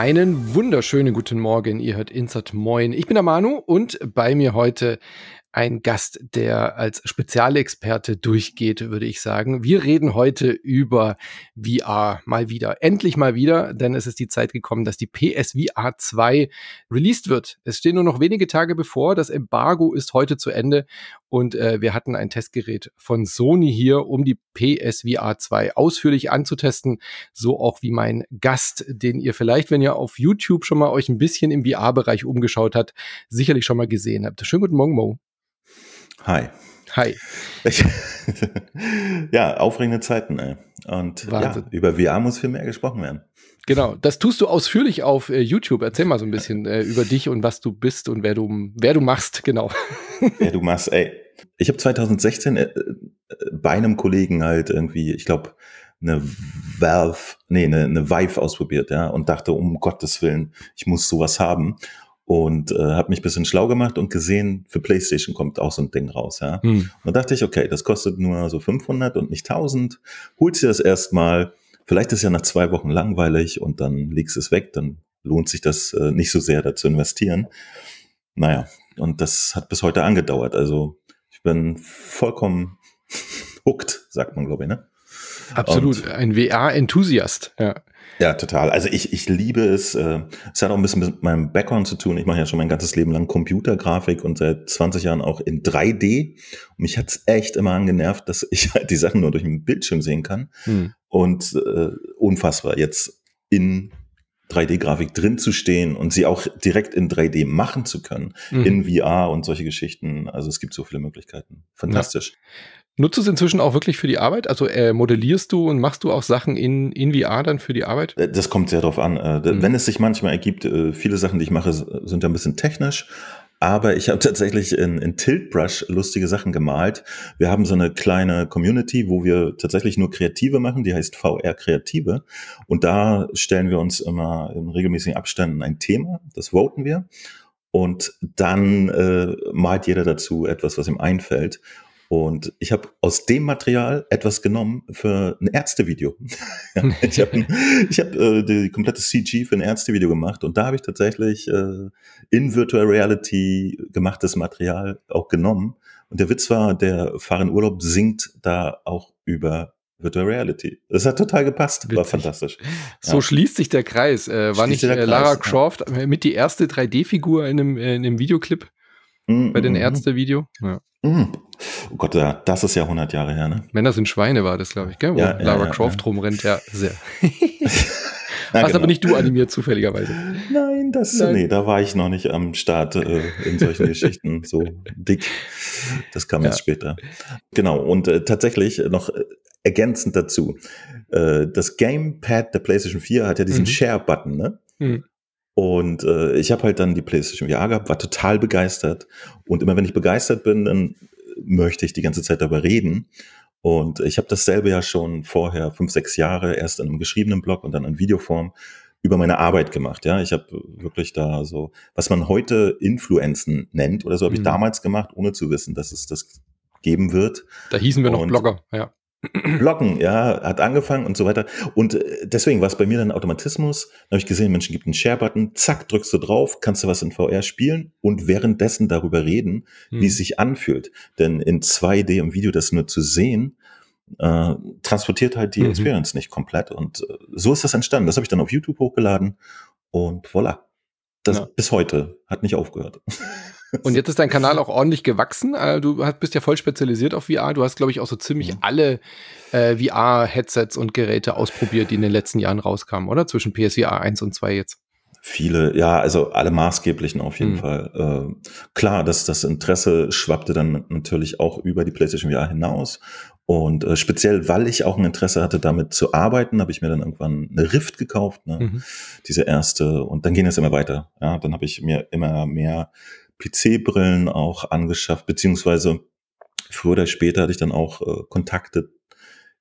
Einen wunderschönen guten Morgen. Ihr hört Insert Moin. Ich bin der Manu und bei mir heute ein Gast, der als Spezialexperte durchgeht, würde ich sagen. Wir reden heute über VR mal wieder. Endlich mal wieder, denn es ist die Zeit gekommen, dass die PSVR 2 released wird. Es stehen nur noch wenige Tage bevor. Das Embargo ist heute zu Ende und äh, wir hatten ein Testgerät von Sony hier, um die PSVR 2 ausführlich anzutesten. So auch wie mein Gast, den ihr vielleicht, wenn ihr auf YouTube schon mal euch ein bisschen im VR-Bereich umgeschaut habt, sicherlich schon mal gesehen habt. Schönen guten Morgen, Mo. Hi. Hi. Ich, ja, aufregende Zeiten, ey. Und Wahnsinn. ja, über VR muss viel mehr gesprochen werden. Genau, das tust du ausführlich auf äh, YouTube. Erzähl mal so ein bisschen äh, über dich und was du bist und wer du, wer du machst, genau. Wer du machst, ey. Ich habe 2016 äh, bei einem Kollegen halt irgendwie, ich glaube, eine Valve, nee, eine, eine Vive ausprobiert, ja, und dachte, um Gottes Willen, ich muss sowas haben und äh, habe mich bisschen schlau gemacht und gesehen, für PlayStation kommt auch so ein Ding raus. Ja? Hm. Und dachte ich, okay, das kostet nur so 500 und nicht 1000. Holst dir das erstmal. Vielleicht ist ja nach zwei Wochen langweilig und dann legst es weg. Dann lohnt sich das äh, nicht so sehr, da zu investieren. Naja, und das hat bis heute angedauert. Also ich bin vollkommen hooked, sagt man, glaube ich, ne? Absolut, und ein VR-Enthusiast, ja. Ja, total. Also ich, ich liebe es. Äh, es hat auch ein bisschen mit meinem Background zu tun. Ich mache ja schon mein ganzes Leben lang Computergrafik und seit 20 Jahren auch in 3D. Und mich hat's echt immer angenervt, dass ich halt die Sachen nur durch den Bildschirm sehen kann. Hm. Und äh, unfassbar, jetzt in 3D-Grafik drin zu stehen und sie auch direkt in 3D machen zu können, mhm. in VR und solche Geschichten. Also es gibt so viele Möglichkeiten. Fantastisch. Ja. Nutzt du es inzwischen auch wirklich für die Arbeit? Also äh, modellierst du und machst du auch Sachen in, in VR dann für die Arbeit? Äh, das kommt sehr darauf an. Äh, mhm. Wenn es sich manchmal ergibt, äh, viele Sachen, die ich mache, sind ja ein bisschen technisch. Aber ich habe tatsächlich in, in Tiltbrush lustige Sachen gemalt. Wir haben so eine kleine Community, wo wir tatsächlich nur Kreative machen, die heißt VR Kreative. Und da stellen wir uns immer in regelmäßigen Abständen ein Thema, das voten wir. Und dann äh, malt jeder dazu etwas, was ihm einfällt. Und ich habe aus dem Material etwas genommen für ein Ärztevideo. ich habe hab, äh, die komplette CG für ein Ärztevideo gemacht und da habe ich tatsächlich äh, in Virtual Reality gemachtes Material auch genommen. Und der Witz war, der Fahrer in Urlaub singt da auch über Virtual Reality. Das hat total gepasst, Witzig. war fantastisch. So ja. schließt sich der Kreis. Äh, war nicht äh, Lara Kreis, Croft ja. mit die erste 3D-Figur in einem, äh, in einem Videoclip? Mm, bei den mm, mm. Ärzte-Video? Ja. Mm. Oh Gott, ja, das ist ja 100 Jahre her, ne? Männer sind Schweine war das, glaube ich, gell? Wo ja, Lara ja, Croft rumrennt, ja, sehr. Hast genau. aber nicht du animiert, zufälligerweise. Nein, das, Nein. nee, da war ich noch nicht am Start äh, in solchen Geschichten so dick. Das kam erst später. Genau, und äh, tatsächlich noch äh, ergänzend dazu. Äh, das Gamepad der PlayStation 4 hat ja diesen mhm. Share-Button, ne? Mhm. Und äh, ich habe halt dann die PlayStation VR gehabt, war total begeistert. Und immer wenn ich begeistert bin, dann möchte ich die ganze Zeit darüber reden. Und ich habe dasselbe ja schon vorher, fünf, sechs Jahre, erst in einem geschriebenen Blog und dann in Videoform über meine Arbeit gemacht. Ja, ich habe wirklich da so, was man heute Influenzen nennt oder so, habe mhm. ich damals gemacht, ohne zu wissen, dass es das geben wird. Da hießen wir noch Blogger, ja. Blocken, ja, hat angefangen und so weiter. Und äh, deswegen war es bei mir dann Automatismus. Da habe ich gesehen, Menschen gibt einen Share-Button, zack, drückst du drauf, kannst du was in VR spielen und währenddessen darüber reden, hm. wie es sich anfühlt. Denn in 2D im Video das nur zu sehen, äh, transportiert halt die mhm. Experience nicht komplett. Und äh, so ist das entstanden. Das habe ich dann auf YouTube hochgeladen und voilà. Das ja. bis heute hat nicht aufgehört. Und jetzt ist dein Kanal auch ordentlich gewachsen. Äh, du bist ja voll spezialisiert auf VR. Du hast, glaube ich, auch so ziemlich alle äh, VR-Headsets und Geräte ausprobiert, die in den letzten Jahren rauskamen, oder? Zwischen PSVR 1 und 2 jetzt. Viele, ja, also alle maßgeblichen auf jeden mhm. Fall. Äh, klar, dass das Interesse schwappte dann natürlich auch über die PlayStation VR hinaus. Und äh, speziell, weil ich auch ein Interesse hatte, damit zu arbeiten, habe ich mir dann irgendwann eine Rift gekauft, ne? Mhm. diese erste. Und dann ging es immer weiter. Ja, dann habe ich mir immer mehr PC-Brillen auch angeschafft, beziehungsweise früher oder später hatte ich dann auch äh, Kontakte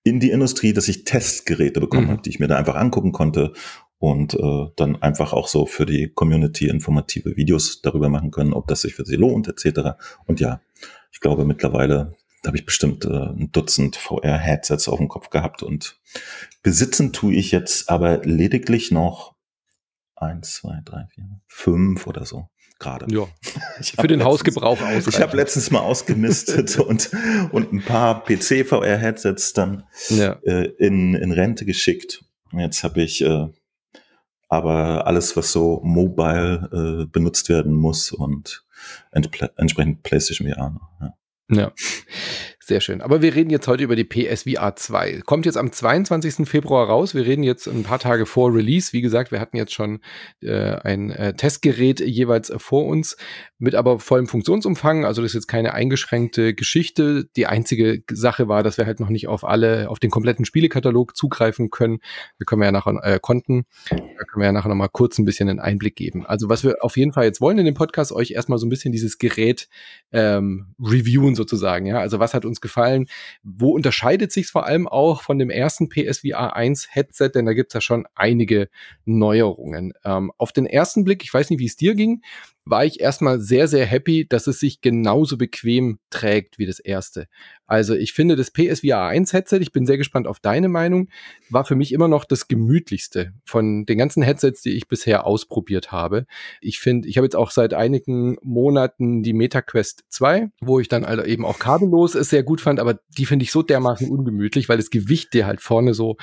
in die Industrie, dass ich Testgeräte bekommen mhm. habe, die ich mir da einfach angucken konnte und äh, dann einfach auch so für die Community informative Videos darüber machen können, ob das sich für sie lohnt, etc. Und ja, ich glaube mittlerweile habe ich bestimmt äh, ein Dutzend VR-Headsets auf dem Kopf gehabt und besitzen tue ich jetzt aber lediglich noch eins, zwei, drei, vier, fünf oder so gerade. Ja, für den Hausgebrauch aus. Ich habe letztens mal ausgemistet und, und ein paar PC-VR-Headsets dann ja. äh, in, in Rente geschickt. Jetzt habe ich äh, aber alles, was so mobile äh, benutzt werden muss und entsprechend PlayStation VR. Ja. ja. Sehr schön. Aber wir reden jetzt heute über die PSVR 2. Kommt jetzt am 22. Februar raus. Wir reden jetzt ein paar Tage vor Release. Wie gesagt, wir hatten jetzt schon äh, ein äh, Testgerät jeweils äh, vor uns mit aber vollem Funktionsumfang. Also das ist jetzt keine eingeschränkte Geschichte. Die einzige Sache war, dass wir halt noch nicht auf alle, auf den kompletten Spielekatalog zugreifen können. Wir können ja nachher äh, konnten. Da können wir ja nachher noch mal kurz ein bisschen einen Einblick geben. Also was wir auf jeden Fall jetzt wollen in dem Podcast, euch erstmal so ein bisschen dieses Gerät ähm, reviewen sozusagen. Ja, also was hat uns uns gefallen? Wo unterscheidet sich vor allem auch von dem ersten PSVR 1 Headset? Denn da gibt es ja schon einige Neuerungen. Ähm, auf den ersten Blick, ich weiß nicht, wie es dir ging, war ich erstmal sehr, sehr happy, dass es sich genauso bequem trägt wie das erste. Also ich finde das PSVR 1 Headset, ich bin sehr gespannt auf deine Meinung, war für mich immer noch das gemütlichste von den ganzen Headsets, die ich bisher ausprobiert habe. Ich finde, ich habe jetzt auch seit einigen Monaten die MetaQuest 2, wo ich dann also eben auch kabellos es sehr gut fand, aber die finde ich so dermaßen ungemütlich, weil das Gewicht dir halt vorne so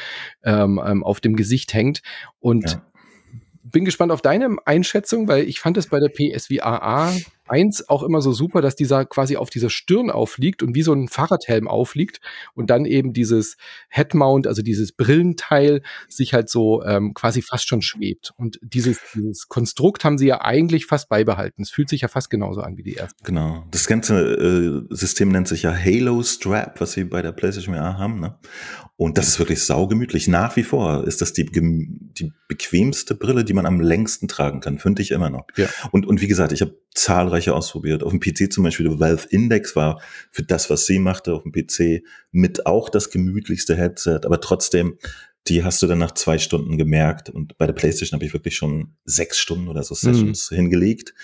ähm, ähm auf dem Gesicht hängt und ja bin gespannt auf deine Einschätzung, weil ich fand es bei der PSVR 1 auch immer so super, dass dieser quasi auf dieser Stirn aufliegt und wie so ein Fahrradhelm aufliegt und dann eben dieses Headmount, also dieses Brillenteil, sich halt so ähm, quasi fast schon schwebt. Und dieses, dieses Konstrukt haben sie ja eigentlich fast beibehalten. Es fühlt sich ja fast genauso an wie die erste. Genau. Das ganze äh, System nennt sich ja Halo Strap, was sie bei der PlayStation VR haben. Ne? Und das ist wirklich saugemütlich. Nach wie vor ist das die, die bequemste Brille, die man am längsten tragen kann, finde ich immer noch. Ja. Und, und wie gesagt, ich habe zahlreiche ausprobiert. Auf dem PC zum Beispiel der Valve Index war für das, was sie machte, auf dem PC mit auch das gemütlichste Headset, aber trotzdem, die hast du dann nach zwei Stunden gemerkt. Und bei der PlayStation habe ich wirklich schon sechs Stunden oder so Sessions mhm. hingelegt.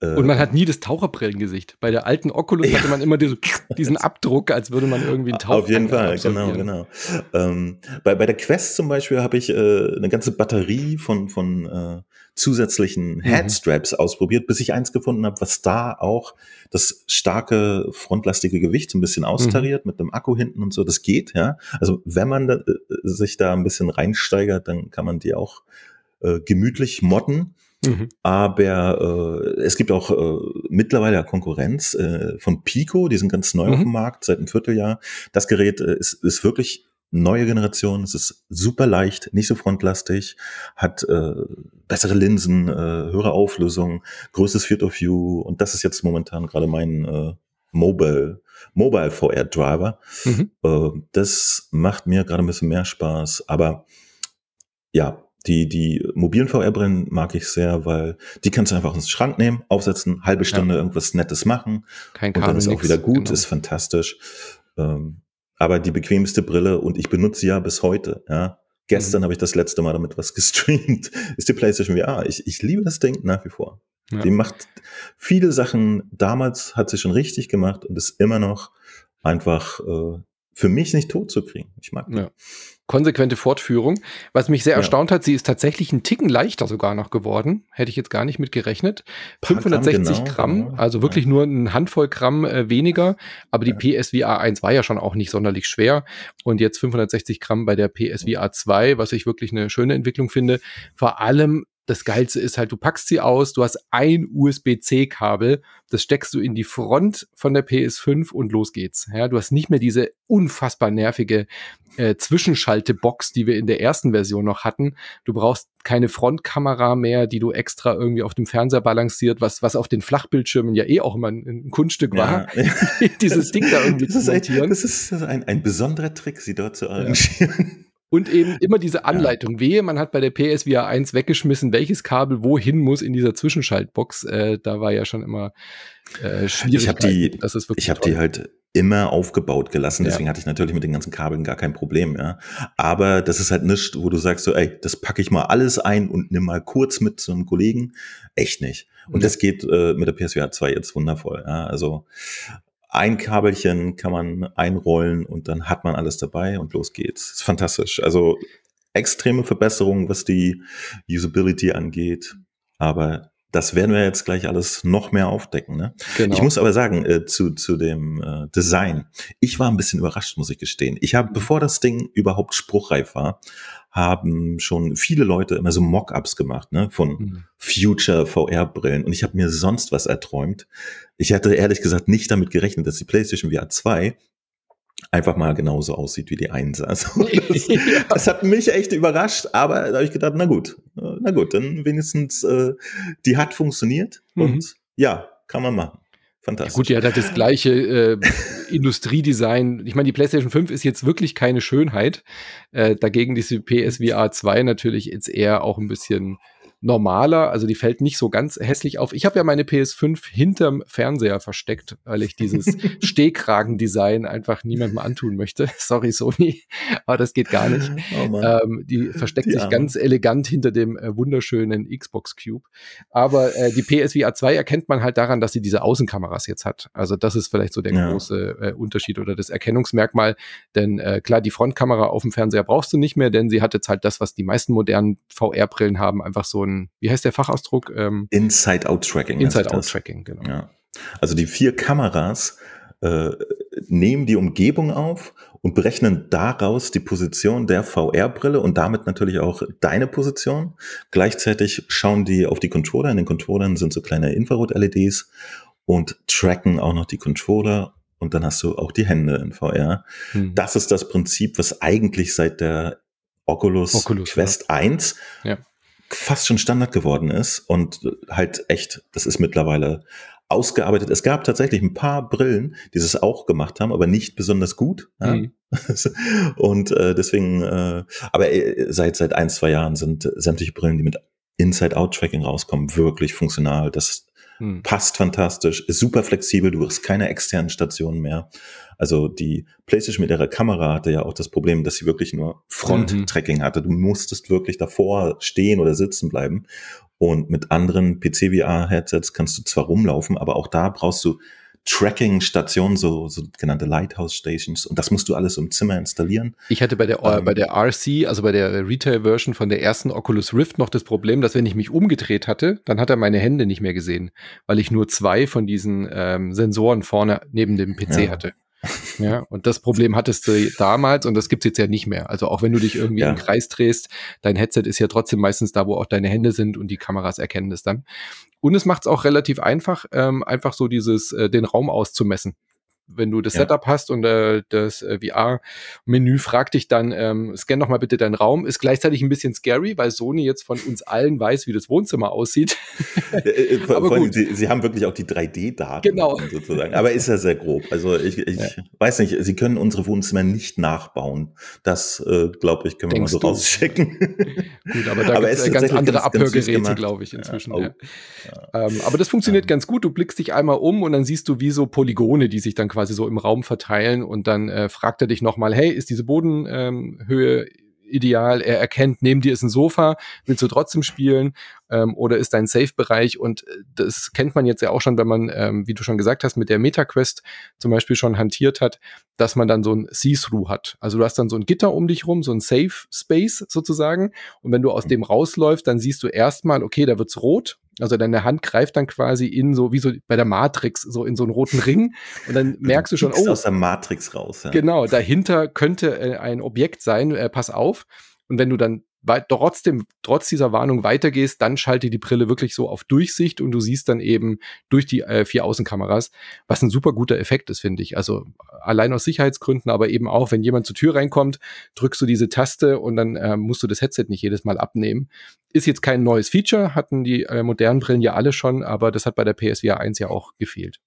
Und man hat nie das Taucherbrillengesicht. Bei der alten Oculus ja. hatte man immer diese, diesen Abdruck, als würde man irgendwie einen Taucher. Auf jeden Fall, genau, genau. Ähm, bei, bei der Quest zum Beispiel habe ich äh, eine ganze Batterie von, von äh, zusätzlichen mhm. Headstraps mhm. ausprobiert, bis ich eins gefunden habe, was da auch das starke frontlastige Gewicht so ein bisschen austariert mhm. mit einem Akku hinten und so. Das geht, ja. Also wenn man da, äh, sich da ein bisschen reinsteigert, dann kann man die auch äh, gemütlich modden. Mhm. Aber äh, es gibt auch äh, mittlerweile Konkurrenz äh, von Pico, die sind ganz neu mhm. auf dem Markt seit einem Vierteljahr. Das Gerät äh, ist, ist wirklich neue Generation, es ist super leicht, nicht so frontlastig, hat äh, bessere Linsen, äh, höhere Auflösung, größtes Field of View und das ist jetzt momentan gerade mein äh, Mobile, Mobile VR Driver. Mhm. Äh, das macht mir gerade ein bisschen mehr Spaß, aber ja, die, die mobilen VR-Brillen mag ich sehr, weil die kannst du einfach ins Schrank nehmen, aufsetzen, halbe Stunde ja. irgendwas Nettes machen. Kein Kabel, und dann ist auch wieder gut, genau. ist fantastisch. Ähm, aber die bequemste Brille und ich benutze sie ja bis heute. Ja. Gestern mhm. habe ich das letzte Mal damit was gestreamt. Ist die PlayStation VR. Ich, ich liebe das Ding nach wie vor. Ja. Die macht viele Sachen. Damals hat sie schon richtig gemacht und ist immer noch einfach äh, für mich nicht tot zu kriegen. Ich mag die. Ja konsequente Fortführung. Was mich sehr ja. erstaunt hat, sie ist tatsächlich einen Ticken leichter sogar noch geworden. Hätte ich jetzt gar nicht mit gerechnet. 560 Gramm, genau, Gramm genau. also wirklich ja. nur eine Handvoll Gramm äh, weniger. Aber die ja. PSVR 1 war ja schon auch nicht sonderlich schwer. Und jetzt 560 Gramm bei der PSVR 2, was ich wirklich eine schöne Entwicklung finde. Vor allem das Geilste ist halt, du packst sie aus, du hast ein USB-C-Kabel, das steckst du in die Front von der PS5 und los geht's. Ja, du hast nicht mehr diese unfassbar nervige äh, Zwischenschaltebox, die wir in der ersten Version noch hatten. Du brauchst keine Frontkamera mehr, die du extra irgendwie auf dem Fernseher balanciert, was, was auf den Flachbildschirmen ja eh auch immer ein, ein Kunststück war. Ja. Dieses Ding da irgendwie das zu montieren. Ist, das ist ein, ein besonderer Trick, sie dort zu arrangieren. Ja. Und eben immer diese Anleitung. Ja. Wehe, man hat bei der PSVR 1 weggeschmissen, welches Kabel wohin muss in dieser Zwischenschaltbox. Äh, da war ja schon immer äh, schwierig. Ich habe die, ich hab die halt immer aufgebaut gelassen. Deswegen ja. hatte ich natürlich mit den ganzen Kabeln gar kein Problem. Ja. Aber das ist halt nichts, wo du sagst so, ey, das packe ich mal alles ein und nimm mal kurz mit zu einem Kollegen. Echt nicht. Und ja. das geht äh, mit der PSVR 2 jetzt wundervoll. Ja. Also ein Kabelchen kann man einrollen und dann hat man alles dabei und los geht's. Ist fantastisch. Also extreme Verbesserungen, was die Usability angeht. Aber das werden wir jetzt gleich alles noch mehr aufdecken. Ne? Genau. Ich muss aber sagen, äh, zu, zu dem äh, Design, ich war ein bisschen überrascht, muss ich gestehen. Ich habe, bevor das Ding überhaupt spruchreif war, haben schon viele Leute immer so Mockups gemacht, ne, von mhm. Future VR-Brillen. Und ich habe mir sonst was erträumt. Ich hatte ehrlich gesagt nicht damit gerechnet, dass die PlayStation VR 2 einfach mal genauso aussieht wie die 1. Also das, ja. das hat mich echt überrascht, aber da habe ich gedacht, na gut, na gut, dann wenigstens äh, die hat funktioniert mhm. und ja, kann man machen. Fantastisch. Ja gut, die hat halt das gleiche äh, Industriedesign. Ich meine, die PlayStation 5 ist jetzt wirklich keine Schönheit. Äh, dagegen diese PSVR 2 natürlich jetzt eher auch ein bisschen normaler, also die fällt nicht so ganz hässlich auf. Ich habe ja meine PS5 hinterm Fernseher versteckt, weil ich dieses Stehkragendesign einfach niemandem antun möchte. Sorry, Sony, aber das geht gar nicht. Oh ähm, die versteckt die sich ganz elegant hinter dem äh, wunderschönen Xbox Cube. Aber äh, die PSVR 2 erkennt man halt daran, dass sie diese Außenkameras jetzt hat. Also das ist vielleicht so der ja. große äh, Unterschied oder das Erkennungsmerkmal. Denn äh, klar, die Frontkamera auf dem Fernseher brauchst du nicht mehr, denn sie hat jetzt halt das, was die meisten modernen VR-Brillen haben, einfach so ein, wie heißt der Fachausdruck? Ähm, Inside-Out-Tracking. Inside-Out-Tracking, genau. Ja. Also die vier Kameras äh, nehmen die Umgebung auf und berechnen daraus die Position der VR-Brille und damit natürlich auch deine Position. Gleichzeitig schauen die auf die Controller. In den Controllern sind so kleine Infrarot-LEDs und tracken auch noch die Controller und dann hast du auch die Hände in VR. Hm. Das ist das Prinzip, was eigentlich seit der Oculus, Oculus Quest ja. 1 ja fast schon Standard geworden ist und halt echt, das ist mittlerweile ausgearbeitet. Es gab tatsächlich ein paar Brillen, die das auch gemacht haben, aber nicht besonders gut. Ja? Mhm. und äh, deswegen, äh, aber äh, seit seit ein zwei Jahren sind sämtliche Brillen, die mit Inside-Out-Tracking rauskommen, wirklich funktional. Das hm. Passt fantastisch, ist super flexibel, du hast keine externen Stationen mehr. Also die PlayStation mit ihrer Kamera hatte ja auch das Problem, dass sie wirklich nur Front-Tracking mhm. hatte. Du musstest wirklich davor stehen oder sitzen bleiben. Und mit anderen PC-VR-Headsets kannst du zwar rumlaufen, aber auch da brauchst du Tracking-Stationen, so, so genannte Lighthouse-Stations. Und das musst du alles im Zimmer installieren. Ich hatte bei der, ähm, bei der RC, also bei der Retail-Version von der ersten Oculus Rift noch das Problem, dass wenn ich mich umgedreht hatte, dann hat er meine Hände nicht mehr gesehen, weil ich nur zwei von diesen ähm, Sensoren vorne neben dem PC ja. hatte. Ja, und das Problem hattest du damals und das gibt's jetzt ja nicht mehr. Also auch wenn du dich irgendwie ja. im Kreis drehst, dein Headset ist ja trotzdem meistens da, wo auch deine Hände sind und die Kameras erkennen das dann. Und es macht es auch relativ einfach, ähm, einfach so dieses, äh, den Raum auszumessen wenn du das ja. Setup hast und äh, das äh, VR-Menü fragt dich dann, ähm, scan doch mal bitte deinen Raum, ist gleichzeitig ein bisschen scary, weil Sony jetzt von uns allen weiß, wie das Wohnzimmer aussieht. Äh, äh, vor, Aber gut. Sie, sie, haben wirklich auch die 3D-Daten genau. sozusagen. Aber ist ja sehr grob. Also ich, ich ja. weiß nicht, sie können unsere Wohnzimmer nicht nachbauen. Das, äh, glaube ich, können wir Denkst mal so rausschicken. gut, aber da gibt es ganz andere Abhörgeräte, glaube ich, inzwischen. Ja. Oh. Ähm, aber das funktioniert ganz gut. Du blickst dich einmal um und dann siehst du wie so Polygone, die sich dann quasi quasi so im Raum verteilen und dann äh, fragt er dich nochmal, hey, ist diese Bodenhöhe ähm, ideal? Er erkennt, neben dir ist ein Sofa, willst du trotzdem spielen ähm, oder ist dein Safe-Bereich? Und äh, das kennt man jetzt ja auch schon, wenn man, ähm, wie du schon gesagt hast, mit der MetaQuest zum Beispiel schon hantiert hat, dass man dann so ein See-Through hat. Also du hast dann so ein Gitter um dich rum, so ein Safe-Space sozusagen. Und wenn du aus dem rausläufst, dann siehst du erstmal, okay, da wird's rot also deine Hand greift dann quasi in so, wie so bei der Matrix, so in so einen roten Ring. Und dann merkst du schon, oh. aus der Matrix raus. Ja. Genau, dahinter könnte äh, ein Objekt sein, äh, pass auf. Und wenn du dann trotzdem, trotz dieser Warnung weitergehst, dann schalte die Brille wirklich so auf Durchsicht und du siehst dann eben durch die äh, vier Außenkameras, was ein super guter Effekt ist, finde ich. Also allein aus Sicherheitsgründen, aber eben auch, wenn jemand zur Tür reinkommt, drückst du diese Taste und dann äh, musst du das Headset nicht jedes Mal abnehmen. Ist jetzt kein neues Feature, hatten die äh, modernen Brillen ja alle schon, aber das hat bei der PSVR 1 ja auch gefehlt.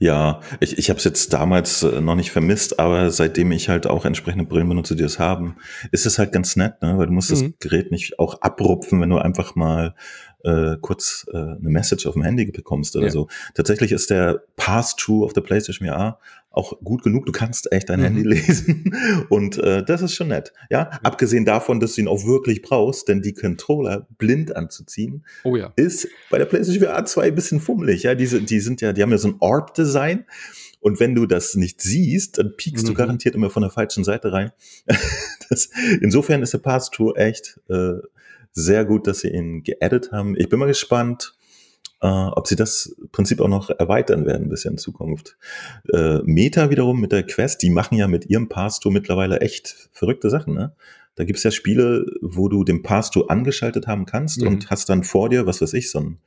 Ja, ich, ich habe es jetzt damals äh, noch nicht vermisst, aber seitdem ich halt auch entsprechende Brillen benutze, die das haben, ist es halt ganz nett, ne? weil du musst mhm. das Gerät nicht auch abrupfen, wenn du einfach mal äh, kurz äh, eine Message auf dem Handy bekommst oder ja. so. Tatsächlich ist der Pass-Through auf der PlayStation VR auch gut genug. Du kannst echt dein mhm. Handy lesen und äh, das ist schon nett. Ja? ja, abgesehen davon, dass du ihn auch wirklich brauchst, denn die Controller blind anzuziehen, oh ja. ist bei der PlayStation VR 2 ein bisschen fummelig. Ja, diese, die sind ja, die haben ja so ein Orb-Design. Und wenn du das nicht siehst, dann piekst mhm. du garantiert immer von der falschen Seite rein. das, insofern ist der Pass-Through echt äh, sehr gut, dass sie ihn geaddet haben. Ich bin mal gespannt, äh, ob sie das Prinzip auch noch erweitern werden bis in Zukunft. Äh, Meta wiederum mit der Quest, die machen ja mit ihrem Pass-Tour mittlerweile echt verrückte Sachen. Ne? Da gibt's ja Spiele, wo du den Pass-Tour angeschaltet haben kannst mhm. und hast dann vor dir, was weiß ich, so ein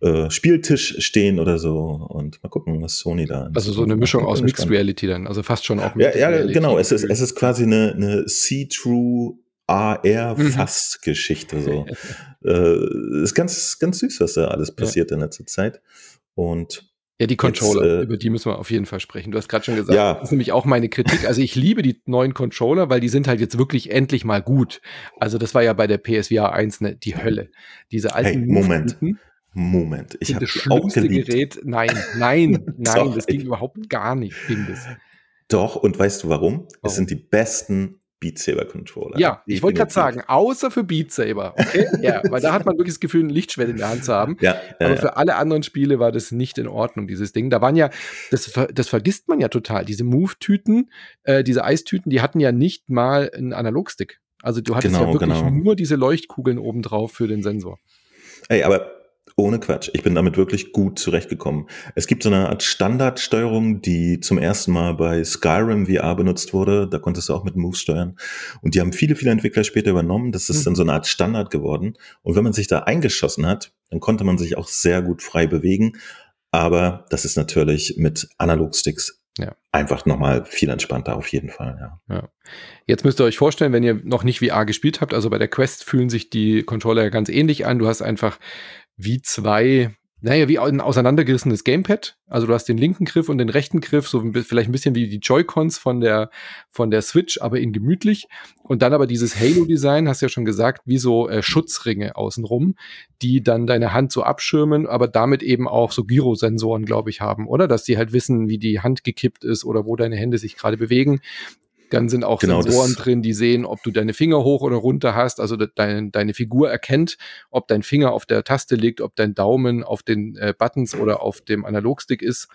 äh, Spieltisch stehen oder so und mal gucken, was Sony da. Also so eine Mischung aus Mixed Reality dann, also fast schon auch. Ja, ja, genau. Es ist, es ist quasi eine, eine See-Through AR-Fass-Geschichte. Mhm. So. äh, ist ganz, ganz süß, was da alles passiert ja. in letzter Zeit. Und ja, die Controller, Jetzt, äh, über die müssen wir auf jeden Fall sprechen. Du hast gerade schon gesagt, ja. das ist nämlich auch meine Kritik. Also ich liebe die neuen Controller, weil die sind halt jetzt wirklich endlich mal gut. Also das war ja bei der PSVR 1 ne, die Hölle. Diese alten hey, Moment. Moment, ich habe das schlimmste Gerät. Nein, nein, nein, das ging überhaupt gar nicht, ging das. Doch, und weißt du warum? Oh. Es sind die besten Beat Saber Controller. Ja, ich wollte gerade sagen, außer für Beat Saber. Okay? ja, weil da hat man wirklich das Gefühl, ein Lichtschwert in der Hand zu haben. Ja, Aber ja. für alle anderen Spiele war das nicht in Ordnung, dieses Ding. Da waren ja, das, das vergisst man ja total. Diese Move-Tüten, äh, diese Eistüten, die hatten ja nicht mal einen Analogstick. Also du hattest genau, ja wirklich genau. nur diese Leuchtkugeln obendrauf für den Sensor. Ey, aber ohne Quatsch. Ich bin damit wirklich gut zurechtgekommen. Es gibt so eine Art Standardsteuerung, die zum ersten Mal bei Skyrim VR benutzt wurde. Da konntest du auch mit Moves steuern. Und die haben viele, viele Entwickler später übernommen. Das ist mhm. dann so eine Art Standard geworden. Und wenn man sich da eingeschossen hat, dann konnte man sich auch sehr gut frei bewegen. Aber das ist natürlich mit Analogsticks ja. Einfach nochmal viel entspannter auf jeden Fall, ja. ja. Jetzt müsst ihr euch vorstellen, wenn ihr noch nicht VR gespielt habt, also bei der Quest fühlen sich die Controller ganz ähnlich an. Du hast einfach wie zwei, naja, wie ein auseinandergerissenes Gamepad. Also du hast den linken Griff und den rechten Griff, so vielleicht ein bisschen wie die Joy-Cons von der, von der Switch, aber in gemütlich. Und dann aber dieses Halo-Design, hast du ja schon gesagt, wie so äh, Schutzringe außenrum, die dann deine Hand so abschirmen, aber damit eben auch so Gyrosensoren, glaube ich, haben, oder? Dass die halt wissen, wie die Hand gekippt ist oder wo deine Hände sich gerade bewegen. Dann sind auch genau Sensoren drin, die sehen, ob du deine Finger hoch oder runter hast. Also dein, deine Figur erkennt, ob dein Finger auf der Taste liegt, ob dein Daumen auf den äh, Buttons oder auf dem Analogstick ist.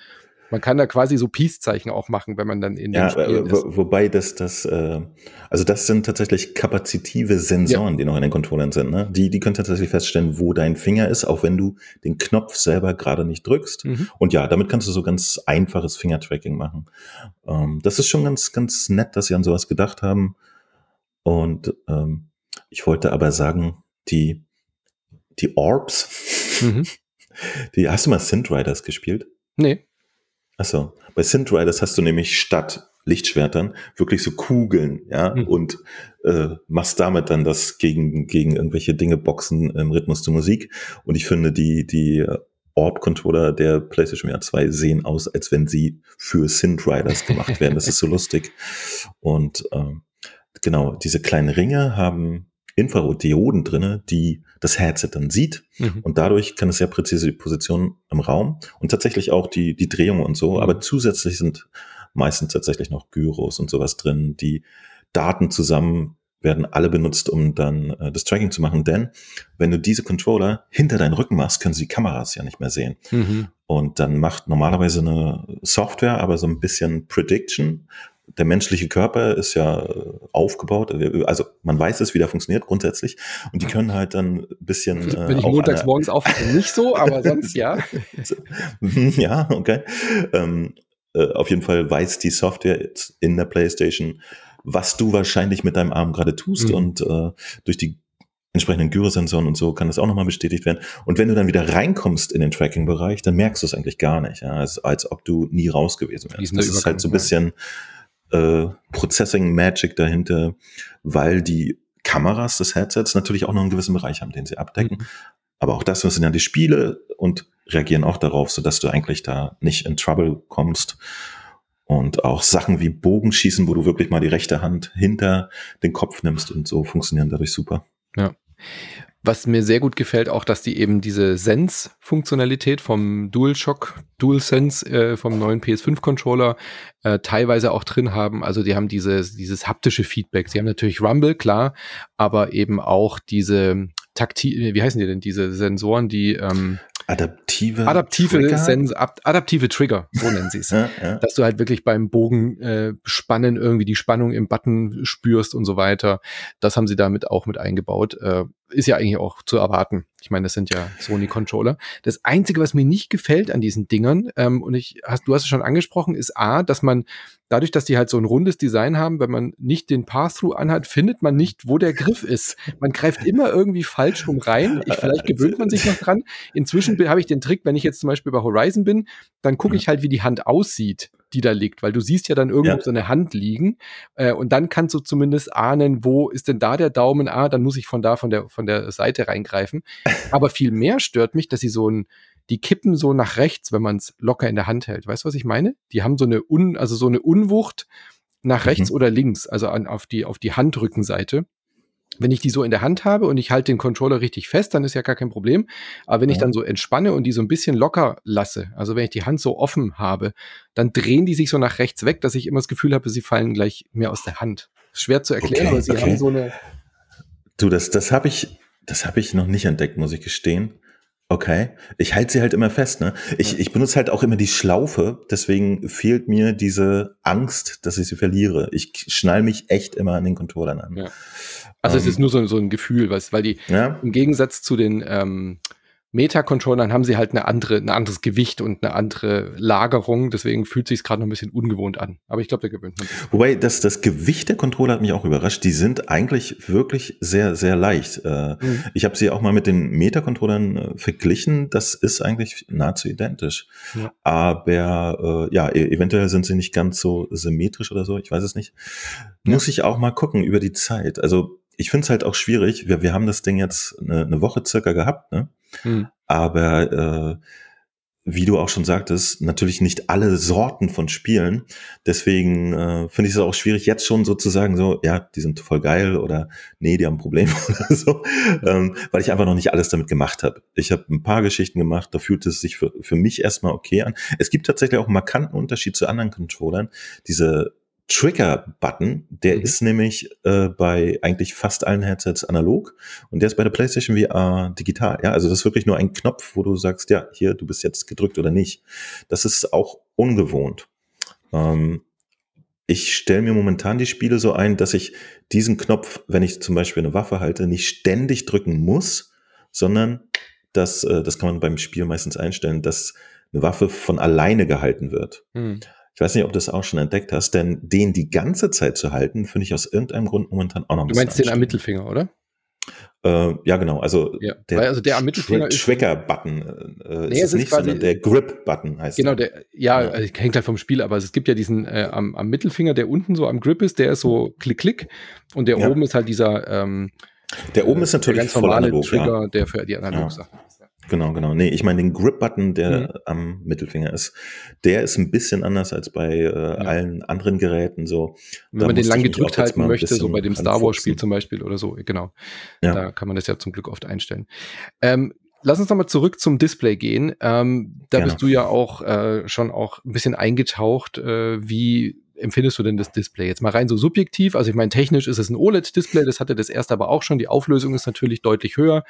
Man kann da quasi so Peace-Zeichen auch machen, wenn man dann in ja, den Spielen wo, Wobei das, das, äh, also das sind tatsächlich kapazitive Sensoren, ja. die noch in den Controllern sind. Ne? Die, die können tatsächlich feststellen, wo dein Finger ist, auch wenn du den Knopf selber gerade nicht drückst. Mhm. Und ja, damit kannst du so ganz einfaches Fingertracking machen. Ähm, das ist schon ganz, ganz nett, dass sie an sowas gedacht haben. Und ähm, ich wollte aber sagen, die, die Orbs, mhm. die, hast du mal Synth Riders gespielt? Nee. Achso, bei Synth Riders hast du nämlich statt Lichtschwertern wirklich so Kugeln, ja, mhm. und äh, machst damit dann das gegen, gegen irgendwelche Dinge boxen im Rhythmus zur Musik. Und ich finde, die, die Orb-Controller der PlayStation VR 2 sehen aus, als wenn sie für Synth Riders gemacht werden. Das ist so lustig. Und ähm, genau, diese kleinen Ringe haben Infrarotdioden drinne, die das Headset dann sieht mhm. und dadurch kann es sehr präzise die Position im Raum und tatsächlich auch die, die Drehung und so, mhm. aber zusätzlich sind meistens tatsächlich noch Gyros und sowas drin, die Daten zusammen werden alle benutzt, um dann äh, das Tracking zu machen. Denn wenn du diese Controller hinter deinen Rücken machst, können sie die Kameras ja nicht mehr sehen. Mhm. Und dann macht normalerweise eine Software aber so ein bisschen Prediction, der menschliche Körper ist ja äh, aufgebaut, also man weiß es, wie der funktioniert grundsätzlich und die können halt dann ein bisschen. Äh, Wenn ich montags morgens aufwache, nicht so, aber sonst ja. ja, okay. Ähm, äh, auf jeden Fall weiß die Software in der PlayStation, was du wahrscheinlich mit deinem Arm gerade tust mhm. und äh, durch die entsprechenden Gyrosensoren und so kann das auch nochmal bestätigt werden. Und wenn du dann wieder reinkommst in den Tracking-Bereich, dann merkst du es eigentlich gar nicht, ja, als, als ob du nie raus gewesen wärst. Das ist halt so ein bisschen äh, Processing Magic dahinter, weil die Kameras des Headsets natürlich auch noch einen gewissen Bereich haben, den sie abdecken. Mhm. Aber auch das sind ja die Spiele und reagieren auch darauf, so dass du eigentlich da nicht in Trouble kommst. Und auch Sachen wie Bogenschießen, wo du wirklich mal die rechte Hand hinter den Kopf nimmst und so funktionieren dadurch super. Ja. Was mir sehr gut gefällt, auch, dass die eben diese Sense-Funktionalität vom DualShock, DualSense äh, vom neuen PS5-Controller äh, teilweise auch drin haben. Also die haben dieses, dieses haptische Feedback. Sie haben natürlich Rumble, klar, aber eben auch diese Takti wie heißen die denn, diese Sensoren, die ähm, Adaptive adaptive Trigger? Sens adaptive Trigger, so nennen sie es. ja, ja. Dass du halt wirklich beim Bogen äh, spannen irgendwie die Spannung im Button spürst und so weiter. Das haben sie damit auch mit eingebaut. Äh, ist ja eigentlich auch zu erwarten. Ich meine, das sind ja Sony-Controller. Das Einzige, was mir nicht gefällt an diesen Dingern, ähm, und ich hast, du hast es schon angesprochen, ist A, dass man dadurch, dass die halt so ein rundes Design haben, wenn man nicht den Pass-Through anhat, findet man nicht, wo der Griff ist. Man greift immer irgendwie falsch rum rein. Ich, vielleicht gewöhnt man sich noch dran. Inzwischen habe ich den Trick, wenn ich jetzt zum Beispiel bei Horizon bin, dann gucke ich halt, wie die Hand aussieht die da liegt, weil du siehst ja dann irgendwo ja. so eine Hand liegen äh, und dann kannst du zumindest ahnen, wo ist denn da der Daumen, ah, dann muss ich von da von der von der Seite reingreifen. Aber viel mehr stört mich, dass sie so ein die kippen so nach rechts, wenn man es locker in der Hand hält. Weißt du, was ich meine? Die haben so eine Un, also so eine Unwucht nach rechts mhm. oder links, also an, auf die auf die Handrückenseite wenn ich die so in der Hand habe und ich halte den Controller richtig fest, dann ist ja gar kein Problem. Aber wenn ja. ich dann so entspanne und die so ein bisschen locker lasse, also wenn ich die Hand so offen habe, dann drehen die sich so nach rechts weg, dass ich immer das Gefühl habe, sie fallen gleich mehr aus der Hand. Schwer zu erklären, okay, aber sie okay. haben so eine. Du, das, das habe ich, das habe ich noch nicht entdeckt, muss ich gestehen. Okay. Ich halte sie halt immer fest, ne? Ich, ich benutze halt auch immer die Schlaufe, deswegen fehlt mir diese Angst, dass ich sie verliere. Ich schnall mich echt immer an den Controllern an. Ja. Also um, es ist ähm. nur so, so ein Gefühl, was, weil die ja? im Gegensatz zu den ähm, Meta-Controllern haben sie halt eine andere, ein anderes Gewicht und eine andere Lagerung. Deswegen fühlt sich gerade noch ein bisschen ungewohnt an. Aber ich glaube, da gewöhnt man sich. Wobei das, das Gewicht der Controller hat mich auch überrascht. Die sind eigentlich wirklich sehr, sehr leicht. Äh, mhm. Ich habe sie auch mal mit den Meta-Controllern äh, verglichen. Das ist eigentlich nahezu identisch. Ja. Aber äh, ja, e-, eventuell sind sie nicht ganz so symmetrisch oder so. Ich weiß es nicht. Ja. Muss ich auch mal gucken über die Zeit. Also ich finde es halt auch schwierig. Wir, wir haben das Ding jetzt eine, eine Woche circa gehabt, ne? Hm. Aber äh, wie du auch schon sagtest, natürlich nicht alle Sorten von Spielen. Deswegen äh, finde ich es auch schwierig, jetzt schon sozusagen so, ja, die sind voll geil oder nee, die haben ein Problem oder so, ähm, weil ich einfach noch nicht alles damit gemacht habe. Ich habe ein paar Geschichten gemacht, da fühlt es sich für, für mich erstmal okay an. Es gibt tatsächlich auch einen markanten Unterschied zu anderen Controllern. Diese Trigger-Button, der mhm. ist nämlich äh, bei eigentlich fast allen Headsets analog und der ist bei der PlayStation VR digital. Ja, also das ist wirklich nur ein Knopf, wo du sagst, ja, hier, du bist jetzt gedrückt oder nicht. Das ist auch ungewohnt. Ähm, ich stelle mir momentan die Spiele so ein, dass ich diesen Knopf, wenn ich zum Beispiel eine Waffe halte, nicht ständig drücken muss, sondern dass, äh, das kann man beim Spiel meistens einstellen, dass eine Waffe von alleine gehalten wird. Mhm. Ich weiß nicht, ob du das auch schon entdeckt hast, denn den die ganze Zeit zu halten, finde ich aus irgendeinem Grund momentan auch noch ein bisschen. Du meinst den am Mittelfinger, oder? Äh, ja, genau. Also, ja, der, also der am Mittelfinger ist. Tracker-Button äh, nee, ist es nicht, sondern der Grip-Button heißt Genau, der, ja, ja. Also, hängt halt vom Spiel, aber es gibt ja diesen äh, am, am, Mittelfinger, der unten so am Grip ist, der ist so klick-klick und der ja. oben ist halt dieser. Ähm, der oben ist natürlich der ganz normale analog, Trigger, der für die Analog-Sachen ist. Genau, genau. Nee, ich meine den Grip-Button, der mhm. am Mittelfinger ist, der ist ein bisschen anders als bei äh, ja. allen anderen Geräten. So, Wenn da man den lang gedrückt halten möchte, so bei dem Star Wars-Spiel zum Beispiel oder so, genau. Ja. Da kann man das ja zum Glück oft einstellen. Ähm, lass uns nochmal zurück zum Display gehen. Ähm, da Gerne. bist du ja auch äh, schon auch ein bisschen eingetaucht, äh, wie empfindest du denn das Display? Jetzt mal rein so subjektiv. Also ich meine, technisch ist es ein OLED-Display, das hatte das erste aber auch schon. Die Auflösung ist natürlich deutlich höher.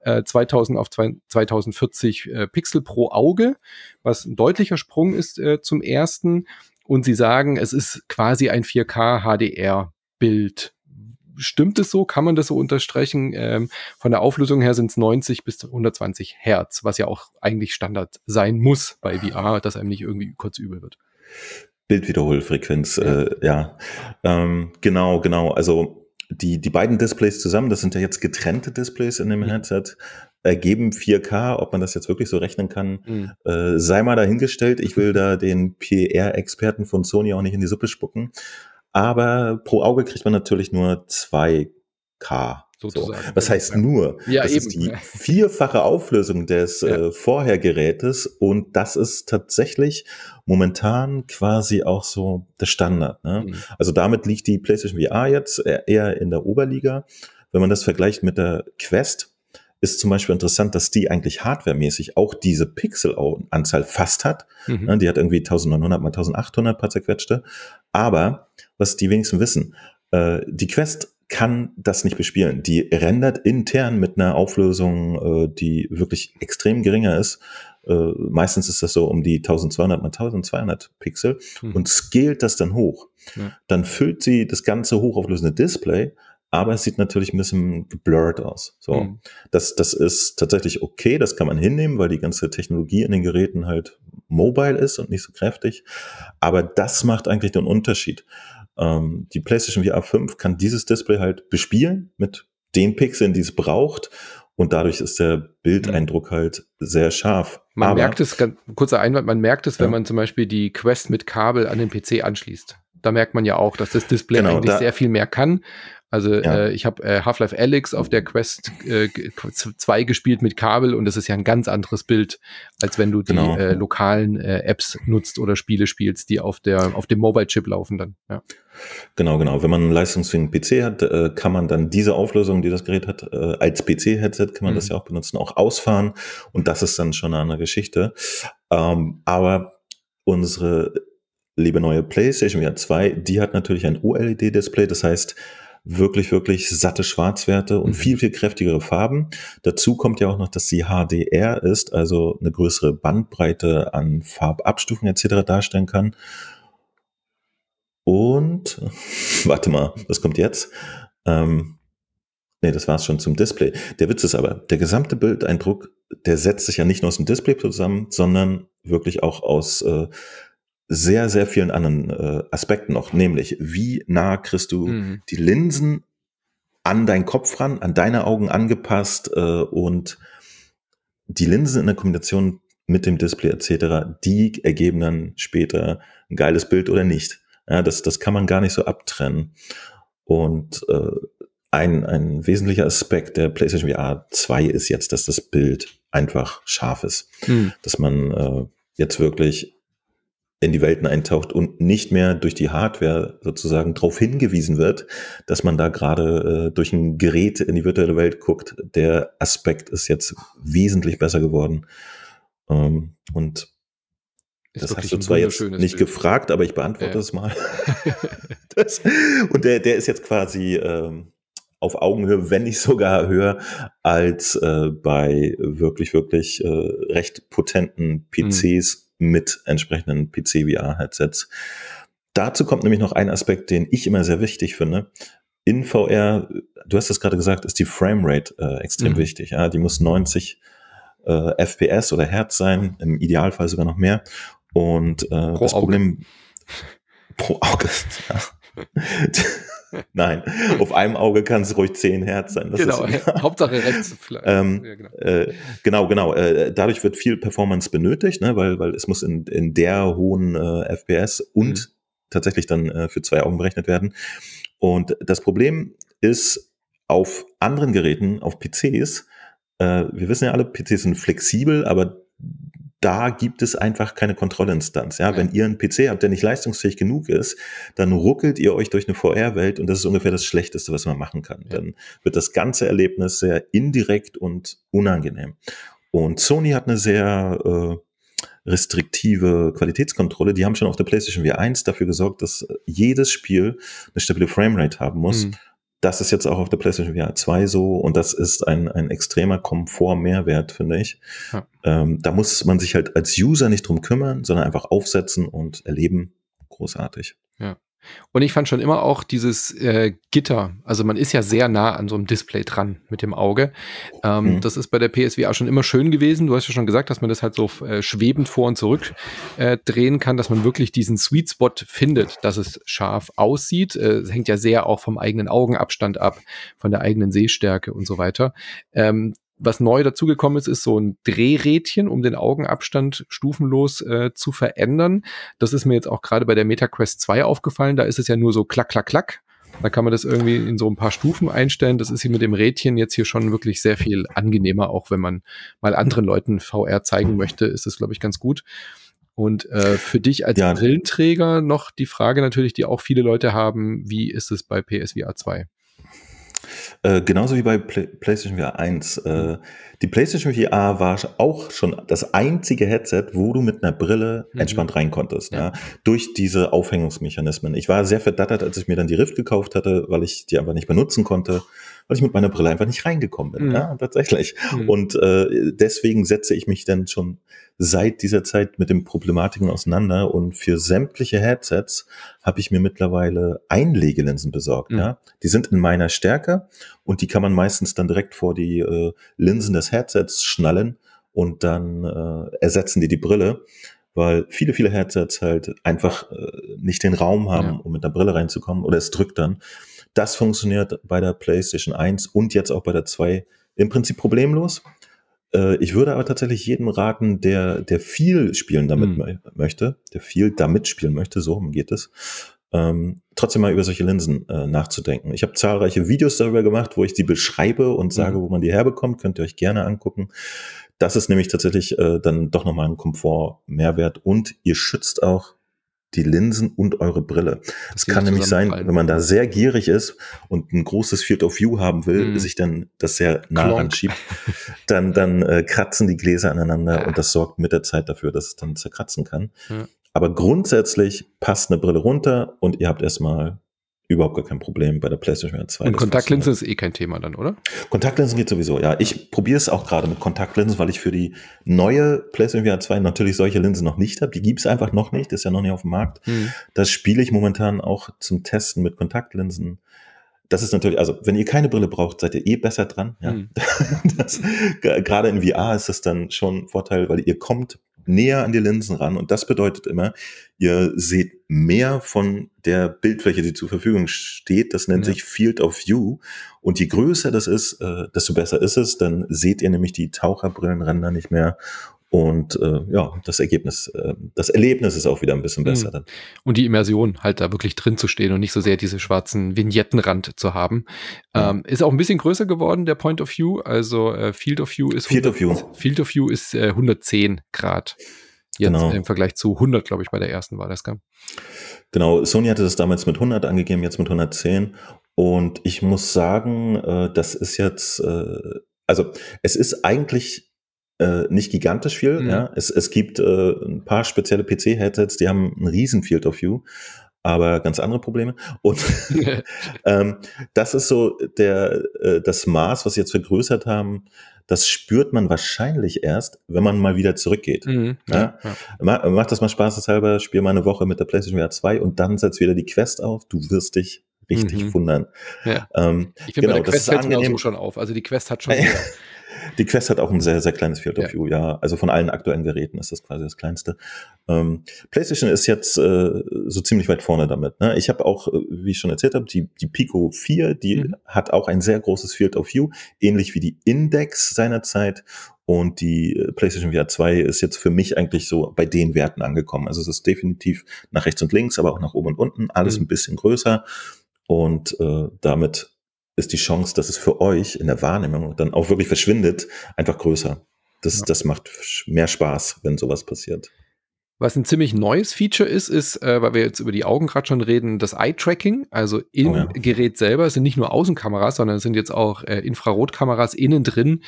Äh, 2000 auf 2040 äh, Pixel pro Auge, was ein deutlicher Sprung ist äh, zum ersten. Und sie sagen, es ist quasi ein 4K HDR-Bild. Stimmt es so? Kann man das so unterstreichen? Ähm, von der Auflösung her sind es 90 bis 120 Hertz, was ja auch eigentlich Standard sein muss bei VR, dass einem nicht irgendwie kurz übel wird. Bildwiederholfrequenz, ja, äh, ja. Ähm, genau, genau. Also die, die beiden Displays zusammen, das sind ja jetzt getrennte Displays in dem mhm. Headset, ergeben 4K. Ob man das jetzt wirklich so rechnen kann, mhm. äh, sei mal dahingestellt. Ich will da den PR-Experten von Sony auch nicht in die Suppe spucken. Aber pro Auge kriegt man natürlich nur 2K sozusagen. So. Was heißt nur? Ja, das eben. ist die vierfache Auflösung des ja. äh, Vorhergerätes und das ist tatsächlich momentan quasi auch so der Standard. Ne? Mhm. Also damit liegt die PlayStation VR jetzt eher in der Oberliga. Wenn man das vergleicht mit der Quest, ist zum Beispiel interessant, dass die eigentlich hardwaremäßig auch diese Pixelanzahl fast hat. Mhm. Ne, die hat irgendwie 1900 mal 1800 paar zerquetschte. Aber was die wenigsten wissen, äh, die Quest kann das nicht bespielen. Die rendert intern mit einer Auflösung, äh, die wirklich extrem geringer ist. Äh, meistens ist das so um die 1200 mal 1200 Pixel mhm. und scaled das dann hoch. Ja. Dann füllt sie das ganze hochauflösende Display, aber es sieht natürlich ein bisschen geblurrt aus. So, mhm. das, das ist tatsächlich okay, das kann man hinnehmen, weil die ganze Technologie in den Geräten halt mobile ist und nicht so kräftig. Aber das macht eigentlich den Unterschied. Ähm, die PlayStation VR 5 kann dieses Display halt bespielen mit den Pixeln, die es braucht. Und dadurch ist der Bildeindruck halt sehr scharf. Man Aber, merkt es, ganz, kurzer Einwand, man merkt es, wenn ja. man zum Beispiel die Quest mit Kabel an den PC anschließt. Da merkt man ja auch, dass das Display genau, eigentlich da, sehr viel mehr kann. Also ja. äh, ich habe äh, Half-Life Alyx auf der Quest äh, 2 gespielt mit Kabel und das ist ja ein ganz anderes Bild, als wenn du die genau. äh, lokalen äh, Apps nutzt oder Spiele spielst, die auf der auf dem Mobile-Chip laufen dann. Ja. Genau, genau. Wenn man einen leistungsfähigen PC hat, äh, kann man dann diese Auflösung, die das Gerät hat, äh, als PC-Headset kann man mhm. das ja auch benutzen, auch ausfahren und das ist dann schon eine andere Geschichte. Ähm, aber unsere liebe neue PlayStation VR 2, die hat natürlich ein OLED-Display, das heißt, wirklich, wirklich satte Schwarzwerte und mhm. viel, viel kräftigere Farben. Dazu kommt ja auch noch, dass sie HDR ist, also eine größere Bandbreite an Farbabstufungen etc. darstellen kann. Und, warte mal, was kommt jetzt? Ähm, nee, das war es schon zum Display. Der Witz ist aber, der gesamte Bildeindruck, der setzt sich ja nicht nur aus dem Display zusammen, sondern wirklich auch aus äh, sehr, sehr vielen anderen äh, Aspekten noch, nämlich wie nah kriegst du mhm. die Linsen an deinen Kopf ran, an deine Augen angepasst äh, und die Linsen in der Kombination mit dem Display etc., die ergeben dann später ein geiles Bild oder nicht. Ja, das, das kann man gar nicht so abtrennen. Und äh, ein, ein wesentlicher Aspekt der PlayStation VR 2 ist jetzt, dass das Bild einfach scharf ist. Mhm. Dass man äh, jetzt wirklich in die Welten eintaucht und nicht mehr durch die Hardware sozusagen darauf hingewiesen wird, dass man da gerade äh, durch ein Gerät in die virtuelle Welt guckt. Der Aspekt ist jetzt wesentlich besser geworden. Ähm, und ist das hast du zwar jetzt nicht Bild. gefragt, aber ich beantworte ja. es mal. das, und der, der ist jetzt quasi ähm, auf Augenhöhe, wenn nicht sogar höher als äh, bei wirklich, wirklich äh, recht potenten PCs, mhm mit entsprechenden PC-VR-Headsets. Dazu kommt nämlich noch ein Aspekt, den ich immer sehr wichtig finde. In VR, du hast es gerade gesagt, ist die Framerate äh, extrem mhm. wichtig. Ja, die muss 90 äh, FPS oder Hertz sein, im Idealfall sogar noch mehr. Und äh, das Auge. Problem pro Auge. Ja. Nein, auf einem Auge kann es ruhig 10 Hertz sein. genau, Hauptsache rechts. Ähm, ja, genau. Äh, genau, genau. Äh, dadurch wird viel Performance benötigt, ne, weil, weil es muss in, in der hohen äh, FPS und mhm. tatsächlich dann äh, für zwei Augen berechnet werden. Und das Problem ist, auf anderen Geräten, auf PCs, äh, wir wissen ja alle, PCs sind flexibel, aber da gibt es einfach keine Kontrollinstanz. Ja, wenn ihr einen PC habt, der nicht leistungsfähig genug ist, dann ruckelt ihr euch durch eine VR-Welt und das ist ungefähr das Schlechteste, was man machen kann. Dann wird das ganze Erlebnis sehr indirekt und unangenehm. Und Sony hat eine sehr äh, restriktive Qualitätskontrolle. Die haben schon auf der PlayStation VR 1 dafür gesorgt, dass jedes Spiel eine stabile Framerate haben muss. Mhm. Das ist jetzt auch auf der PlayStation VR 2 so und das ist ein, ein extremer Komfort-Mehrwert, finde ich. Ja. Ähm, da muss man sich halt als User nicht drum kümmern, sondern einfach aufsetzen und erleben. Großartig. Ja. Und ich fand schon immer auch dieses äh, Gitter, also man ist ja sehr nah an so einem Display dran mit dem Auge. Ähm, mhm. Das ist bei der PSVR schon immer schön gewesen. Du hast ja schon gesagt, dass man das halt so äh, schwebend vor und zurück äh, drehen kann, dass man wirklich diesen Sweet Spot findet, dass es scharf aussieht. Äh, es hängt ja sehr auch vom eigenen Augenabstand ab, von der eigenen Sehstärke und so weiter. Ähm, was neu dazugekommen ist, ist so ein Drehrädchen, um den Augenabstand stufenlos äh, zu verändern. Das ist mir jetzt auch gerade bei der MetaQuest 2 aufgefallen. Da ist es ja nur so klack, klack, klack. Da kann man das irgendwie in so ein paar Stufen einstellen. Das ist hier mit dem Rädchen jetzt hier schon wirklich sehr viel angenehmer, auch wenn man mal anderen Leuten VR zeigen möchte, ist das, glaube ich, ganz gut. Und äh, für dich als ja. Brillenträger noch die Frage natürlich, die auch viele Leute haben, wie ist es bei PSVR 2? Äh, genauso wie bei Play PlayStation VR 1. Äh, die PlayStation VR war auch schon das einzige Headset, wo du mit einer Brille mhm. entspannt rein konntest. Ja. ja. Durch diese Aufhängungsmechanismen. Ich war sehr verdattert, als ich mir dann die Rift gekauft hatte, weil ich die einfach nicht benutzen konnte weil ich mit meiner Brille einfach nicht reingekommen bin. Mhm. Ja, tatsächlich. Mhm. Und äh, deswegen setze ich mich dann schon seit dieser Zeit mit den Problematiken auseinander und für sämtliche Headsets habe ich mir mittlerweile Einlegelinsen besorgt. Mhm. Ja, die sind in meiner Stärke und die kann man meistens dann direkt vor die äh, Linsen des Headsets schnallen und dann äh, ersetzen die die Brille weil viele, viele Headsets halt einfach äh, nicht den Raum haben, ja. um mit der Brille reinzukommen oder es drückt dann. Das funktioniert bei der PlayStation 1 und jetzt auch bei der 2 im Prinzip problemlos. Äh, ich würde aber tatsächlich jedem raten, der, der viel spielen damit mhm. möchte, der viel damit spielen möchte, so geht es, ähm, trotzdem mal über solche Linsen äh, nachzudenken. Ich habe zahlreiche Videos darüber gemacht, wo ich die beschreibe und sage, mhm. wo man die herbekommt. Könnt ihr euch gerne angucken. Das ist nämlich tatsächlich äh, dann doch nochmal ein Komfort-Mehrwert und ihr schützt auch die Linsen und eure Brille. Es kann nämlich sein, wenn man da sehr gierig ist und ein großes Field of View haben will, mm. sich dann das sehr nah Klonk. anschiebt, dann, dann äh, kratzen die Gläser aneinander ja. und das sorgt mit der Zeit dafür, dass es dann zerkratzen kann. Ja. Aber grundsätzlich passt eine Brille runter und ihr habt erstmal überhaupt gar kein Problem bei der PlayStation 2. Und Kontaktlinsen ist eh kein Thema dann, oder? Kontaktlinsen geht sowieso, ja. Ich probiere es auch gerade mit Kontaktlinsen, weil ich für die neue PlayStation 2 natürlich solche Linsen noch nicht habe. Die gibt es einfach noch nicht, ist ja noch nicht auf dem Markt. Mhm. Das spiele ich momentan auch zum Testen mit Kontaktlinsen. Das ist natürlich, also wenn ihr keine Brille braucht, seid ihr eh besser dran. Ja. Mhm. Gerade in VR ist das dann schon ein Vorteil, weil ihr kommt näher an die Linsen ran. Und das bedeutet immer, ihr seht mehr von der Bildfläche, die zur Verfügung steht. Das nennt ja. sich Field of View. Und je größer das ist, äh, desto besser ist es. Dann seht ihr nämlich die Taucherbrillenränder nicht mehr und äh, ja, das Ergebnis, äh, das Erlebnis ist auch wieder ein bisschen besser. Mhm. Dann. Und die Immersion, halt da wirklich drin zu stehen und nicht so sehr diese schwarzen Vignettenrand zu haben. Ja. Ähm, ist auch ein bisschen größer geworden, der Point of View. Also äh, Field of View ist Field 100, of View, Field of View ist äh, 110 Grad. Jetzt genau. im Vergleich zu 100, glaube ich, bei der ersten war das, gell? Genau, Sony hatte das damals mit 100 angegeben, jetzt mit 110. Und ich muss sagen, äh, das ist jetzt, äh, also es ist eigentlich äh, nicht gigantisch viel. Mhm. Ja. Es, es gibt äh, ein paar spezielle PC-Headsets, die haben einen riesen Field of View, aber ganz andere Probleme. Und ähm, das ist so der, äh, das Maß, was sie jetzt vergrößert haben. Das spürt man wahrscheinlich erst, wenn man mal wieder zurückgeht. Mhm, ja, ja. Mach, mach das mal spaßeshalber, spiel mal eine Woche mit der PlayStation VR 2 und dann setzt wieder die Quest auf. Du wirst dich richtig mhm. wundern. Ja. Ähm, ich finde, genau, bei der Quest fällt mir auch so schon auf. Also die Quest hat schon Die Quest hat auch ein sehr, sehr kleines Field of View, ja. Also von allen aktuellen Geräten ist das quasi das kleinste. Ähm, PlayStation ist jetzt äh, so ziemlich weit vorne damit. Ne? Ich habe auch, äh, wie ich schon erzählt habe, die, die Pico 4, die mhm. hat auch ein sehr großes Field of View, ähnlich wie die Index seinerzeit. Und die äh, PlayStation VR 2 ist jetzt für mich eigentlich so bei den Werten angekommen. Also es ist definitiv nach rechts und links, aber auch nach oben und unten, alles mhm. ein bisschen größer. Und äh, damit ist die Chance, dass es für euch in der Wahrnehmung dann auch wirklich verschwindet, einfach größer. Das, ja. das macht mehr Spaß, wenn sowas passiert. Was ein ziemlich neues Feature ist, ist, äh, weil wir jetzt über die Augen gerade schon reden, das Eye-Tracking. Also im oh ja. Gerät selber sind nicht nur Außenkameras, sondern es sind jetzt auch äh, Infrarotkameras innen drin,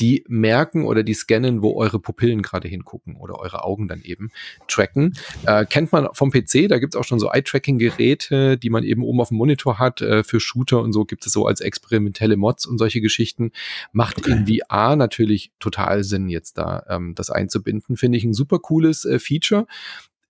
die merken oder die scannen, wo eure Pupillen gerade hingucken oder eure Augen dann eben tracken. Äh, kennt man vom PC, da gibt es auch schon so Eye-Tracking-Geräte, die man eben oben auf dem Monitor hat. Äh, für Shooter und so gibt es so als experimentelle Mods und solche Geschichten. Macht okay. in VR natürlich total Sinn, jetzt da ähm, das einzubinden. Finde ich ein super cooles äh, Feature Feature.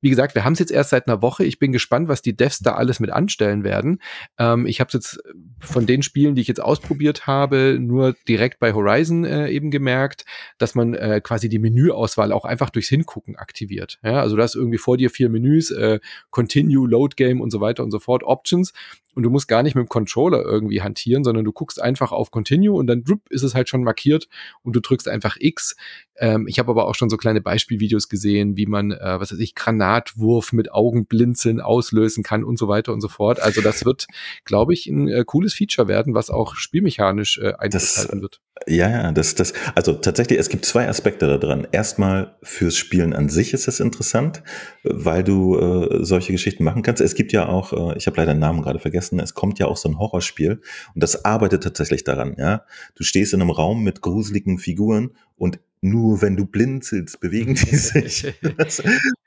Wie gesagt, wir haben es jetzt erst seit einer Woche. Ich bin gespannt, was die Devs da alles mit anstellen werden. Ähm, ich habe es jetzt von den Spielen, die ich jetzt ausprobiert habe, nur direkt bei Horizon äh, eben gemerkt, dass man äh, quasi die Menüauswahl auch einfach durchs Hingucken aktiviert. Ja, also du hast irgendwie vor dir vier Menüs, äh, Continue, Load Game und so weiter und so fort, Options und du musst gar nicht mit dem Controller irgendwie hantieren, sondern du guckst einfach auf Continue und dann drup, ist es halt schon markiert und du drückst einfach X. Ähm, ich habe aber auch schon so kleine Beispielvideos gesehen, wie man, äh, was weiß ich, Granatwurf mit Augenblinzeln auslösen kann und so weiter und so fort. Also das wird, glaube ich, ein äh, cooles Feature werden, was auch spielmechanisch äh, einzuhalten wird. Ja, ja, das, das, also tatsächlich, es gibt zwei Aspekte da dran. Erstmal fürs Spielen an sich ist es interessant, weil du äh, solche Geschichten machen kannst. Es gibt ja auch, äh, ich habe leider den Namen gerade vergessen, vergessen, es kommt ja auch so ein Horrorspiel und das arbeitet tatsächlich daran, ja. Du stehst in einem Raum mit gruseligen Figuren und nur wenn du blinzelst, bewegen die sich. Das,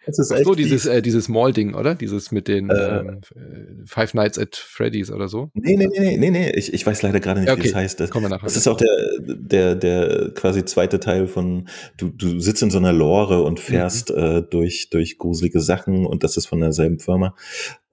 das ist echt so, dieses, äh, dieses Mall-Ding, oder? Dieses mit den äh, ähm, äh, Five Nights at Freddy's oder so? Nee, nee, nee, nee, nee, ich, ich weiß leider gerade nicht, okay. wie es heißt. Das, Kommen wir nachher das ist auch der, der, der quasi zweite Teil von, du, du sitzt in so einer Lore und fährst mhm. durch, durch gruselige Sachen und das ist von derselben Firma.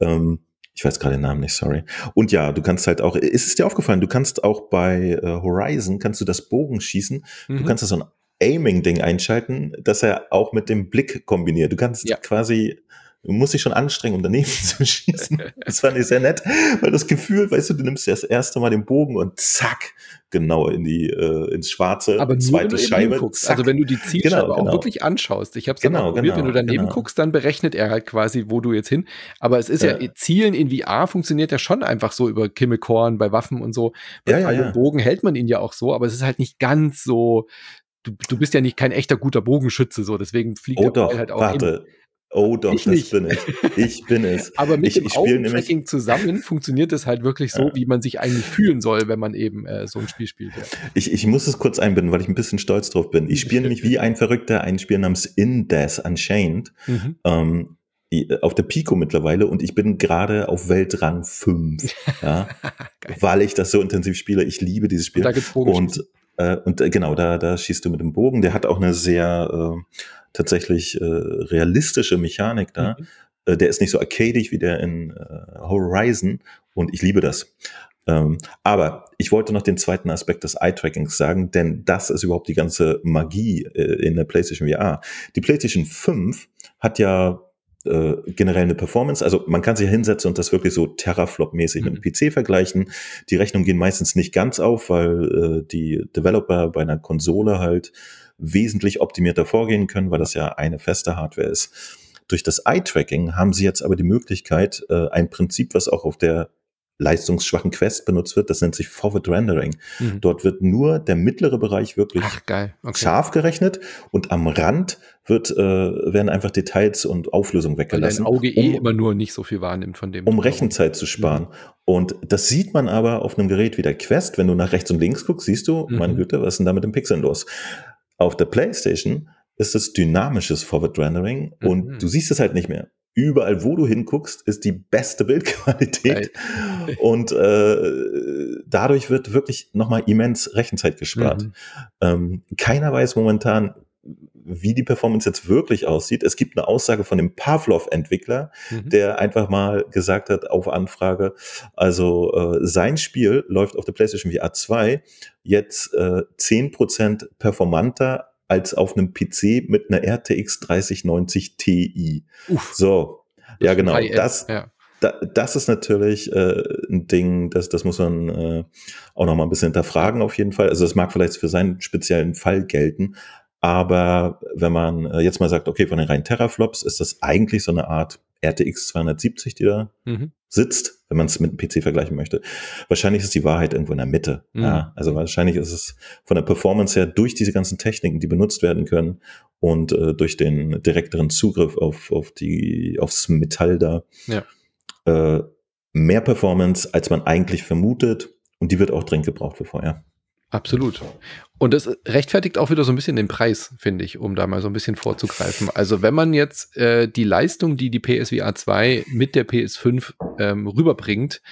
Ähm, ich weiß gerade den Namen nicht, sorry. Und ja, du kannst halt auch, ist es dir aufgefallen, du kannst auch bei äh, Horizon, kannst du das Bogenschießen, mhm. du kannst da so ein Aiming-Ding einschalten, dass er auch mit dem Blick kombiniert. Du kannst ja. quasi, du musst dich schon anstrengen, um daneben zu schießen. Das fand ich sehr nett, weil das Gefühl, weißt du, du nimmst das erste Mal den Bogen und zack, genau in die äh, ins Schwarze, Aber nur, zweite wenn du Scheibe. Guckst. Also wenn du die Zielscheibe genau, genau. auch wirklich anschaust. Ich habe es genau, probiert, genau, wenn du daneben genau. guckst, dann berechnet er halt quasi, wo du jetzt hin. Aber es ist ja, ja Zielen in VR funktioniert ja schon einfach so über Kimmelkorn bei Waffen und so. Bei ja, ja, ja. Bogen hält man ihn ja auch so, aber es ist halt nicht ganz so du, du bist ja nicht kein echter guter Bogenschütze, so deswegen fliegt oh der Ball halt auch. Warte. Hin. Oh doch, ich das nicht. bin ich. Ich bin es. Aber mit ich, dem Augentracking zusammen funktioniert es halt wirklich so, ja. wie man sich eigentlich fühlen soll, wenn man eben äh, so ein Spiel spielt. Ja. Ich, ich muss es kurz einbinden, weil ich ein bisschen stolz drauf bin. Ich spiele nämlich wie ein Verrückter ein Spiel namens In Death Unchained. Mhm. Ähm, auf der Pico mittlerweile und ich bin gerade auf Weltrang 5, ja, weil ich das so intensiv spiele. Ich liebe dieses Spiel. Und da gibt's und äh, und äh, genau, da, da schießt du mit dem Bogen. Der hat auch eine sehr äh, tatsächlich äh, realistische Mechanik da. Mhm. Äh, der ist nicht so arcadig wie der in äh, Horizon und ich liebe das. Ähm, aber ich wollte noch den zweiten Aspekt des Eye-Trackings sagen, denn das ist überhaupt die ganze Magie äh, in der PlayStation VR. Die PlayStation 5 hat ja äh, generell eine Performance. Also man kann sich hinsetzen und das wirklich so Terraflop-mäßig mhm. mit dem PC vergleichen. Die Rechnungen gehen meistens nicht ganz auf, weil äh, die Developer bei einer Konsole halt wesentlich optimierter vorgehen können, weil das ja eine feste Hardware ist. Durch das Eye-Tracking haben sie jetzt aber die Möglichkeit, äh, ein Prinzip, was auch auf der leistungsschwachen Quest benutzt wird. Das nennt sich Forward Rendering. Mhm. Dort wird nur der mittlere Bereich wirklich okay. scharf gerechnet und am Rand wird, äh, werden einfach Details und Auflösung weggelassen. Weil dein Auge eh um, immer nur nicht so viel wahrnimmt von dem. Um Rechenzeit zu sparen. Mhm. Und das sieht man aber auf einem Gerät wie der Quest. Wenn du nach rechts und links guckst, siehst du, mhm. meine Güte, was ist denn da mit den Pixeln los? Auf der Playstation ist es dynamisches Forward Rendering mhm. und du siehst es halt nicht mehr überall, wo du hinguckst, ist die beste Bildqualität. Und äh, dadurch wird wirklich nochmal immens Rechenzeit gespart. Mhm. Ähm, keiner weiß momentan, wie die Performance jetzt wirklich aussieht. Es gibt eine Aussage von dem Pavlov-Entwickler, mhm. der einfach mal gesagt hat auf Anfrage, also äh, sein Spiel läuft auf der PlayStation VR 2 jetzt äh, 10% performanter als auf einem PC mit einer RTX 3090 Ti. Uff, so, ja genau, das, ja. Da, das ist natürlich äh, ein Ding, das, das muss man äh, auch noch mal ein bisschen hinterfragen auf jeden Fall. Also das mag vielleicht für seinen speziellen Fall gelten, aber wenn man äh, jetzt mal sagt, okay, von den reinen Teraflops ist das eigentlich so eine Art RTX 270, die da mhm. sitzt, wenn man es mit dem PC vergleichen möchte. Wahrscheinlich ist die Wahrheit irgendwo in der Mitte. Mhm. Ja, also wahrscheinlich ist es von der Performance her durch diese ganzen Techniken, die benutzt werden können und äh, durch den direkteren Zugriff auf, auf die, aufs Metall da, ja. äh, mehr Performance, als man eigentlich vermutet. Und die wird auch dringend gebraucht für vorher. Absolut. Und das rechtfertigt auch wieder so ein bisschen den Preis, finde ich, um da mal so ein bisschen vorzugreifen. Also wenn man jetzt äh, die Leistung, die die PSVR 2 mit der PS5 ähm, rüberbringt,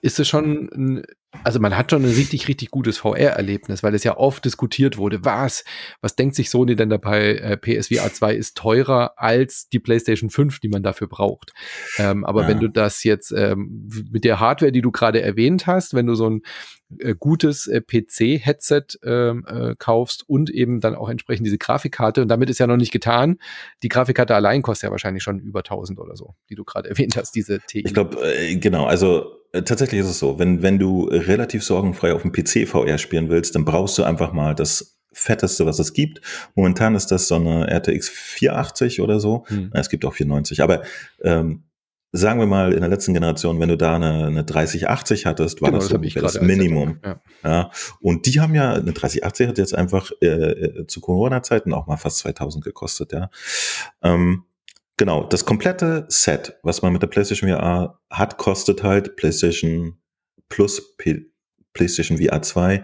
ist es schon ein also man hat schon ein richtig, richtig gutes VR-Erlebnis, weil es ja oft diskutiert wurde, was, was denkt sich Sony denn dabei, äh, PSVR 2 ist teurer als die PlayStation 5, die man dafür braucht. Ähm, aber ja. wenn du das jetzt ähm, mit der Hardware, die du gerade erwähnt hast, wenn du so ein äh, gutes äh, PC-Headset ähm, äh, kaufst und eben dann auch entsprechend diese Grafikkarte, und damit ist ja noch nicht getan, die Grafikkarte allein kostet ja wahrscheinlich schon über 1000 oder so, die du gerade erwähnt hast, diese TI. Ich glaube, äh, genau, also tatsächlich ist es so, wenn, wenn du relativ sorgenfrei auf dem PC VR spielen willst, dann brauchst du einfach mal das fetteste, was es gibt. Momentan ist das so eine RTX 480 oder so. Hm. Es gibt auch 490, aber ähm, sagen wir mal in der letzten Generation, wenn du da eine, eine 3080 hattest, war genau, das, das, das Minimum. Ja. ja. Und die haben ja, eine 3080 hat jetzt einfach äh, äh, zu Corona-Zeiten auch mal fast 2000 gekostet, ja. Ähm, Genau, das komplette Set, was man mit der PlayStation VR hat, kostet halt PlayStation Plus P PlayStation VR 2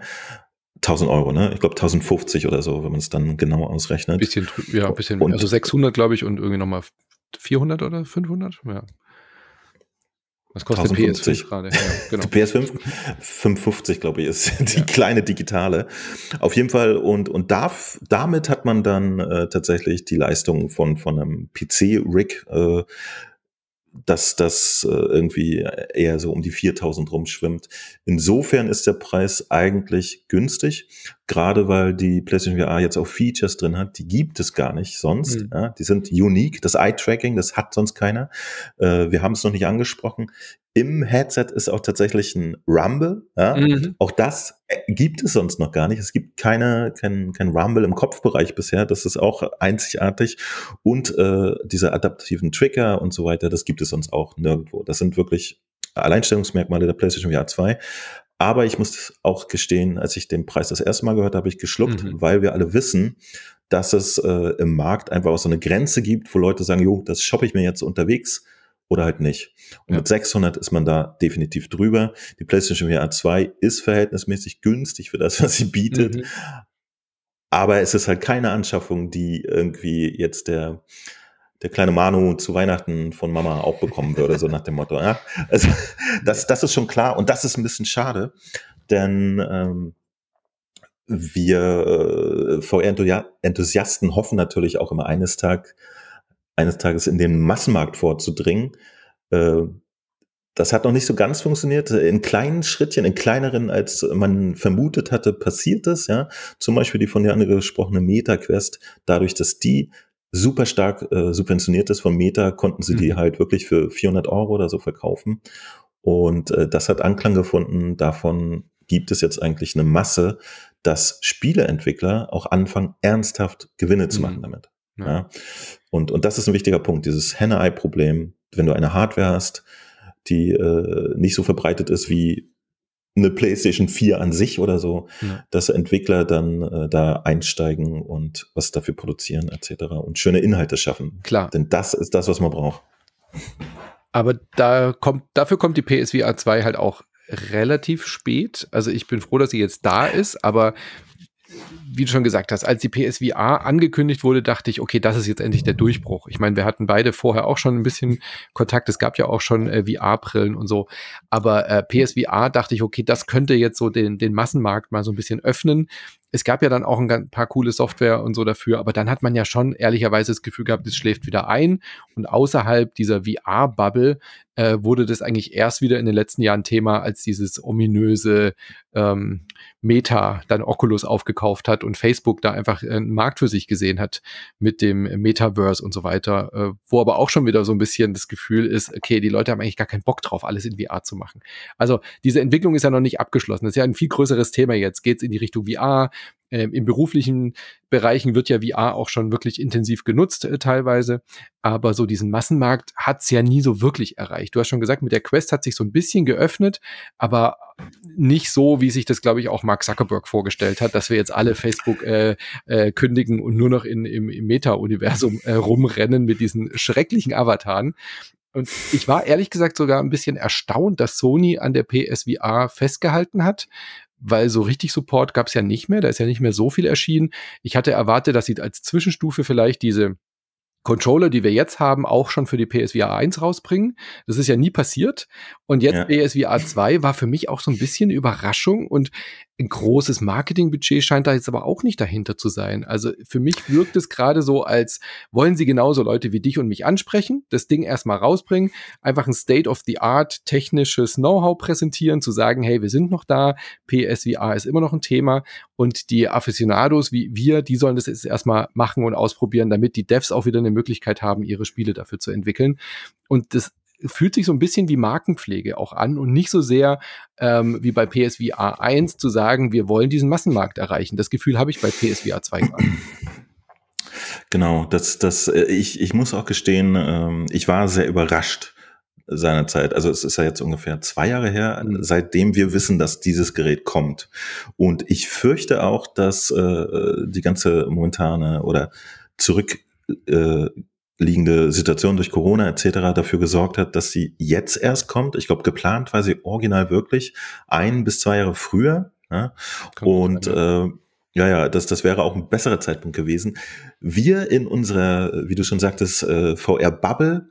1000 Euro, ne? Ich glaube 1050 oder so, wenn man es dann genau ausrechnet. Bisschen, ja, bisschen, und, also 600 glaube ich und irgendwie nochmal 400 oder 500, ja. Was kostet 1050. PS5 gerade? Ja, genau. PS5 550, glaube ich, ist die ja. kleine digitale. Auf jeden Fall und und darf, damit hat man dann äh, tatsächlich die Leistung von von einem PC-Rig äh, dass das äh, irgendwie eher so um die 4000 rumschwimmt. Insofern ist der Preis eigentlich günstig, gerade weil die PlayStation VR jetzt auch Features drin hat, die gibt es gar nicht sonst. Mhm. Ja, die sind unique. Das Eye-Tracking, das hat sonst keiner. Äh, wir haben es noch nicht angesprochen. Im Headset ist auch tatsächlich ein Rumble. Ja? Mhm. Auch das gibt es sonst noch gar nicht. Es gibt keine, kein, kein Rumble im Kopfbereich bisher. Das ist auch einzigartig. Und äh, diese adaptiven Trigger und so weiter, das gibt es sonst auch nirgendwo. Das sind wirklich Alleinstellungsmerkmale der PlayStation VR 2. Aber ich muss auch gestehen, als ich den Preis das erste Mal gehört habe, habe ich geschluckt, mhm. weil wir alle wissen, dass es äh, im Markt einfach auch so eine Grenze gibt, wo Leute sagen, jo, das shoppe ich mir jetzt unterwegs oder halt nicht. Und ja. mit 600 ist man da definitiv drüber. Die PlayStation VR 2 ist verhältnismäßig günstig für das, was sie bietet. Mhm. Aber es ist halt keine Anschaffung, die irgendwie jetzt der, der kleine Manu zu Weihnachten von Mama auch bekommen würde, so nach dem Motto. Ja? Also das, das ist schon klar und das ist ein bisschen schade, denn ähm, wir äh, VR-Enthusiasten hoffen natürlich auch immer eines Tag, eines Tages in den Massenmarkt vorzudringen. Äh, das hat noch nicht so ganz funktioniert. In kleinen Schrittchen, in kleineren, als man vermutet hatte, passiert das. Ja, zum Beispiel die von dir angesprochene Meta-Quest. Dadurch, dass die super stark äh, subventioniert ist von Meta, konnten sie mhm. die halt wirklich für 400 Euro oder so verkaufen. Und äh, das hat Anklang gefunden. Davon gibt es jetzt eigentlich eine Masse, dass Spieleentwickler auch anfangen, ernsthaft Gewinne zu machen mhm. damit. Ja. ja. Und, und das ist ein wichtiger Punkt, dieses Henne-Ei-Problem. Wenn du eine Hardware hast, die äh, nicht so verbreitet ist wie eine PlayStation 4 an sich oder so, ja. dass Entwickler dann äh, da einsteigen und was dafür produzieren etc. und schöne Inhalte schaffen. Klar. Denn das ist das, was man braucht. Aber da kommt, dafür kommt die PSVR 2 halt auch relativ spät. Also ich bin froh, dass sie jetzt da ist, aber wie du schon gesagt hast, als die PSVR angekündigt wurde, dachte ich, okay, das ist jetzt endlich der Durchbruch. Ich meine, wir hatten beide vorher auch schon ein bisschen Kontakt. Es gab ja auch schon äh, VR-Brillen und so. Aber äh, PSVR dachte ich, okay, das könnte jetzt so den, den Massenmarkt mal so ein bisschen öffnen. Es gab ja dann auch ein paar coole Software und so dafür, aber dann hat man ja schon ehrlicherweise das Gefühl gehabt, es schläft wieder ein. Und außerhalb dieser VR-Bubble äh, wurde das eigentlich erst wieder in den letzten Jahren Thema, als dieses ominöse ähm, Meta dann Oculus aufgekauft hat und Facebook da einfach einen Markt für sich gesehen hat mit dem Metaverse und so weiter, äh, wo aber auch schon wieder so ein bisschen das Gefühl ist, okay, die Leute haben eigentlich gar keinen Bock drauf, alles in VR zu machen. Also diese Entwicklung ist ja noch nicht abgeschlossen. Das ist ja ein viel größeres Thema jetzt. Geht es in die Richtung VR? Ähm, Im beruflichen Bereichen wird ja VR auch schon wirklich intensiv genutzt äh, teilweise, aber so diesen Massenmarkt hat es ja nie so wirklich erreicht. Du hast schon gesagt, mit der Quest hat sich so ein bisschen geöffnet, aber nicht so, wie sich das, glaube ich, auch Mark Zuckerberg vorgestellt hat, dass wir jetzt alle Facebook äh, äh, kündigen und nur noch in, im, im Meta-Universum äh, rumrennen mit diesen schrecklichen Avataren. Und ich war ehrlich gesagt sogar ein bisschen erstaunt, dass Sony an der PSVR festgehalten hat, weil so richtig Support gab es ja nicht mehr, da ist ja nicht mehr so viel erschienen. Ich hatte erwartet, dass sie als Zwischenstufe vielleicht diese Controller, die wir jetzt haben, auch schon für die PSVR 1 rausbringen. Das ist ja nie passiert. Und jetzt ja. PSVR 2 war für mich auch so ein bisschen Überraschung und ein großes Marketingbudget scheint da jetzt aber auch nicht dahinter zu sein. Also für mich wirkt es gerade so, als wollen sie genauso Leute wie dich und mich ansprechen, das Ding erstmal rausbringen, einfach ein State-of-the-Art technisches Know-how präsentieren, zu sagen, hey, wir sind noch da, PSVR ist immer noch ein Thema und die Aficionados wie wir, die sollen das jetzt erstmal machen und ausprobieren, damit die Devs auch wieder eine Möglichkeit haben, ihre Spiele dafür zu entwickeln. Und das fühlt sich so ein bisschen wie Markenpflege auch an und nicht so sehr ähm, wie bei PSVR 1 zu sagen, wir wollen diesen Massenmarkt erreichen. Das Gefühl habe ich bei PSVR 2 gerade. Genau, das, das, äh, ich, ich muss auch gestehen, ähm, ich war sehr überrascht seinerzeit. Also es ist ja jetzt ungefähr zwei Jahre her, mhm. seitdem wir wissen, dass dieses Gerät kommt. Und ich fürchte auch, dass äh, die ganze momentane oder zurück äh, liegende Situation durch Corona etc. dafür gesorgt hat, dass sie jetzt erst kommt. Ich glaube, geplant war sie original wirklich ein bis zwei Jahre früher. Ja? Und. Äh, ja, ja, das, das wäre auch ein besserer Zeitpunkt gewesen. Wir in unserer, wie du schon sagtest, äh, VR-Bubble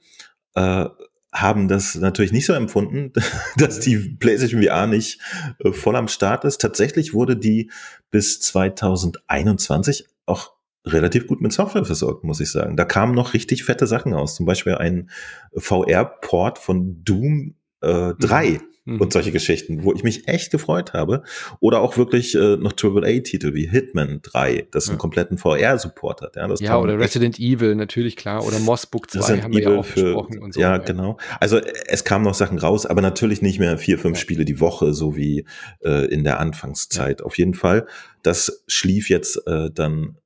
äh, haben das natürlich nicht so empfunden, dass die PlayStation VR nicht äh, voll am Start ist. Tatsächlich wurde die bis 2021 auch relativ gut mit Software versorgt, muss ich sagen. Da kamen noch richtig fette Sachen aus. Zum Beispiel ein VR-Port von Doom äh, 3 mhm. mhm. und solche Geschichten, wo ich mich echt gefreut habe. Oder auch wirklich äh, noch AAA-Titel wie Hitman 3, das ja. einen kompletten VR-Support hat. Ja, ja oder Resident Evil, natürlich klar. Oder Moss Book 2 Resident haben wir Evil ja auch für, besprochen und so. Ja, ja, genau. Also es kamen noch Sachen raus, aber natürlich nicht mehr vier, fünf ja. Spiele die Woche, so wie äh, in der Anfangszeit. Auf jeden Fall. Das schlief jetzt äh, dann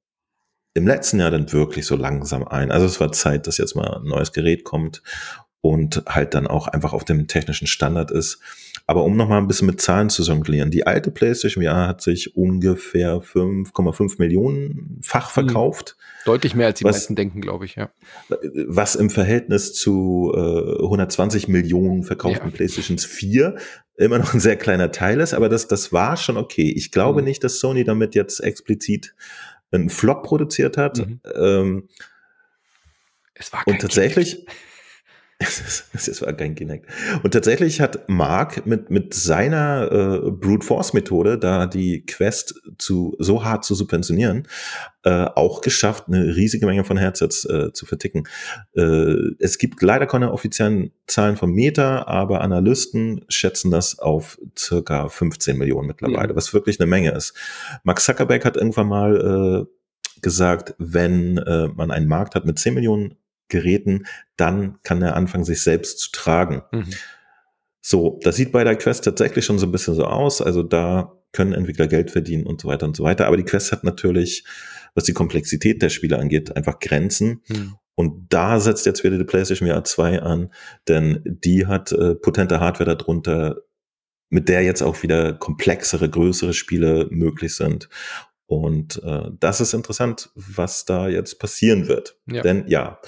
im letzten Jahr dann wirklich so langsam ein. Also es war Zeit, dass jetzt mal ein neues Gerät kommt und halt dann auch einfach auf dem technischen Standard ist. Aber um nochmal ein bisschen mit Zahlen zu jonglieren, die alte PlayStation VR hat sich ungefähr 5,5 Millionen fach hm. verkauft. Deutlich mehr als die was, meisten denken, glaube ich, ja. Was im Verhältnis zu äh, 120 Millionen verkauften ja. PlayStations 4 immer noch ein sehr kleiner Teil ist, aber das, das war schon okay. Ich glaube mhm. nicht, dass Sony damit jetzt explizit einen Flop produziert hat. Mhm. Ähm, es war kein und tatsächlich. Kinect. Es, war kein Kinect. Und tatsächlich hat Mark mit, mit seiner äh, Brute Force Methode, da die Quest zu, so hart zu subventionieren, äh, auch geschafft, eine riesige Menge von Headsets äh, zu verticken. Äh, es gibt leider keine offiziellen Zahlen von Meta, aber Analysten schätzen das auf circa 15 Millionen mittlerweile, mhm. was wirklich eine Menge ist. Max Zuckerberg hat irgendwann mal äh, gesagt, wenn äh, man einen Markt hat mit 10 Millionen Geräten, dann kann er anfangen, sich selbst zu tragen. Mhm. So, das sieht bei der Quest tatsächlich schon so ein bisschen so aus. Also da können Entwickler Geld verdienen und so weiter und so weiter. Aber die Quest hat natürlich, was die Komplexität der Spiele angeht, einfach Grenzen. Mhm. Und da setzt jetzt wieder die PlayStation VR 2 an, denn die hat äh, potente Hardware darunter, mit der jetzt auch wieder komplexere, größere Spiele möglich sind. Und äh, das ist interessant, was da jetzt passieren wird. Ja. Denn ja,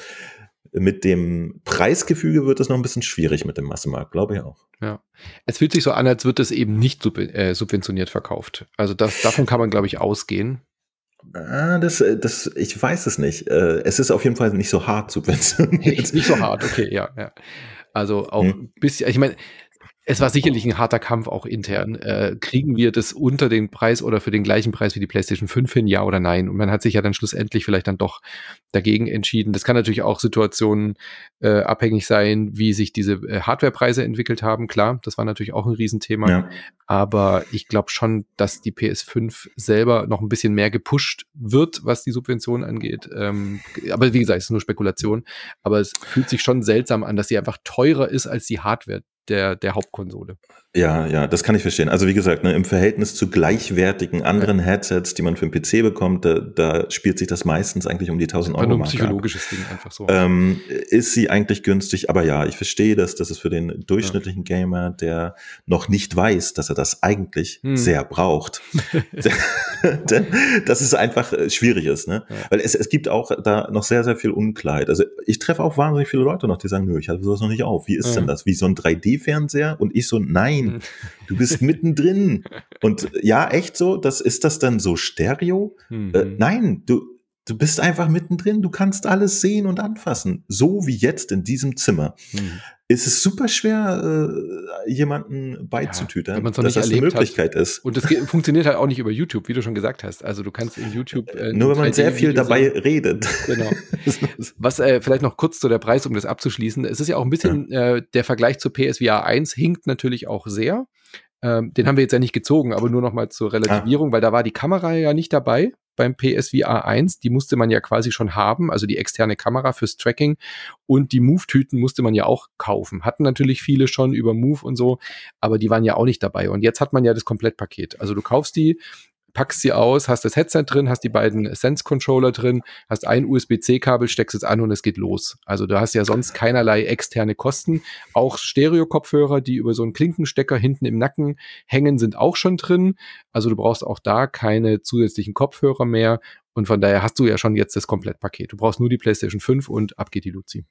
mit dem Preisgefüge wird es noch ein bisschen schwierig mit dem Massenmarkt, glaube ich auch. Ja. Es fühlt sich so an, als wird es eben nicht sub äh, subventioniert verkauft. Also das, davon kann man, glaube ich, ausgehen. Ah, das, äh, das, ich weiß es nicht. Äh, es ist auf jeden Fall nicht so hart subventioniert. Nicht so hart, okay, ja, ja. Also auch hm. ein bisschen, ich meine, es war sicherlich ein harter Kampf auch intern. Äh, kriegen wir das unter den Preis oder für den gleichen Preis wie die PlayStation 5 hin, ja oder nein? Und man hat sich ja dann schlussendlich vielleicht dann doch dagegen entschieden. Das kann natürlich auch Situationen äh, abhängig sein, wie sich diese äh, Hardwarepreise entwickelt haben. Klar, das war natürlich auch ein Riesenthema. Ja. Aber ich glaube schon, dass die PS5 selber noch ein bisschen mehr gepusht wird, was die Subvention angeht. Ähm, aber wie gesagt, es ist nur Spekulation. Aber es fühlt sich schon seltsam an, dass sie einfach teurer ist als die Hardware der, der Hauptkonsole. Ja, ja, das kann ich verstehen. Also wie gesagt, ne, im Verhältnis zu gleichwertigen anderen. Headsets, die man für den PC bekommt, da, da spielt sich das meistens eigentlich um die 1000 Euro. Nur ein psychologisches ab. Ding einfach so. Ähm, ist sie eigentlich günstig, aber ja, ich verstehe das. Das ist für den durchschnittlichen ja. Gamer, der noch nicht weiß, dass er das eigentlich hm. sehr braucht. dass es einfach äh, schwierig ist, ne? Ja. Weil es, es gibt auch da noch sehr, sehr viel Unklarheit. Also ich treffe auch wahnsinnig viele Leute noch, die sagen, nö, ich hatte sowas noch nicht auf. Wie ist ja. denn das? Wie so ein 3D-Fernseher? Und ich so, nein, mhm. du bist mittendrin. Und ja, echt so, das ist das dann so Stereo? Mhm. Äh, nein, du, du bist einfach mittendrin, du kannst alles sehen und anfassen. So wie jetzt in diesem Zimmer. Ist es super schwer, äh, jemanden beizutütern, ja, dass das eine Möglichkeit hat. ist. Und das funktioniert halt auch nicht über YouTube, wie du schon gesagt hast. Also du kannst in YouTube äh, nur wenn man sehr viel dabei sehen. redet. Genau. Was äh, vielleicht noch kurz zu der Preis, um das abzuschließen. Es ist ja auch ein bisschen ja. äh, der Vergleich zu PSVR 1 hinkt natürlich auch sehr. Ähm, den haben wir jetzt ja nicht gezogen, aber nur noch mal zur Relativierung, ah. weil da war die Kamera ja nicht dabei beim PSVR 1. Die musste man ja quasi schon haben, also die externe Kamera fürs Tracking. Und die Move-Tüten musste man ja auch kaufen. Hatten natürlich viele schon über Move und so, aber die waren ja auch nicht dabei. Und jetzt hat man ja das Komplettpaket. Also du kaufst die, packst sie aus, hast das Headset drin, hast die beiden Sense-Controller drin, hast ein USB-C-Kabel, steckst es an und es geht los. Also du hast ja sonst keinerlei externe Kosten. Auch Stereo-Kopfhörer, die über so einen Klinkenstecker hinten im Nacken hängen, sind auch schon drin. Also du brauchst auch da keine zusätzlichen Kopfhörer mehr Und von daher hast du ja schon jetzt das Komplettpaket. Du brauchst nur die PlayStation 5 und ab geht die Luzi.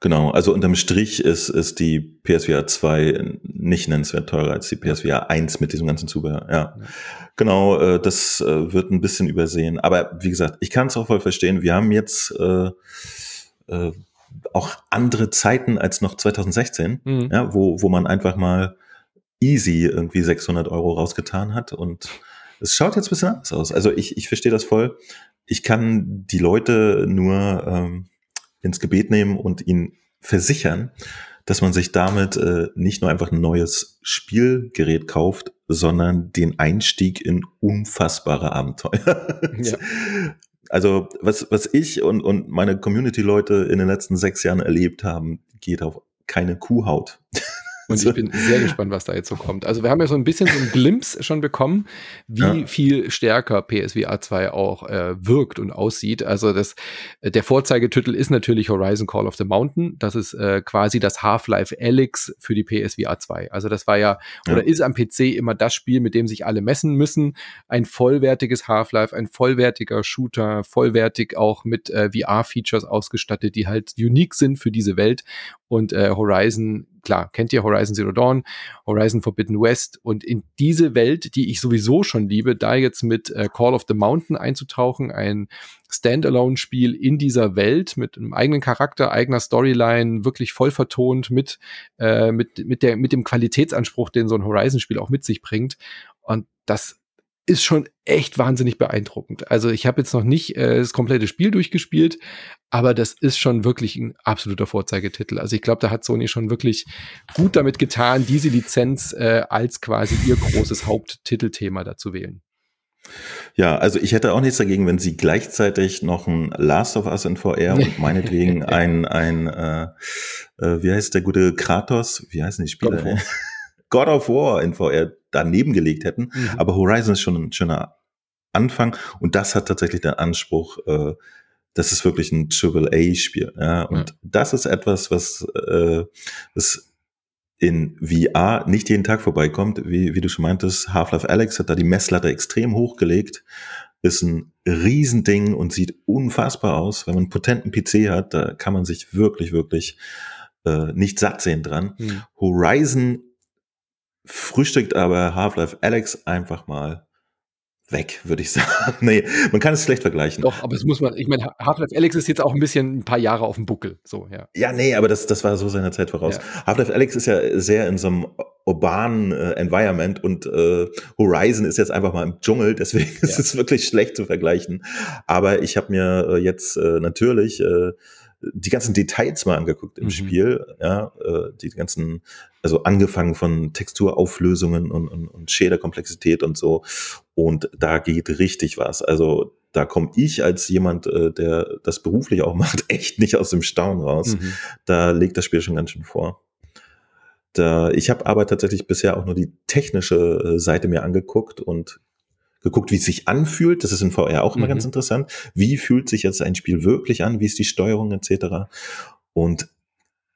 Genau, also unterm Strich ist, ist die PSVR 2 nicht nennenswert teurer als die PSVR 1 mit diesem ganzen Zubehör. Ja, ja. genau, äh, das äh, wird ein bisschen übersehen. Aber wie gesagt, ich kann es auch voll verstehen. Wir haben jetzt äh, äh, auch andere Zeiten als noch 2016, mhm. ja, wo, wo man einfach mal easy irgendwie 600 Euro rausgetan hat und es schaut jetzt ein bisschen anders aus. Also ich, ich verstehe das voll. Ich kann die Leute nur ähm, ins Gebet nehmen und ihnen versichern, dass man sich damit äh, nicht nur einfach ein neues Spielgerät kauft, sondern den Einstieg in unfassbare Abenteuer. Ja. Also was, was ich und, und meine Community-Leute in den letzten sechs Jahren erlebt haben, geht auf keine Kuhhaut. Und ich bin sehr gespannt, was da jetzt so kommt. Also wir haben ja so ein bisschen so einen Glimpse schon bekommen, wie ja. viel stärker PSVR 2 auch äh, wirkt und aussieht. Also das, äh, der Vorzeigetitel ist natürlich Horizon Call of the Mountain. Das ist äh, quasi das Half-Life Alyx für die PSVR 2. Also das war ja, ja, oder ist am PC immer das Spiel, mit dem sich alle messen müssen. Ein vollwertiges Half-Life, ein vollwertiger Shooter, vollwertig auch mit äh, VR-Features ausgestattet, die halt unique sind für diese Welt. Und äh, Horizon klar, kennt ihr Horizon Zero Dawn, Horizon Forbidden West und in diese Welt, die ich sowieso schon liebe, da jetzt mit äh, Call of the Mountain einzutauchen, ein Standalone-Spiel in dieser Welt mit einem eigenen Charakter, eigener Storyline, wirklich voll vertont mit, äh, mit, mit, der, mit dem Qualitätsanspruch, den so ein Horizon-Spiel auch mit sich bringt. Und das ist schon echt wahnsinnig beeindruckend. Also ich habe jetzt noch nicht äh, das komplette Spiel durchgespielt, aber das ist schon wirklich ein absoluter Vorzeigetitel. Also ich glaube, da hat Sony schon wirklich gut damit getan, diese Lizenz äh, als quasi ihr großes Haupttitelthema dazu wählen. Ja, also ich hätte auch nichts dagegen, wenn sie gleichzeitig noch ein Last of Us in VR und meinetwegen ein, ein äh, äh, wie heißt der gute Kratos, wie heißen die Spiele? God of War in VR daneben gelegt hätten. Mhm. Aber Horizon ist schon ein schöner Anfang und das hat tatsächlich den Anspruch, äh, das ist wirklich ein Triple A Spiel. Ja? Und ja. das ist etwas, was, äh, was in VR nicht jeden Tag vorbeikommt, wie, wie du schon meintest. Half-Life Alex hat da die Messlatte extrem hochgelegt, ist ein Riesending und sieht unfassbar aus. Wenn man einen potenten PC hat, da kann man sich wirklich, wirklich äh, nicht satt sehen dran. Mhm. Horizon frühstückt aber Half-Life Alex einfach mal weg, würde ich sagen. nee, man kann es schlecht vergleichen. Doch, aber es muss man, ich meine, Half-Life Alex ist jetzt auch ein bisschen ein paar Jahre auf dem Buckel, so, ja. Ja, nee, aber das, das war so seiner Zeit voraus. Ja. Half-Life Alex ist ja sehr in so einem urbanen äh, Environment und äh, Horizon ist jetzt einfach mal im Dschungel, deswegen ja. ist es wirklich schlecht zu vergleichen. Aber ich habe mir äh, jetzt äh, natürlich äh, die ganzen Details mal angeguckt im mhm. Spiel, ja, äh, die ganzen, also angefangen von Texturauflösungen und, und, und Shader-Komplexität und so. Und da geht richtig was. Also da komme ich als jemand, äh, der das beruflich auch macht, echt nicht aus dem Staunen raus. Mhm. Da legt das Spiel schon ganz schön vor. Da, ich habe aber tatsächlich bisher auch nur die technische äh, Seite mir angeguckt und geguckt, wie es sich anfühlt. Das ist in VR auch immer mhm. ganz interessant. Wie fühlt sich jetzt ein Spiel wirklich an? Wie ist die Steuerung etc.? Und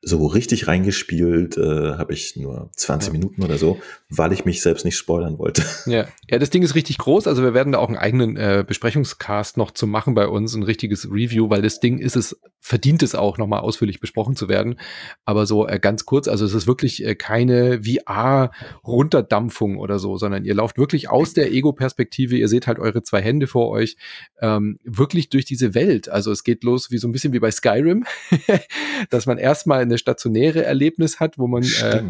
so richtig reingespielt äh, habe ich nur 20 ja. Minuten oder so, weil ich mich selbst nicht spoilern wollte. Ja. ja, das Ding ist richtig groß. Also wir werden da auch einen eigenen äh, Besprechungscast noch zu machen bei uns, ein richtiges Review, weil das Ding ist es, verdient es auch nochmal ausführlich besprochen zu werden. Aber so äh, ganz kurz, also es ist wirklich äh, keine VR-Runterdampfung oder so, sondern ihr lauft wirklich aus der Ego-Perspektive, ihr seht halt eure zwei Hände vor euch, ähm, wirklich durch diese Welt. Also es geht los wie so ein bisschen wie bei Skyrim, dass man erstmal eine stationäre Erlebnis hat, wo man äh,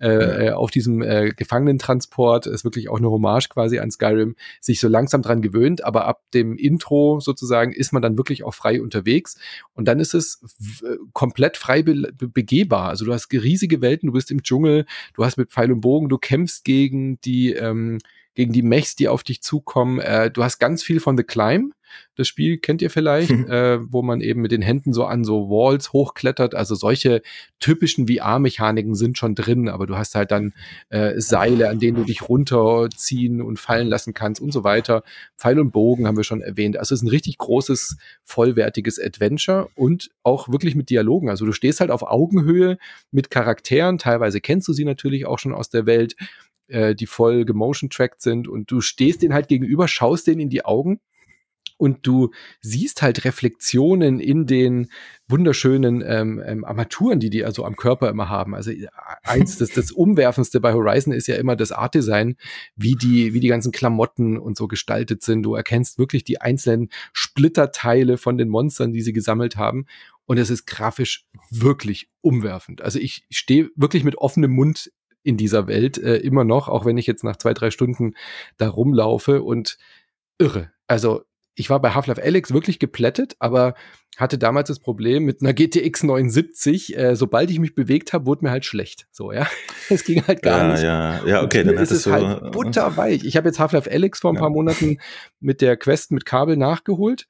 äh, äh, auf diesem äh, Gefangenentransport, ist wirklich auch eine Hommage quasi an Skyrim, sich so langsam dran gewöhnt, aber ab dem Intro sozusagen ist man dann wirklich auch frei unterwegs. Und dann ist es äh, komplett frei be begehbar. Also du hast riesige Welten, du bist im Dschungel, du hast mit Pfeil und Bogen, du kämpfst gegen die ähm, gegen die Mechs, die auf dich zukommen. Äh, du hast ganz viel von The Climb. Das Spiel kennt ihr vielleicht, äh, wo man eben mit den Händen so an so Walls hochklettert. Also solche typischen VR-Mechaniken sind schon drin, aber du hast halt dann äh, Seile, an denen du dich runterziehen und fallen lassen kannst und so weiter. Pfeil und Bogen haben wir schon erwähnt. Also es ist ein richtig großes, vollwertiges Adventure und auch wirklich mit Dialogen. Also du stehst halt auf Augenhöhe mit Charakteren. Teilweise kennst du sie natürlich auch schon aus der Welt äh, die voll gemotion-tracked sind und du stehst denen halt gegenüber, schaust denen in die Augen und du siehst halt Reflexionen in den wunderschönen ähm, ähm, Armaturen, die die also am Körper immer haben. Also äh, eins, das, das Umwerfendste bei Horizon ist ja immer das Artdesign, wie die, wie die ganzen Klamotten und so gestaltet sind. Du erkennst wirklich die einzelnen Splitterteile von den Monstern, die sie gesammelt haben. Und es ist grafisch wirklich umwerfend. Also ich stehe wirklich mit offenem Mund in dieser Welt äh, immer noch, auch wenn ich jetzt nach zwei, drei Stunden da rumlaufe und irre. Also ich war bei Half-Life Alyx wirklich geplättet, aber hatte damals das Problem mit einer GTX 79, äh, sobald ich mich bewegt habe, wurde mir halt schlecht. So, ja. Es ging halt gar ja, nicht. Ja, ja, okay, dann ist es du, halt butterweich. Ich habe jetzt Half-Life Alyx vor ein Ja. paar Monaten mit der Quest mit Kabel nachgeholt.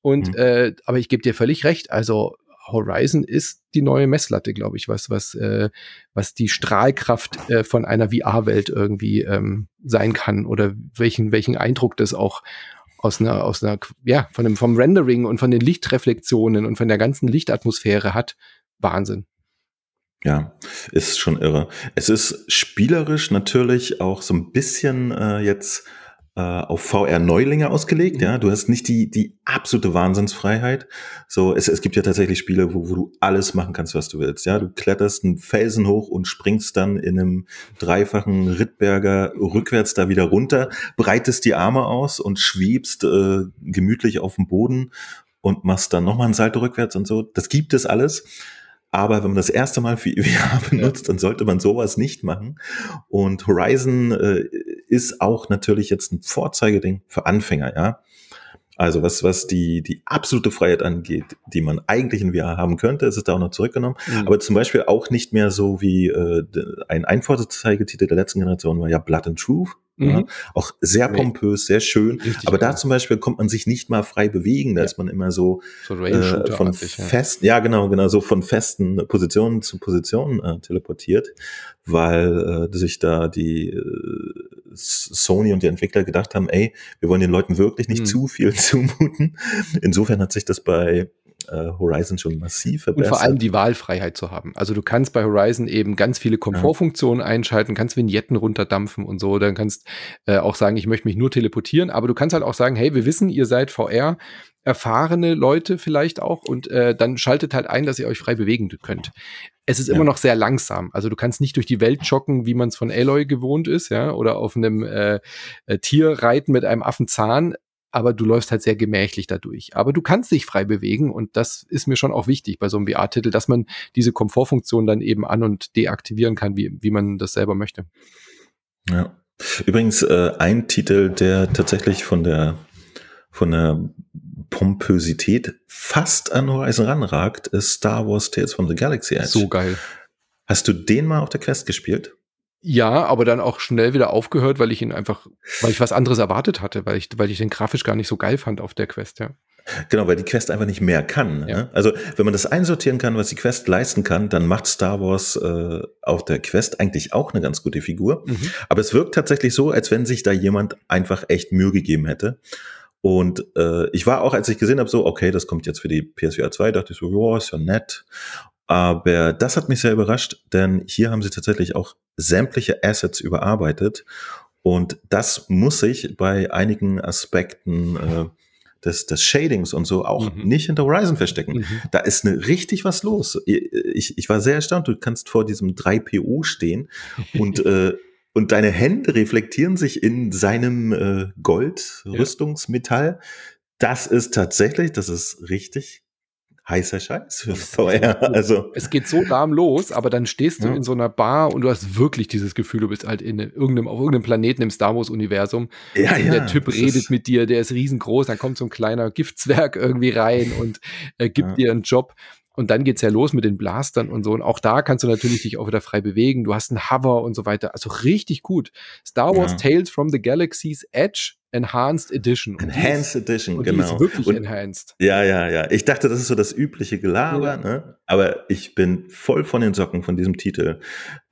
Und Mhm. äh, aber ich gebe dir völlig recht. Also Horizon ist die neue Messlatte, glaube ich, was was äh, was die Strahlkraft äh, von einer VR-Welt irgendwie ähm, sein kann oder welchen welchen Eindruck das auch aus einer aus einer ja von dem vom Rendering und von den Lichtreflexionen und von der ganzen Lichtatmosphäre hat. Wahnsinn. Ja, ist schon irre. Es ist spielerisch natürlich auch so ein bisschen äh, jetzt äh, auf VR-Neulinge ausgelegt. Ja, du hast nicht die die absolute Wahnsinnsfreiheit. So, es, es gibt ja tatsächlich Spiele, wo, wo du alles machen kannst, was du willst. Ja, du kletterst einen Felsen hoch und springst dann in einem dreifachen Rittberger rückwärts da wieder runter, breitest die Arme aus und schwebst äh, gemütlich auf dem Boden und machst dann nochmal einen Salto rückwärts und so. Das gibt es alles. Aber wenn man das erste Mal für VR benutzt, dann sollte man sowas nicht machen. Und Horizon äh, ist auch natürlich jetzt ein Vorzeigeding für Anfänger, ja. Also was, was die, die absolute Freiheit angeht, die man eigentlich in VR haben könnte, ist es da auch noch zurückgenommen. Mhm. Aber zum Beispiel auch nicht mehr so wie äh, ein ein Vorzeigetitel der letzten Generation war ja Blood and Truth. Ja, Mhm. auch sehr pompös, sehr schön. Richtig Aber da zum Beispiel kommt man sich nicht mal frei bewegen. Da Ja. ist man immer so so äh, von ja. festen, ja genau, genau, so von festen Positionen zu Positionen äh, teleportiert, weil äh, sich da die äh, Sony und die Entwickler gedacht haben, ey, wir wollen den Leuten wirklich nicht Hm. zu viel zumuten. Insofern hat sich das bei äh, Horizon schon massiv Und verbessert. vor allem die Wahlfreiheit zu haben. Also du kannst bei Horizon eben ganz viele Komfortfunktionen einschalten, kannst Vignetten runterdampfen und so. Dann kannst äh, auch sagen, ich möchte mich nur teleportieren. Aber du kannst halt auch sagen, hey, wir wissen, ihr seid VR erfahrene Leute vielleicht auch und äh, dann schaltet halt ein, dass ihr euch frei bewegen könnt. Es ist Ja. immer noch sehr langsam. Also du kannst nicht durch die Welt joggen, wie man es von Aloy gewohnt ist, ja, oder auf einem äh, äh, Tier reiten mit einem Affenzahn aber du läufst halt sehr gemächlich dadurch. Aber du kannst dich frei bewegen und das ist mir schon auch wichtig bei so einem VR-Titel, dass man diese Komfortfunktion dann eben an- und deaktivieren kann, wie, wie man das selber möchte. Ja. Übrigens äh, ein Titel, der tatsächlich von der von der Pompösität fast an Horizon ranragt, ist Star Wars Tales from the Galaxy Edge. So geil. Hast du den mal auf der Quest gespielt? Ja, aber dann auch schnell wieder aufgehört, weil ich ihn einfach, weil ich was anderes erwartet hatte, weil ich, weil ich den grafisch gar nicht so geil fand auf der Quest, ja. Genau, weil die Quest einfach nicht mehr kann. Ja. Ne? Also wenn man das einsortieren kann, was die Quest leisten kann, dann macht Star Wars äh, auf der Quest eigentlich auch eine ganz gute Figur. Mhm. Aber es wirkt tatsächlich so, als wenn sich da jemand einfach echt Mühe gegeben hätte. Und äh, ich war auch, als ich gesehen habe, so, okay, das kommt jetzt für die PSVR 2, dachte ich so, ja, ist ja nett. Aber das hat mich sehr überrascht, denn hier haben sie tatsächlich auch sämtliche Assets überarbeitet. Und das muss sich bei einigen Aspekten äh, des, des Shadings und so auch Mhm. nicht hinter Horizon verstecken. Mhm. Da ist ne, richtig was los. Ich, ich war sehr erstaunt. Du kannst vor diesem 3PO stehen und, äh, und deine Hände reflektieren sich in seinem äh, Gold, Ja. Rüstungsmetall. Das ist tatsächlich, das ist richtig heißer Scheiß für VR. cool. Also, Es geht so lahm los, aber dann stehst du Ja. in so einer Bar und du hast wirklich dieses Gefühl, du bist halt in irgendeinem, auf irgendeinem Planeten im Star Wars-Universum. ja, Und ja. der Typ redet mit dir, der ist riesengroß, dann kommt so ein kleiner Giftzwerg irgendwie rein und äh, gibt Ja. dir einen Job. Und dann geht's ja los mit den Blastern und so. Und auch da kannst du natürlich dich auch wieder frei bewegen. Du hast einen Hover und so weiter. Also richtig gut. Star Wars Ja. Tales from the Galaxy's Edge Enhanced Edition. Und die Enhanced Edition, und die genau. ist wirklich Und- enhanced. Ja, ja, ja. Ich dachte, das ist so das übliche Gelaber, Ja. ne? Aber ich bin voll von den Socken von diesem Titel.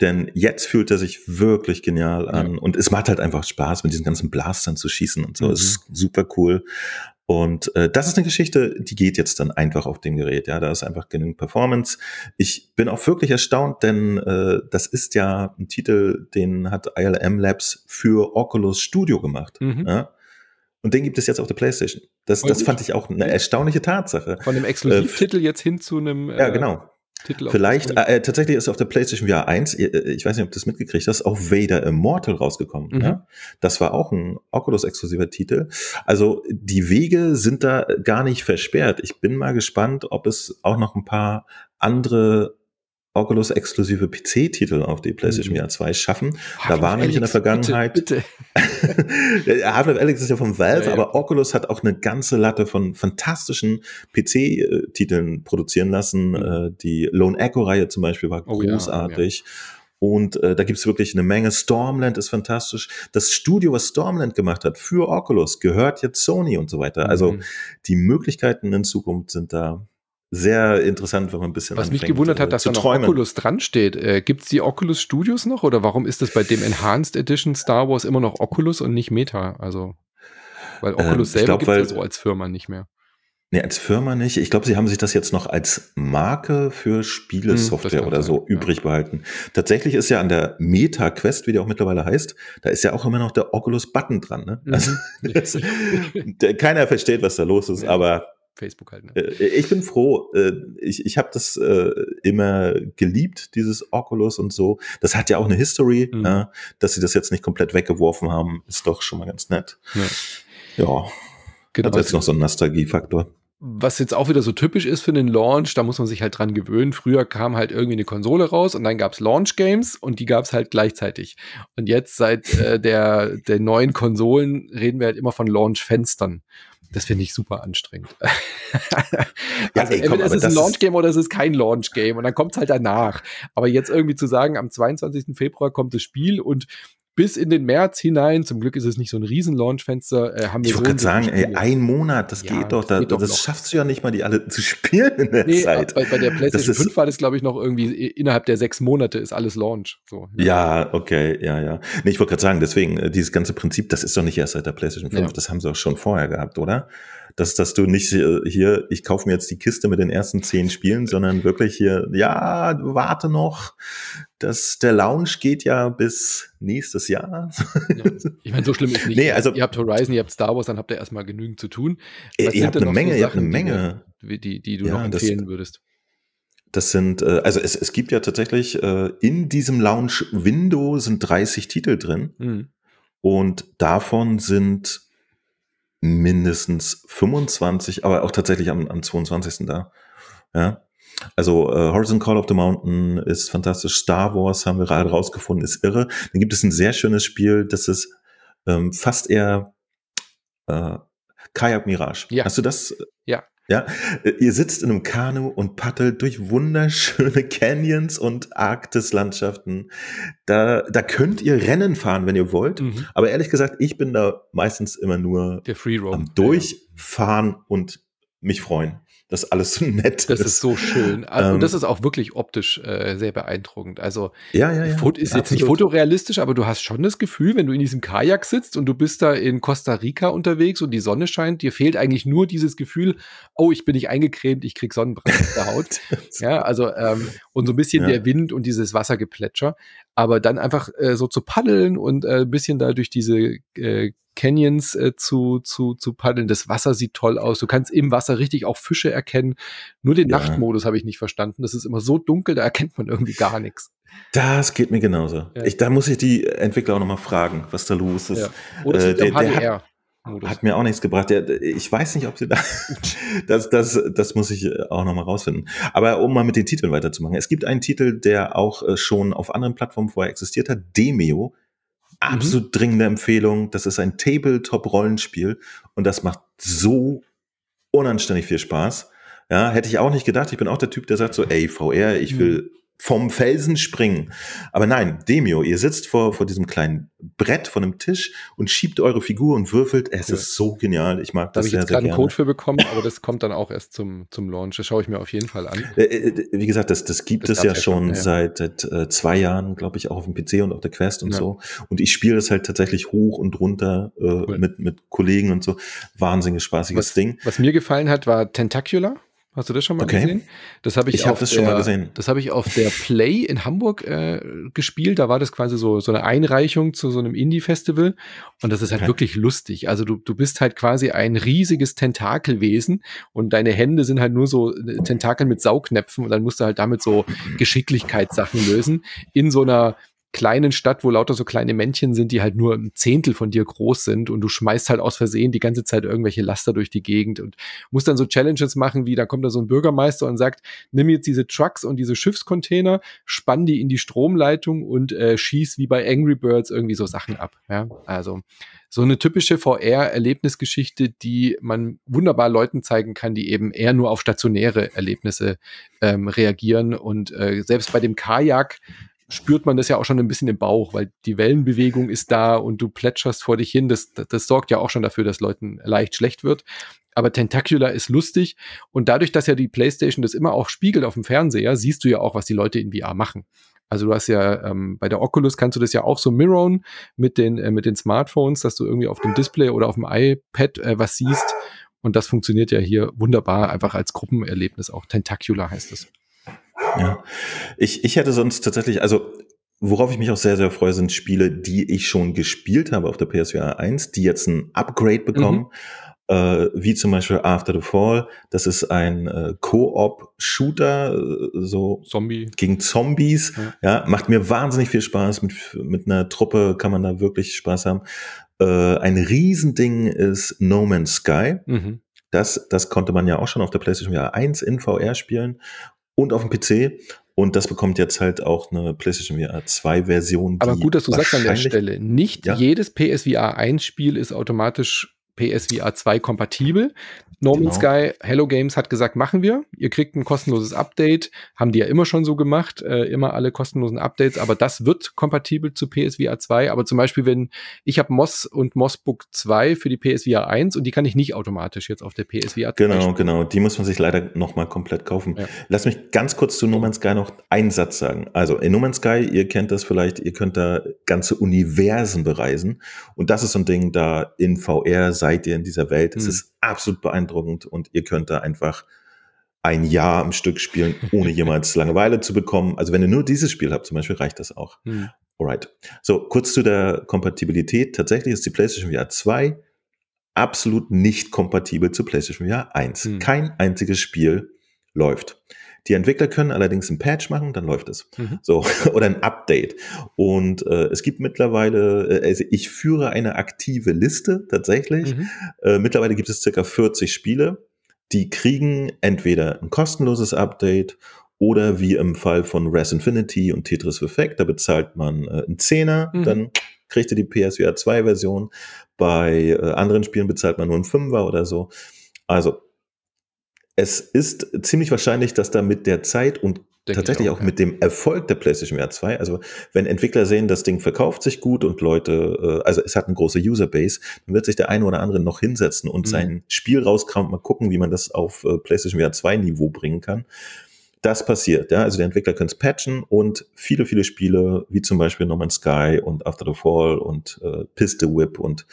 Denn jetzt fühlt er sich wirklich genial an. Und es macht halt einfach Spaß, mit diesen ganzen Blastern zu schießen und so. Mhm. Das ist super cool. Und äh, das ist eine Geschichte, die geht jetzt dann einfach auf dem Gerät. Ja, da ist einfach genügend Performance. Ich bin auch wirklich erstaunt, denn äh, das ist ja ein Titel, den hat ILM Labs für Oculus Studio gemacht. Mhm. Ja? Und den gibt es jetzt auf der PlayStation. Das, das fand ich auch eine erstaunliche Tatsache. Von einem Exklusivtitel äh, jetzt hin zu einem. Äh, ja, genau. Titel Vielleicht, äh, tatsächlich ist auf der PlayStation VR 1, äh, ich weiß nicht, ob du das mitgekriegt hast, auch Vader Immortal rausgekommen. Mhm. Ja? Das war auch ein Oculus-exklusiver Titel. Also die Wege sind da gar nicht versperrt. Ich bin mal gespannt, ob es auch noch ein paar andere Oculus exklusive PC-Titel auf die PlayStation mhm. VR 2 schaffen. Da war nämlich in der Vergangenheit. Bitte, bitte. Half-Life Alex ist ja vom Valve, ja, ja. aber Oculus hat auch eine ganze Latte von fantastischen PC-Titeln produzieren lassen. Mhm. Äh, die Lone Echo-Reihe zum Beispiel war oh, großartig. Ja, und äh, da gibt's wirklich eine Menge. Stormland ist fantastisch. Das Studio, was Stormland gemacht hat für Oculus, gehört jetzt Sony und so weiter. Also mhm. die Möglichkeiten in Zukunft sind da sehr interessant, wenn man ein bisschen. Was mich gewundert hat, äh, dass da noch träumen. Oculus dran steht. Äh, Gibt es die Oculus Studios noch oder warum ist das bei dem Enhanced Edition Star Wars immer noch Oculus und nicht Meta? Also, weil ähm, Oculus ähm, selber gibt es ja so als Firma nicht mehr. Nee, als Firma nicht. Ich glaube, sie haben sich das jetzt noch als Marke für Spielesoftware hm, oder so sein, übrig ja. behalten. Tatsächlich ist ja an der Meta Quest, wie die auch mittlerweile heißt, da ist ja auch immer noch der Oculus Button dran. Ne? Mhm. Also, das, keiner versteht, was da los ist, ja. aber Facebook halt. Ne? Äh, ich bin froh. Äh, ich, ich habe das äh, immer geliebt, dieses Oculus und so. Das hat ja auch eine History. Mhm. Ja, dass sie das jetzt nicht komplett weggeworfen haben, ist doch schon mal ganz nett. Ja. ja. Genau. Hat jetzt noch so einen Nostalgiefaktor. Was jetzt auch wieder so typisch ist für den Launch, da muss man sich halt dran gewöhnen. Früher kam halt irgendwie eine Konsole raus und dann gab's Launch Games und die gab's halt gleichzeitig. Und jetzt seit äh, der, der neuen Konsolen reden wir halt immer von Launch Fenstern. Das finde ich super anstrengend. also ja, ey, komm, entweder ist es ein Launch-Game oder es ist kein Launch-Game und dann kommt es halt danach. Aber jetzt irgendwie zu sagen, am 22. Februar kommt das Spiel und bis in den März hinein. Zum Glück ist es nicht so ein riesen Launchfenster. Äh, haben wir ich wollte so gerade sagen, ey, ein Monat, das ja, geht doch. Da, geht doch das schaffst du ja nicht mal, die alle zu spielen in der nee, Zeit. Bei, bei der PlayStation 5 war das, glaube ich, noch irgendwie innerhalb der sechs Monate ist alles Launch. So, ja. ja okay, ja, ja. Nee, ich wollte gerade sagen, deswegen, äh, dieses ganze Prinzip, das ist doch nicht erst seit der PlayStation 5, ja. das haben sie auch schon vorher gehabt, oder? Dass, dass du nicht hier, ich kaufe mir jetzt die Kiste mit den ersten zehn Spielen, sondern wirklich hier, ja, warte noch. Das, der Lounge geht ja bis nächstes Jahr. Ja. Ich meine, so schlimm ist nicht. Nee, also, ihr habt Horizon, ihr habt Star Wars, dann habt ihr erstmal genügend zu tun. Was ihr habt eine Menge, so ihr habt eine Menge. Die, die, die du ja, noch empfehlen das, würdest. Das sind, äh, also es, es gibt ja tatsächlich äh, in diesem Launch-Window sind 30 Titel drin. Mhm. Und davon sind mindestens 25, aber auch tatsächlich am, am 22. da. Ja. Also äh, Horizon Call of the Mountain ist fantastisch. Star Wars haben wir gerade rausgefunden, ist irre. Dann gibt es ein sehr schönes Spiel, das ist ähm, fast eher äh, Kayak Mirage. Ja. Hast du das? Ja. Ja, ihr sitzt in einem Kanu und paddelt durch wunderschöne Canyons und Arktislandschaften. Da, da könnt ihr Rennen fahren, wenn ihr wollt. Mhm. Aber ehrlich gesagt, ich bin da meistens immer nur am Durchfahren und mich freuen dass alles so nett das ist. Das ist so schön. Also, und das ist auch wirklich optisch äh, sehr beeindruckend. Also, ja, ja, ja. ist jetzt absolut. nicht fotorealistisch, aber du hast schon das Gefühl, wenn du in diesem Kajak sitzt und du bist da in Costa Rica unterwegs und die Sonne scheint, dir fehlt eigentlich nur dieses Gefühl, oh, ich bin nicht eingecremt, ich krieg Sonnenbrand auf der Haut. ja, also, ähm, und so ein bisschen ja. der Wind und dieses Wassergeplätscher. Aber dann einfach äh, so zu paddeln und äh, ein bisschen da durch diese äh, Canyons äh, zu, zu, zu paddeln. Das Wasser sieht toll aus. Du kannst im Wasser richtig auch Fische erkennen. Nur den ja. Nachtmodus habe ich nicht verstanden. Das ist immer so dunkel, da erkennt man irgendwie gar nichts. Das geht mir genauso. Ja. Ich, da muss ich die Entwickler auch nochmal fragen, was da los ist. Ja. Oder äh, der, der hat, hat, mir auch nichts gebracht. Der, ich weiß nicht, ob sie da. das, das, das muss ich auch nochmal rausfinden. Aber um mal mit den Titeln weiterzumachen. Es gibt einen Titel, der auch äh, schon auf anderen Plattformen vorher existiert hat. Demeo absolut mhm. dringende Empfehlung. Das ist ein Tabletop-Rollenspiel und das macht so unanständig viel Spaß. Ja, hätte ich auch nicht gedacht. Ich bin auch der Typ, der sagt so, ey, VR, ich will mhm vom Felsen springen. Aber nein, Demio, ihr sitzt vor, vor diesem kleinen Brett von einem Tisch und schiebt eure Figur und würfelt. Es cool. ist so genial. Ich mag da das sehr, sehr gerne. Da habe ich jetzt gerade einen Code für bekommen, aber das kommt dann auch erst zum, zum Launch. Das schaue ich mir auf jeden Fall an. Äh, äh, wie gesagt, das, das gibt das es ja schon ja. seit, seit äh, zwei Jahren, glaube ich, auch auf dem PC und auf der Quest und ja. so. Und ich spiele das halt tatsächlich hoch und runter äh, cool. mit, mit Kollegen und so. Wahnsinnig spaßiges was, Ding. Was mir gefallen hat, war Tentacular Hast du das schon mal Okay. gesehen? Das habe ich, Ich auf das schon mal der, gesehen. das habe ich auf der Play in Hamburg äh, gespielt. Da war das quasi so, so eine Einreichung zu so einem Indie-Festival. Und das ist halt Okay. wirklich lustig. Also du, du bist halt quasi ein riesiges Tentakelwesen und deine Hände sind halt nur so äh, Tentakel mit Saugnäpfen und dann musst du halt damit so Geschicklichkeitssachen lösen in so einer kleinen Stadt, wo lauter so kleine Männchen sind, die halt nur ein Zehntel von dir groß sind und du schmeißt halt aus Versehen die ganze Zeit irgendwelche Laster durch die Gegend und musst dann so Challenges machen, wie da kommt da so ein Bürgermeister und sagt, nimm jetzt diese Trucks und diese Schiffscontainer, spann die in die Stromleitung und äh, schieß wie bei Angry Birds irgendwie so Sachen ab. Ja, also so eine typische VR-Erlebnisgeschichte, die man wunderbar Leuten zeigen kann, die eben eher nur auf stationäre Erlebnisse ähm, reagieren und äh, selbst bei dem Kajak spürt man das ja auch schon ein bisschen im Bauch, weil die Wellenbewegung ist da und du plätscherst vor dich hin. Das, das, das sorgt ja auch schon dafür, dass Leuten leicht schlecht wird. Aber Tentacular ist lustig und dadurch, dass ja die PlayStation das immer auch spiegelt auf dem Fernseher, siehst du ja auch, was die Leute in VR machen. Also du hast ja ähm, bei der Oculus kannst du das ja auch so mirrorn mit den äh, mit den Smartphones, dass du irgendwie auf dem Display oder auf dem iPad äh, was siehst und das funktioniert ja hier wunderbar einfach als Gruppenerlebnis auch Tentacular heißt es. Ja. Ich, ich hätte sonst tatsächlich, also worauf ich mich auch sehr, sehr freue, sind Spiele, die ich schon gespielt habe auf der PSVR 1, die jetzt ein Upgrade bekommen. Äh, wie zum Beispiel After the Fall. Das ist ein äh, Co-op-Shooter, äh, so Zombie. gegen Zombies. Ja. Ja. macht mir wahnsinnig viel Spaß. Mit, mit einer Truppe kann man da wirklich Spaß haben. Äh, ein Riesending ist No Man's Sky. Mhm. Das, das konnte man ja auch schon auf der PlayStation VR 1 in VR spielen und auf dem PC. Und das bekommt jetzt halt auch eine PlayStation VR 2 Version. Aber gut, dass du sagst an der Stelle, nicht Ja. jedes PSVR 1 Spiel ist automatisch PSVR 2 kompatibel. No Man's Genau. Sky, Hello Games hat gesagt, machen wir. Ihr kriegt ein kostenloses Update. Haben die ja immer schon so gemacht, äh, immer alle kostenlosen Updates. Aber das wird kompatibel zu PSVR 2. Aber zum Beispiel, wenn ich habe Moss und Mossbook 2 für die PSVR 1 und die kann ich nicht automatisch jetzt auf der PSVR 2 Genau, spielen. genau. Die muss man sich leider noch mal komplett kaufen. Ja. Lass mich ganz kurz zu No Man's Sky noch einen Satz sagen. Also in No Man's Sky, ihr kennt das vielleicht, ihr könnt da ganze Universen bereisen. Und das ist so ein Ding, da in VR seid ihr in dieser Welt. Es Hm. ist absolut beeindruckend und ihr könnt da einfach ein Jahr am Stück spielen, ohne jemals Langeweile zu bekommen. Also wenn ihr nur dieses Spiel habt, zum Beispiel, reicht das auch. Hm. Alright. So, kurz zu der Kompatibilität. Tatsächlich ist die PlayStation VR 2 absolut nicht kompatibel zu PlayStation VR 1. Hm. Kein einziges Spiel läuft. Die Entwickler können allerdings ein Patch machen, dann läuft es. Mhm. So, oder ein Update. Und äh, es gibt mittlerweile, äh, also ich führe eine aktive Liste tatsächlich. Mhm. Äh, mittlerweile gibt es circa 40 Spiele, die kriegen entweder ein kostenloses Update oder wie im Fall von Res Infinity und Tetris Effect, da bezahlt man äh, einen Zehner, Mhm. dann kriegt ihr die PSVR 2 Version. Bei äh, anderen Spielen bezahlt man nur einen Fünfer oder so. Also es ist ziemlich wahrscheinlich, dass da mit der Zeit und Denke ich tatsächlich auch, auch, mit dem Erfolg der PlayStation VR 2, also wenn Entwickler sehen, das Ding verkauft sich gut und Leute, äh, also es hat eine große Userbase, dann wird sich der eine oder andere noch hinsetzen und Mhm. sein Spiel rauskramen, mal gucken, wie man das auf äh, PlayStation VR 2 Niveau bringen kann. Das passiert, ja. Also die Entwickler können es patchen und viele, viele Spiele, wie zum Beispiel No Man's Sky und After the Fall und äh, Pistol Whip und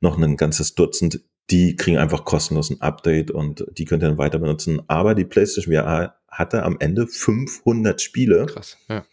noch ein ganzes Dutzend, die kriegen einfach kostenlos ein Update und die könnt ihr dann weiter benutzen. Aber die PlayStation VR hatte am Ende 500 Spiele Krass. Ja.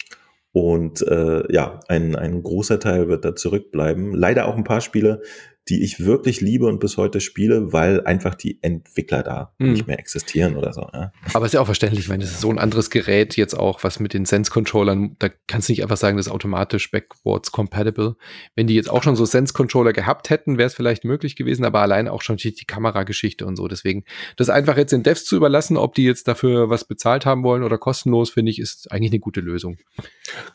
und äh, ja, ein, ein großer Teil wird da zurückbleiben. Leider auch ein paar Spiele, die ich wirklich liebe und bis heute spiele, weil einfach die Entwickler da Mhm. nicht mehr existieren oder so. Ja. Aber ist ja auch verständlich, wenn es so ein anderes Gerät jetzt auch, was mit den Sense-Controllern, da kannst du nicht einfach sagen, das ist automatisch backwards compatible. Wenn die jetzt auch schon so Sense-Controller gehabt hätten, wäre es vielleicht möglich gewesen, aber allein auch schon die die Kamerageschichte und so. Deswegen, das einfach jetzt den Devs zu überlassen, ob die jetzt dafür was bezahlt haben wollen oder kostenlos, finde ich, ist eigentlich eine gute Lösung.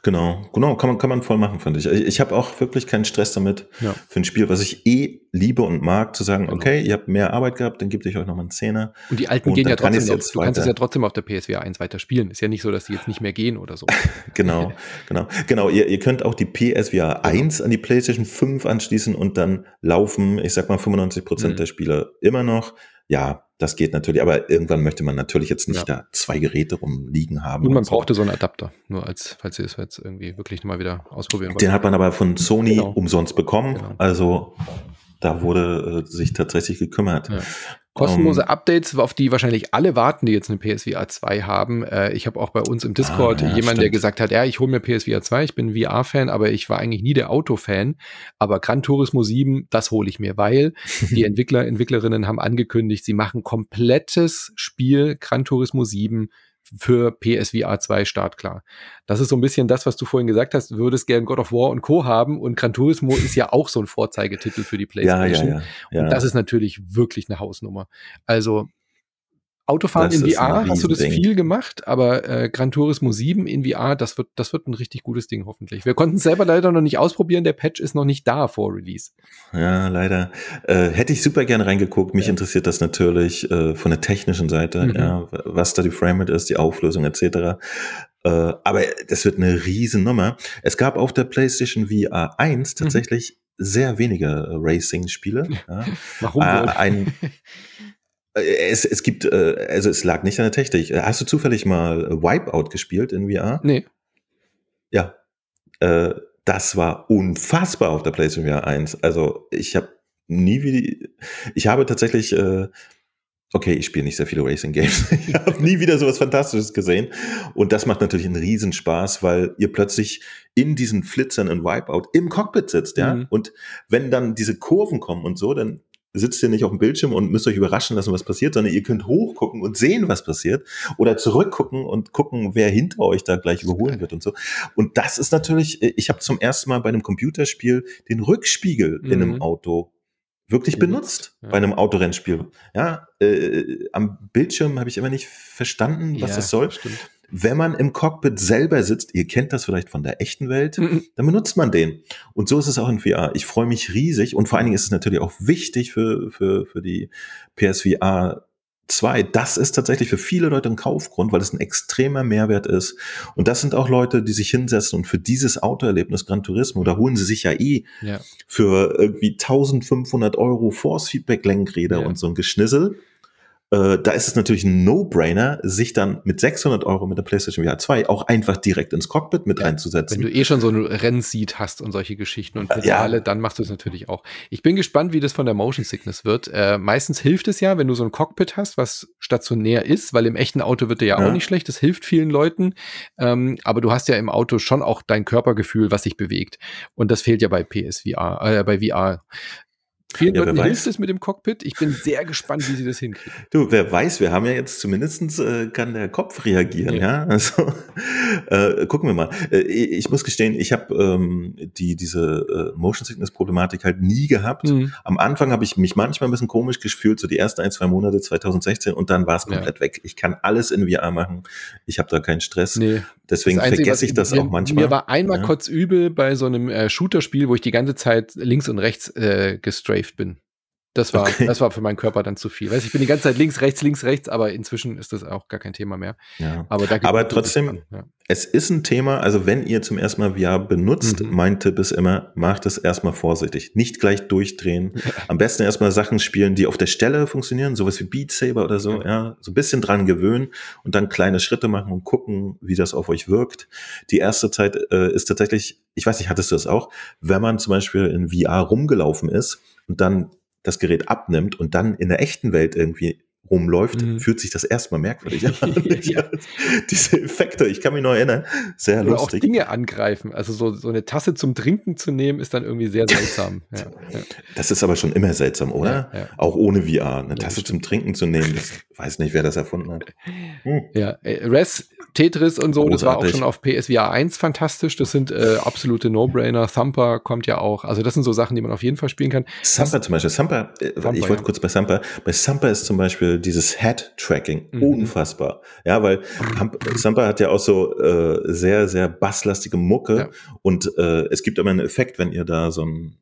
Genau, genau, kann man, kann man voll machen, finde ich. Ich, ich habe auch wirklich keinen Stress damit, Ja. für ein Spiel, was ich eh liebe und mag, zu sagen, Genau. okay, ihr habt mehr Arbeit gehabt, dann gebe ich euch nochmal einen Zehner. Und die alten Und gehen ja trotzdem noch, jetzt du kannst es ja trotzdem auf der PSVR 1 weiter spielen. Ist ja nicht so, dass die jetzt nicht mehr gehen oder so. Genau, genau. Genau, ihr, ihr könnt auch die PSVR 1 an die PlayStation 5 anschließen und dann laufen, ich sag mal, 95 Prozent Mhm. der Spiele immer noch. Ja, das geht natürlich, aber irgendwann möchte man natürlich jetzt nicht Ja. da zwei Geräte rumliegen haben. Und man und brauchte so einen Adapter, nur als, falls ihr es jetzt irgendwie wirklich nochmal wieder ausprobieren wollt. Den hat man aber von Sony Genau. umsonst bekommen. Genau. Also da wurde äh, sich tatsächlich gekümmert. Ja. Kostenlose um, Updates, auf die wahrscheinlich alle warten, die jetzt eine PSVR 2 haben. Äh, ich habe auch bei uns im Discord ah, ja, jemanden, der gesagt hat, ja, ich hole mir PSVR 2, ich bin VR-Fan, aber ich war eigentlich nie der Auto-Fan. Aber Gran Turismo 7, das hole ich mir, weil die Entwickler, Entwicklerinnen haben angekündigt, sie machen komplettes Spiel Gran Turismo 7 für PSVR 2 startklar. Das ist so ein bisschen das, was du vorhin gesagt hast, du würdest gern God of War und Co. haben und Gran Turismo ist ja auch so ein Vorzeigetitel für die PlayStation. Ja, ja, ja, und das ist natürlich wirklich eine Hausnummer. Also Autofahren das in VR hast du das viel gemacht, aber äh, Gran Turismo 7 in VR, das wird, das wird ein richtig gutes Ding hoffentlich. Wir konnten es selber leider noch nicht ausprobieren, der Patch ist noch nicht da vor Release. Ja, leider. Äh, hätte ich super gerne reingeguckt. Mich ja. interessiert das natürlich äh, von der technischen Seite, mhm. ja, was da die Framerate ist, die Auflösung etc. Äh, aber das wird eine Riesennummer. Es gab auf der PlayStation VR 1 mhm. tatsächlich mhm. sehr wenige Racing-Spiele. Ja. Warum? Äh, ein Äh, es, es gibt, äh, also es lag nicht an der Technik. Hast du zufällig mal Wipeout gespielt in VR? Nee. Ja. Äh, das war unfassbar auf der PlayStation VR 1. Also ich habe nie wie ich habe tatsächlich äh, okay, ich spiele nicht sehr viele Racing Games. ich habe nie wieder sowas Fantastisches gesehen. Und das macht natürlich einen Riesenspaß, weil ihr plötzlich in diesen Flitzern in Wipeout im Cockpit sitzt, ja. Mhm. Und wenn dann diese Kurven kommen und so, dann sitzt ihr nicht auf dem Bildschirm und müsst euch überraschen lassen, was passiert, sondern ihr könnt hochgucken und sehen, was passiert oder zurückgucken und gucken, wer hinter euch da gleich überholen wird und so. Und das ist natürlich, ich habe zum ersten Mal bei einem Computerspiel den Rückspiegel mhm. in einem mhm. Auto wirklich benutzt ja. bei einem Autorennspiel. Ja, äh, am Bildschirm habe ich immer nicht verstanden, was ja, das soll. Stimmt wenn man im Cockpit selber sitzt, ihr kennt das vielleicht von der echten Welt, mhm. dann benutzt man den. Und so ist es auch in VR. Ich freue mich riesig und vor allen Dingen ist es natürlich auch wichtig für, für, für die PSVR 2. Das ist tatsächlich für viele Leute ein Kaufgrund, weil es ein extremer Mehrwert ist. Und das sind auch Leute, die sich hinsetzen und für dieses Autoerlebnis Gran Turismo, da holen sie sich ja eh ja. für irgendwie 1500 Euro Force Feedback Lenkräder ja. und so ein Geschnissel äh, da ist es natürlich ein No-Brainer, sich dann mit 600 Euro mit der PlayStation VR 2 auch einfach direkt ins Cockpit mit ja, reinzusetzen. Wenn du eh schon so ein Rennseat hast und solche Geschichten und Pedale, ja. dann machst du es natürlich auch. Ich bin gespannt, wie das von der Motion Sickness wird. Äh, meistens hilft es ja, wenn du so ein Cockpit hast, was stationär ist, weil im echten Auto wird dir ja, ja. auch nicht schlecht. Das hilft vielen Leuten. Ähm, aber du hast ja im Auto schon auch dein Körpergefühl, was sich bewegt. Und das fehlt ja bei PSVR, äh, bei VR. Vielen ja, Leuten hilft es mit dem Cockpit. Ich bin sehr gespannt, wie sie das hinkriegen. Du, wer weiß, wir haben ja jetzt zumindestens äh, kann der Kopf reagieren, ja. ja? Also äh, gucken wir mal. Äh, ich muss gestehen, ich habe ähm, die diese äh, Motion Sickness Problematik halt nie gehabt. Mhm. Am Anfang habe ich mich manchmal ein bisschen komisch gefühlt, so die ersten ein, zwei Monate 2016 und dann war es komplett ja. weg. Ich kann alles in VR machen. Ich habe da keinen Stress. Nee. Deswegen Einzige, vergesse ich das mir, auch manchmal. Mir war einmal ja. kurz übel bei so einem äh, Shooter-Spiel, wo ich die ganze Zeit links und rechts äh, gestrafed bin. Das war, okay. das war für meinen Körper dann zu viel. Weißt, ich bin die ganze Zeit links, rechts, links, rechts, aber inzwischen ist das auch gar kein Thema mehr. Ja. Aber, aber trotzdem, ja. es ist ein Thema, also wenn ihr zum ersten Mal VR benutzt, mhm. mein Tipp ist immer, macht es erstmal vorsichtig. Nicht gleich durchdrehen. Ja. Am besten erstmal Sachen spielen, die auf der Stelle funktionieren, sowas wie Beat Saber oder so, ja. So ein bisschen dran gewöhnen und dann kleine Schritte machen und gucken, wie das auf euch wirkt. Die erste Zeit äh, ist tatsächlich, ich weiß nicht, hattest du das auch, wenn man zum Beispiel in VR rumgelaufen ist und dann das Gerät abnimmt und dann in der echten Welt irgendwie rumläuft, mhm. fühlt sich das erstmal merkwürdig an. ja. Diese Effekte, ich kann mich noch erinnern, sehr Oder lustig. auch Dinge angreifen. Also so, so eine Tasse zum Trinken zu nehmen, ist dann irgendwie sehr seltsam. ja, ja. Das ist aber schon immer seltsam, oder? Auch ohne VR. Eine Tasse zum Trinken zu nehmen, das weiß nicht, wer das erfunden hat. Hm. Ja, äh, Res, Tetris und so, Großartig. das war auch schon auf PSVR 1 fantastisch. Das sind äh, absolute No-Brainer. Thumper kommt ja auch. Also das sind so Sachen, die man auf jeden Fall spielen kann. Thumper zum Beispiel. Thumper, äh, Thumper ich wollte kurz bei Thumper. Bei Thumper ist zum Beispiel dieses Head-Tracking mhm. unfassbar. Ja, weil Sampa hat ja auch so äh, sehr, sehr basslastige Mucke ja. und äh, es gibt immer einen Effekt, wenn ihr da so einen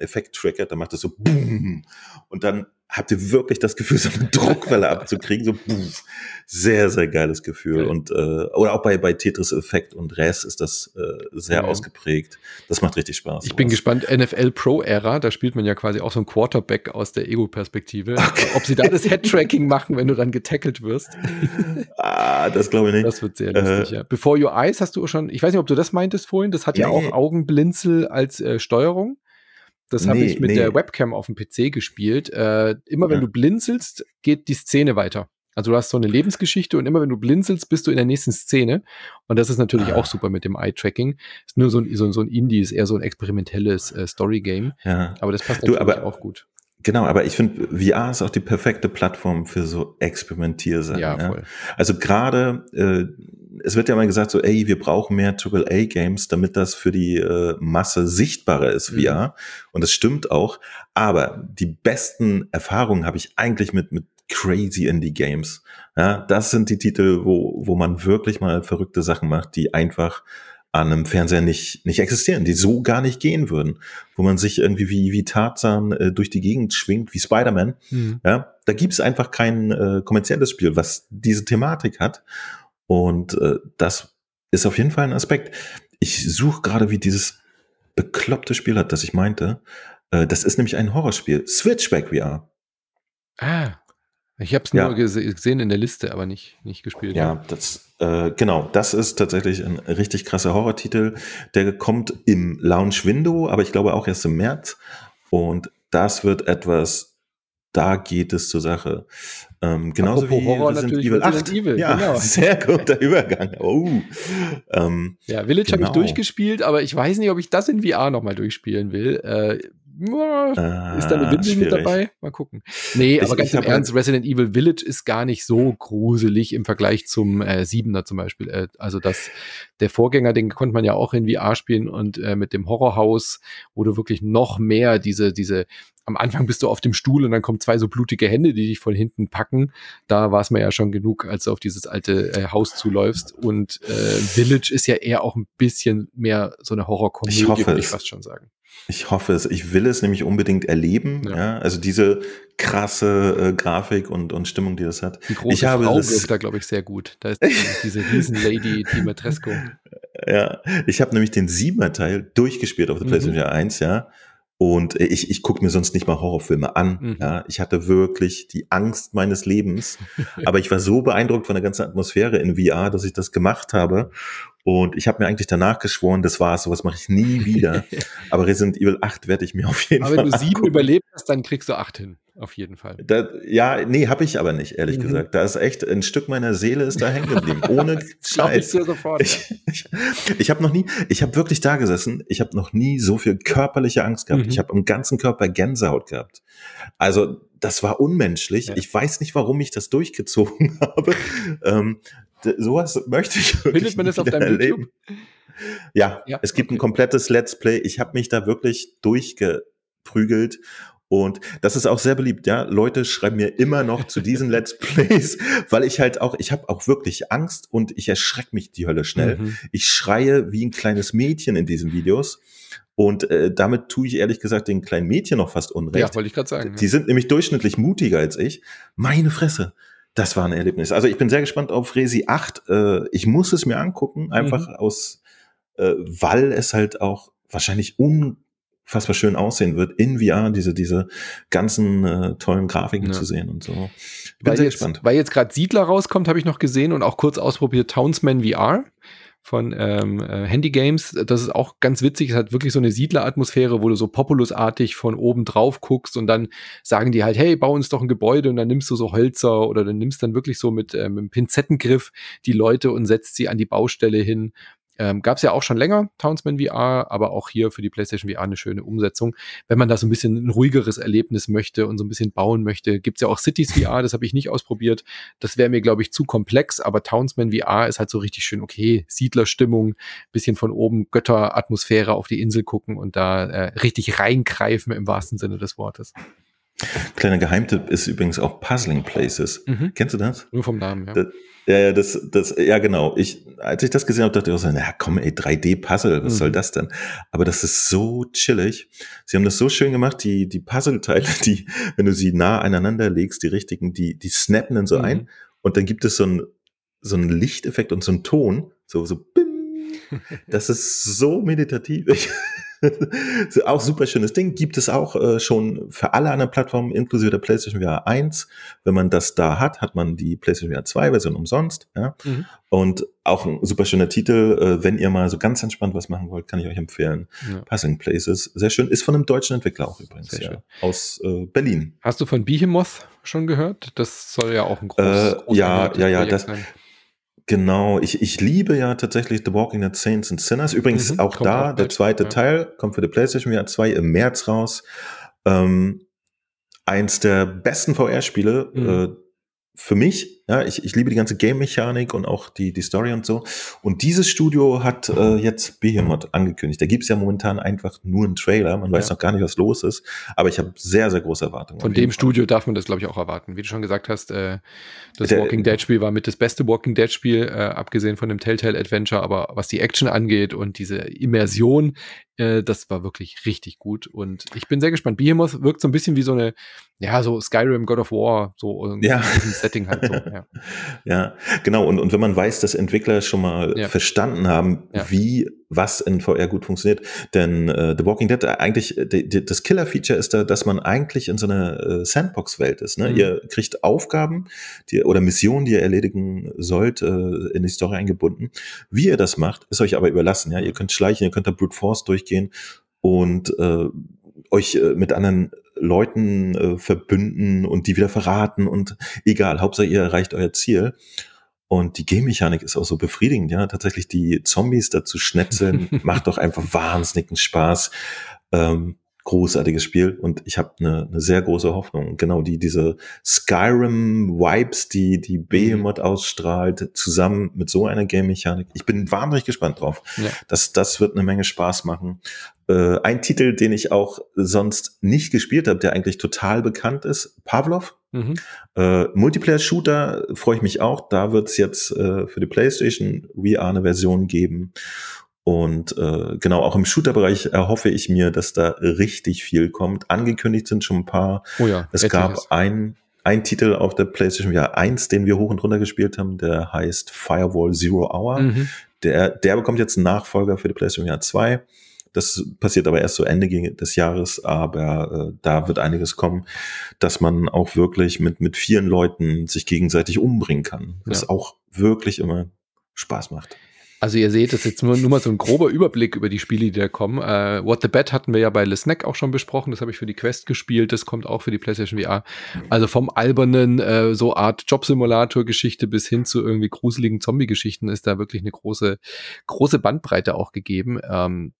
Effekt trackert, dann macht das so boom und dann habt ihr wirklich das Gefühl, so eine Druckwelle abzukriegen. So pff, sehr, sehr geiles Gefühl. Okay. Und äh, oder auch bei, bei Tetris Effekt und Res ist das äh, sehr ja. ausgeprägt. Das macht richtig Spaß. Ich bin gespannt, NFL Pro Era, da spielt man ja quasi auch so ein Quarterback aus der Ego-Perspektive. Okay. Ob sie da das Head-Tracking machen, wenn du dann getackelt wirst. ah, das glaube ich nicht. Das wird sehr lustig, äh, ja. Before Your Eyes hast du schon, ich weiß nicht, ob du das meintest vorhin, das hat ja, ja auch Augenblinzel als äh, Steuerung. Das nee, habe ich mit nee. der Webcam auf dem PC gespielt. Äh, immer wenn ja. du blinzelst, geht die Szene weiter. Also du hast so eine Lebensgeschichte und immer wenn du blinzelst, bist du in der nächsten Szene. Und das ist natürlich ah. auch super mit dem Eye-Tracking. Ist nur so ein, so, so ein Indie, ist eher so ein experimentelles äh, Story-Game. Ja. Aber das passt natürlich du, aber, auch gut. Genau, aber ich finde, VR ist auch die perfekte Plattform für so Experimentiersachen. Ja, voll. Ja. Also gerade, äh, es wird ja mal gesagt, so, ey, wir brauchen mehr AAA-Games, damit das für die äh, Masse sichtbarer ist, mhm. VR. Und das stimmt auch. Aber die besten Erfahrungen habe ich eigentlich mit, mit crazy Indie-Games. Ja, das sind die Titel, wo, wo man wirklich mal verrückte Sachen macht, die einfach an einem Fernseher nicht, nicht existieren, die so gar nicht gehen würden, wo man sich irgendwie wie, wie Tarzan äh, durch die Gegend schwingt, wie Spider-Man. Mhm. Ja, da gibt's einfach kein äh, kommerzielles Spiel, was diese Thematik hat. Und äh, das ist auf jeden Fall ein Aspekt. Ich suche gerade, wie dieses bekloppte Spiel hat, das ich meinte. Äh, das ist nämlich ein Horrorspiel. Switchback VR. Ah, ich habe es nur ja. gesehen in der Liste, aber nicht, nicht gespielt. Ja, das, äh, genau, das ist tatsächlich ein richtig krasser Horrortitel. Der kommt im Launch Window, aber ich glaube auch erst im März. Und das wird etwas, da geht es zur Sache. Ähm, genauso Apropos wie Horror Resident Evil 8. Evil, ja, genau. sehr guter Übergang. Oh. Ähm, ja, Village genau. habe ich durchgespielt, aber ich weiß nicht, ob ich das in VR nochmal durchspielen will. Äh, Ah, ist da eine Windel mit dabei? Mal gucken. Nee, ich, aber ganz im Ernst, Resident Evil Village ist gar nicht so gruselig im Vergleich zum äh, 7er zum Beispiel. Äh, also das, der Vorgänger, den konnte man ja auch in VR spielen und äh, mit dem Horrorhaus, wo du wirklich noch mehr diese, diese, am Anfang bist du auf dem Stuhl und dann kommen zwei so blutige Hände, die dich von hinten packen. Da war es mir ja schon genug, als du auf dieses alte äh, Haus zuläufst. Und äh, Village ist ja eher auch ein bisschen mehr so eine Horrorkomödie, würde ich fast schon sagen. Ich hoffe es. Ich will es nämlich unbedingt erleben. Ja. ja also diese krasse äh, Grafik und, und Stimmung, die das hat. Die große ich habe Frau das, wirkt da, glaube ich, sehr gut. Da ist diese Riesenlady Dimitrescu. Ja, ich habe nämlich den Siebener Teil durchgespielt auf der mhm. PlayStation 1, ja. Und ich, ich gucke mir sonst nicht mal Horrorfilme an. Mhm. Ja, ich hatte wirklich die Angst meines Lebens. aber ich war so beeindruckt von der ganzen Atmosphäre in VR, dass ich das gemacht habe. Und ich habe mir eigentlich danach geschworen, das war's, sowas mache ich nie wieder. aber Resident Evil 8 werde ich mir auf jeden aber Fall. Aber wenn du sieben überlebt hast, dann kriegst du acht hin auf jeden Fall. Da, ja, nee, habe ich aber nicht, ehrlich mhm. gesagt. Da ist echt ein Stück meiner Seele ist da hängen geblieben. Ohne Scheiß. Ich, sofort, ich, ich, ich habe noch nie, ich habe wirklich da gesessen, ich habe noch nie so viel körperliche Angst gehabt. Mhm. Ich habe am ganzen Körper Gänsehaut gehabt. Also das war unmenschlich. Ja. Ich weiß nicht, warum ich das durchgezogen habe. ähm, sowas möchte ich wirklich Findet man das auf deinem erleben. YouTube? Ja, ja, es gibt okay. ein komplettes Let's Play. Ich habe mich da wirklich durchgeprügelt und das ist auch sehr beliebt, ja. Leute schreiben mir immer noch zu diesen Let's Plays, weil ich halt auch, ich habe auch wirklich Angst und ich erschrecke mich die Hölle schnell. Mhm. Ich schreie wie ein kleines Mädchen in diesen Videos. Und äh, damit tue ich ehrlich gesagt den kleinen Mädchen noch fast unrecht. Ja, wollte ich gerade sagen. Die ja. sind nämlich durchschnittlich mutiger als ich. Meine Fresse. Das war ein Erlebnis. Also ich bin sehr gespannt auf Resi 8. Äh, ich muss es mir angucken, einfach mhm. aus, äh, weil es halt auch wahrscheinlich un unfassbar schön aussehen wird, in VR diese, diese ganzen äh, tollen Grafiken ja. zu sehen und so. Ich bin weil sehr jetzt, gespannt. Weil jetzt gerade Siedler rauskommt, habe ich noch gesehen und auch kurz ausprobiert Townsman VR von ähm, äh, Handy Games. Das ist auch ganz witzig. Es hat wirklich so eine Siedleratmosphäre, wo du so Populusartig von oben drauf guckst und dann sagen die halt, hey, bau uns doch ein Gebäude und dann nimmst du so Hölzer oder dann nimmst dann wirklich so mit, ähm, mit einem Pinzettengriff die Leute und setzt sie an die Baustelle hin ähm, Gab es ja auch schon länger, Townsman VR, aber auch hier für die PlayStation VR eine schöne Umsetzung. Wenn man da so ein bisschen ein ruhigeres Erlebnis möchte und so ein bisschen bauen möchte, gibt's ja auch Cities VR, das habe ich nicht ausprobiert. Das wäre mir, glaube ich, zu komplex, aber Townsman VR ist halt so richtig schön, okay, Siedlerstimmung, bisschen von oben Götteratmosphäre auf die Insel gucken und da äh, richtig reingreifen im wahrsten Sinne des Wortes. Kleiner Geheimtipp ist übrigens auch Puzzling Places. Mhm. Kennst du das? Nur vom Namen, ja. Das, ja, ja, das, das, ja, genau. Ich, als ich das gesehen habe, dachte ich auch so, na komm, ey, 3D-Puzzle, was mhm. soll das denn? Aber das ist so chillig. Sie haben das so schön gemacht, die, die Puzzleteile, die, wenn du sie nah aneinander legst, die richtigen, die, die snappen dann so mhm. ein und dann gibt es so ein, so ein Lichteffekt und so ein Ton, so, so, bim. Das ist so meditativ. Ich, auch super schönes Ding. Gibt es auch äh, schon für alle anderen Plattformen, inklusive der PlayStation VR 1. Wenn man das da hat, hat man die PlayStation VR 2 Version umsonst. Ja? Mhm. Und auch ein super schöner Titel. Äh, wenn ihr mal so ganz entspannt was machen wollt, kann ich euch empfehlen. Ja. Passing Places. Sehr schön. Ist von einem deutschen Entwickler auch übrigens. Sehr ja. schön. Aus äh, Berlin. Hast du von Behemoth schon gehört? Das soll ja auch ein großes, äh, ja, ja, ja, das. Genau, ich, ich liebe ja tatsächlich The Walking Dead Saints and Sinners. Übrigens mhm, auch da, auch der zweite ja. Teil kommt für die PlayStation VR 2 im März raus. Ähm, eins der besten VR-Spiele, mhm. äh, für mich, ja, ich, ich liebe die ganze Game-Mechanik und auch die, die Story und so. Und dieses Studio hat äh, jetzt Behemoth angekündigt. Da gibt's ja momentan einfach nur einen Trailer. Man weiß noch gar nicht, was los ist. Aber ich habe sehr, sehr große Erwartungen. Von dem Studio darf man das, glaube ich, auch erwarten. Wie du schon gesagt hast, äh, das Der, Walking Dead-Spiel war mit das beste Walking Dead-Spiel, äh, abgesehen von dem Telltale-Adventure. Aber was die Action angeht und diese Immersion äh, das war wirklich richtig gut und ich bin sehr gespannt. Behemoth wirkt so ein bisschen wie so eine, ja, so Skyrim, God of War, so ja. in diesem Setting halt so. Ja, ja genau. Und, und wenn man weiß, dass Entwickler schon mal ja. verstanden haben, ja. wie was in VR gut funktioniert. Denn äh, The Walking Dead, äh, eigentlich, äh, die, die, das Killer-Feature ist da, dass man eigentlich in so einer äh, Sandbox-Welt ist. Ne? Mhm. Ihr kriegt Aufgaben die, oder Missionen, die ihr erledigen sollt, äh, in die Story eingebunden. Wie ihr das macht, ist euch aber überlassen. Ja? Ihr könnt schleichen, ihr könnt da Brute Force durchgehen und äh, euch äh, mit anderen Leuten äh, verbünden und die wieder verraten und egal, Hauptsache ihr erreicht euer Ziel. Und die Game-Mechanik ist auch so befriedigend, ja. Tatsächlich die Zombies dazu schnetzeln, macht doch einfach wahnsinnigen Spaß. Ähm, großartiges Spiel und ich habe eine, eine sehr große Hoffnung. Genau, die diese Skyrim-Vibes, die die Behemoth ausstrahlt, zusammen mit so einer Game-Mechanik. Ich bin wahnsinnig gespannt drauf. Ja. Das, das wird eine Menge Spaß machen. Äh, ein Titel, den ich auch sonst nicht gespielt habe, der eigentlich total bekannt ist, Pavlov. Mhm. Äh, Multiplayer-Shooter freue ich mich auch. Da wird es jetzt äh, für die PlayStation VR eine Version geben. Und äh, genau, auch im Shooter-Bereich erhoffe ich mir, dass da richtig viel kommt. Angekündigt sind schon ein paar. Oh ja, es gab ein, ein Titel auf der PlayStation VR 1, den wir hoch und runter gespielt haben, der heißt Firewall Zero Hour. Mhm. Der, der bekommt jetzt einen Nachfolger für die PlayStation VR 2. Das passiert aber erst so Ende des Jahres, aber äh, da wird einiges kommen, dass man auch wirklich mit, mit vielen Leuten sich gegenseitig umbringen kann. Was ja. auch wirklich immer Spaß macht. Also ihr seht, das ist jetzt nur, nur mal so ein grober Überblick über die Spiele, die da kommen. Uh, What the Bat hatten wir ja bei Le Snack auch schon besprochen. Das habe ich für die Quest gespielt. Das kommt auch für die PlayStation VR. Also vom albernen, uh, so Art Job-Simulator-Geschichte bis hin zu irgendwie gruseligen Zombie-Geschichten ist da wirklich eine große, große Bandbreite auch gegeben. Ähm,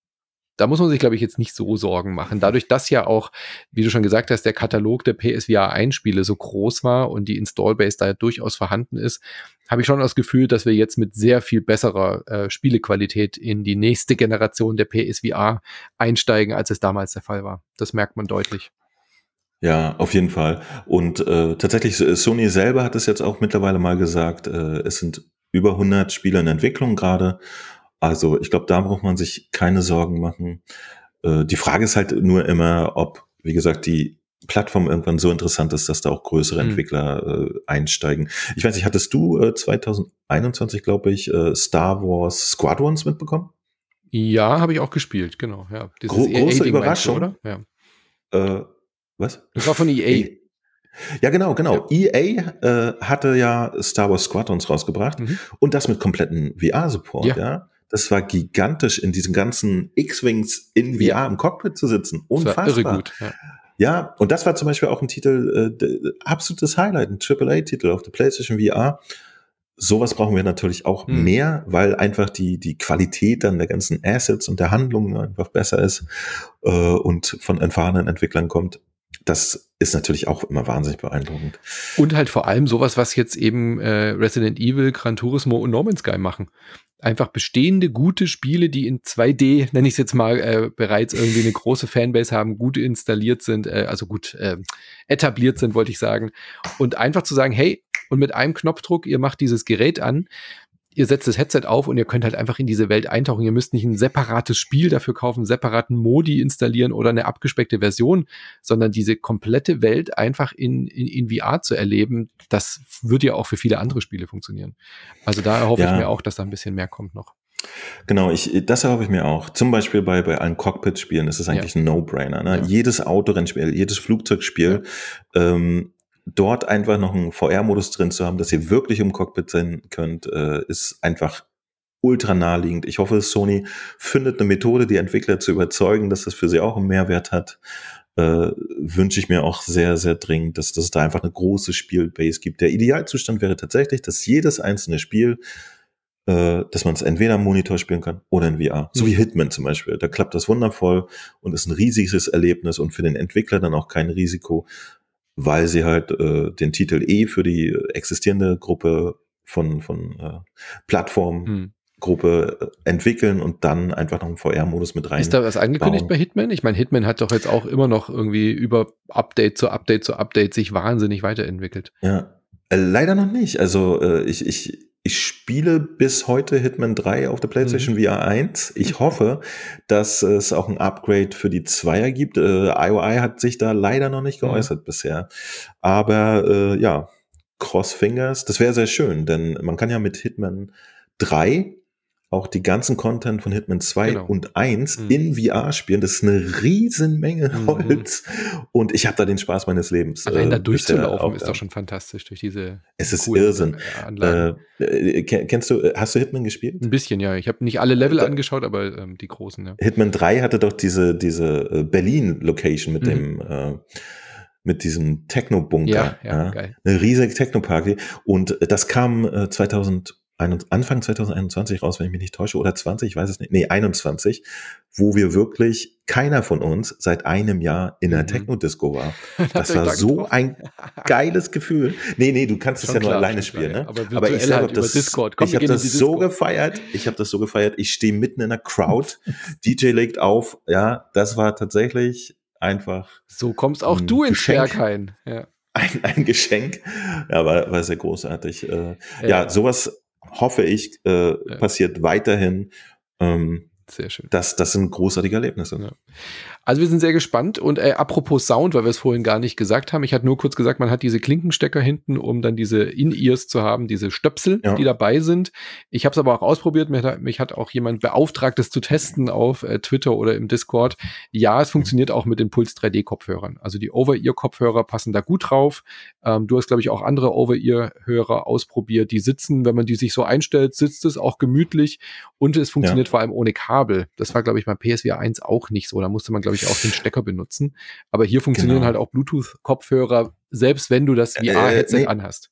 da muss man sich, glaube ich, jetzt nicht so Sorgen machen. Dadurch, dass ja auch, wie du schon gesagt hast, der Katalog der PSVR 1 Spiele so groß war und die Installbase da durchaus vorhanden ist, habe ich schon das Gefühl, dass wir jetzt mit sehr viel besserer äh, Spielequalität in die nächste Generation der PSVR einsteigen, als es damals der Fall war. Das merkt man deutlich. Ja, auf jeden Fall. Und äh, tatsächlich, Sony selber hat es jetzt auch mittlerweile mal gesagt, äh, es sind über 100 Spiele in Entwicklung gerade also ich glaube, da braucht man sich keine Sorgen machen. Äh, die Frage ist halt nur immer, ob, wie gesagt, die Plattform irgendwann so interessant ist, dass da auch größere mhm. Entwickler äh, einsteigen. Ich weiß nicht, hattest du äh, 2021, glaube ich, äh, Star Wars Squadrons mitbekommen? Ja, habe ich auch gespielt, genau. Ja. Gro große Überraschung, oder? Ja. Äh, was? Das war von EA. Ja, genau, genau. Ja. EA äh, hatte ja Star Wars Squadrons rausgebracht mhm. und das mit kompletten VR-Support, ja. ja. Das war gigantisch, in diesen ganzen X-Wings in VR ja. im Cockpit zu sitzen. Unfassbar. Das irre gut. Ja. ja. und das war zum Beispiel auch ein Titel, äh, absolutes Highlight, ein AAA-Titel auf der PlayStation VR. Sowas brauchen wir natürlich auch hm. mehr, weil einfach die, die Qualität dann der ganzen Assets und der Handlungen einfach besser ist äh, und von erfahrenen Entwicklern kommt. Das ist natürlich auch immer wahnsinnig beeindruckend. Und halt vor allem sowas, was jetzt eben äh, Resident Evil, Gran Turismo und No Man's Sky machen einfach bestehende gute Spiele, die in 2D, nenne ich es jetzt mal, äh, bereits irgendwie eine große Fanbase haben, gut installiert sind, äh, also gut äh, etabliert sind, wollte ich sagen. Und einfach zu sagen, hey, und mit einem Knopfdruck, ihr macht dieses Gerät an, ihr setzt das Headset auf und ihr könnt halt einfach in diese Welt eintauchen. Ihr müsst nicht ein separates Spiel dafür kaufen, separaten Modi installieren oder eine abgespeckte Version, sondern diese komplette Welt einfach in, in, in VR zu erleben, das wird ja auch für viele andere Spiele funktionieren. Also da erhoffe ja. ich mir auch, dass da ein bisschen mehr kommt noch. Genau, ich, das erhoffe ich mir auch. Zum Beispiel bei, bei allen Cockpit-Spielen ist es eigentlich ja. ein No-Brainer. Ne? Ja. Jedes Autorennspiel, jedes Flugzeugspiel, ähm, dort einfach noch einen VR-Modus drin zu haben, dass ihr wirklich im Cockpit sein könnt, äh, ist einfach ultra naheliegend. Ich hoffe, Sony findet eine Methode, die Entwickler zu überzeugen, dass das für sie auch einen Mehrwert hat. Äh, wünsche ich mir auch sehr, sehr dringend, dass, dass es da einfach eine große Spielbase gibt. Der Idealzustand wäre tatsächlich, dass jedes einzelne Spiel äh, dass man es entweder am Monitor spielen kann oder in VR. So wie mhm. Hitman zum Beispiel. Da klappt das wundervoll und ist ein riesiges Erlebnis und für den Entwickler dann auch kein Risiko, weil sie halt äh, den Titel eh für die existierende Gruppe von, von äh, Plattformen hm. Entwickeln und dann einfach noch einen VR-Modus mit rein. Ist da was angekündigt bauen. bei Hitman? Ich meine, Hitman hat doch jetzt auch immer noch irgendwie über Update zu Update zu Update sich wahnsinnig weiterentwickelt. Ja, äh, leider noch nicht. Also äh, ich, ich, ich spiele bis heute Hitman 3 auf der PlayStation mhm. VR 1. Ich hoffe, dass es auch ein Upgrade für die Zweier gibt. Äh, IOI hat sich da leider noch nicht mhm. geäußert mhm. bisher. Aber äh, ja, Crossfingers, das wäre sehr schön, denn man kann ja mit Hitman 3 auch die ganzen Content von Hitman 2 genau. und 1 mhm. in VR spielen. Das ist eine riesen Menge mhm. Holz. Und ich habe da den Spaß meines Lebens. Allein äh, da durchzulaufen ist doch schon fantastisch durch diese. Es ist Irrsinn. Äh, äh, kennst du, hast du Hitman gespielt? Ein bisschen, ja. Ich habe nicht alle Level da, angeschaut, aber ähm, die großen, ja. Hitman 3 hatte doch diese, diese äh, Berlin-Location mit mhm. dem äh, mit diesem Techno-Bunker. Ja, ja, ja, geil. Eine riesige Techno-Party. Und das kam äh, 2000 Anfang 2021 raus, wenn ich mich nicht täusche, oder 20, ich weiß es nicht, nee, 21, wo wir wirklich keiner von uns seit einem Jahr in einer mhm. Techno-Disco war. Das war so ein geiles Gefühl. Nee, nee, du kannst es ja nur alleine spielen, ne? Aber, Aber ich habe halt das, Discord. Komm, ich habe das so gefeiert. Ich habe das so gefeiert. Ich stehe mitten in der Crowd. DJ legt auf. Ja, das war tatsächlich einfach. So kommst auch du ins Berghain. Ja. Ein, ein Geschenk. Ja, war, war sehr großartig. Äh, ja, ja, sowas hoffe ich, äh, ja. passiert weiterhin. Ähm, Sehr schön. Das, das sind großartige Erlebnisse. Ja. Also wir sind sehr gespannt und äh, apropos Sound, weil wir es vorhin gar nicht gesagt haben, ich hatte nur kurz gesagt, man hat diese Klinkenstecker hinten, um dann diese In-Ears zu haben, diese Stöpsel, ja. die dabei sind. Ich habe es aber auch ausprobiert, mich hat, mich hat, auch jemand beauftragt, das zu testen auf äh, Twitter oder im Discord. Ja, es funktioniert auch mit den Puls 3D-Kopfhörern. Also die Over-Ear-Kopfhörer passen da gut drauf. Ähm, du hast, glaube ich, auch andere Over-Ear-Hörer ausprobiert, die sitzen, wenn man die sich so einstellt, sitzt es auch gemütlich und es funktioniert ja. vor allem ohne Kabel. Das war, glaube ich, beim PSVR 1 auch nicht so. Da musste man, glaube ich, ich, auch den Stecker benutzen. Aber hier funktionieren genau. halt auch Bluetooth-Kopfhörer, selbst wenn du das VR-Headset äh, nee. anhast.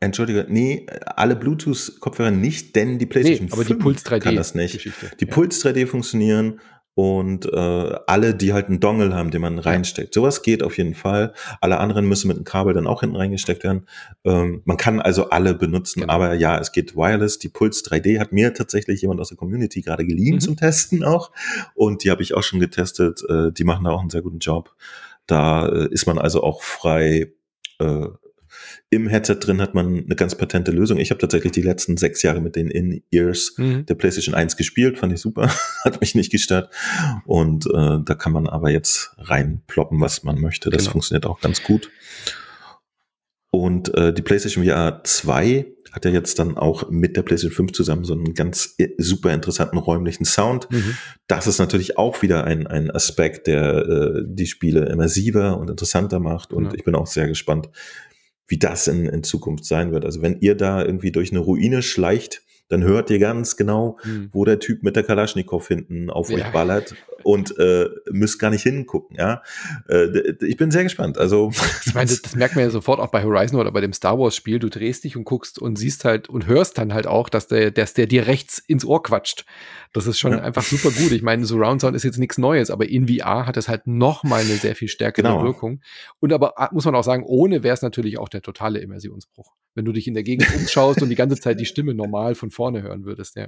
Entschuldige, nee, alle Bluetooth-Kopfhörer nicht, denn die PlayStation nee, aber 5 die Puls 3D kann das nicht. Geschichte. Die ja. Puls 3D funktionieren und äh, alle, die halt einen Dongle haben, den man reinsteckt. Sowas geht auf jeden Fall. Alle anderen müssen mit einem Kabel dann auch hinten reingesteckt werden. Ähm, man kann also alle benutzen, genau. aber ja, es geht wireless. Die Puls 3D hat mir tatsächlich jemand aus der Community gerade geliehen mhm. zum Testen auch und die habe ich auch schon getestet. Äh, die machen da auch einen sehr guten Job. Da äh, ist man also auch frei äh, im Headset drin hat man eine ganz patente Lösung. Ich habe tatsächlich die letzten sechs Jahre mit den In-Ears mhm. der PlayStation 1 gespielt, fand ich super, hat mich nicht gestört. Und äh, da kann man aber jetzt reinploppen, was man möchte. Das genau. funktioniert auch ganz gut. Und äh, die PlayStation VR 2 hat ja jetzt dann auch mit der PlayStation 5 zusammen so einen ganz äh, super interessanten räumlichen Sound. Mhm. Das ist natürlich auch wieder ein, ein Aspekt, der äh, die Spiele immersiver und interessanter macht. Und ja. ich bin auch sehr gespannt, wie das in, in Zukunft sein wird. Also wenn ihr da irgendwie durch eine Ruine schleicht, dann hört ihr ganz genau, mhm. wo der Typ mit der Kalaschnikow hinten auf ja. euch ballert und äh, müsst gar nicht hingucken. Ja, äh, ich bin sehr gespannt. Also ich meine, das, das, merkt man ja sofort auch bei Horizon oder bei dem Star Wars Spiel. Du drehst dich und guckst und siehst halt und hörst dann halt auch, dass der, dass der dir rechts ins Ohr quatscht. Das ist schon ja. einfach super gut. Ich meine, Surround Sound ist jetzt nichts Neues, aber in VR hat es halt noch mal eine sehr viel stärkere genau. Wirkung. Und aber ah, muss man auch sagen, ohne wäre es natürlich auch der totale Immersionsbruch. Wenn du dich in der Gegend umschaust und die ganze Zeit die Stimme normal von vorne hören würdest, ja.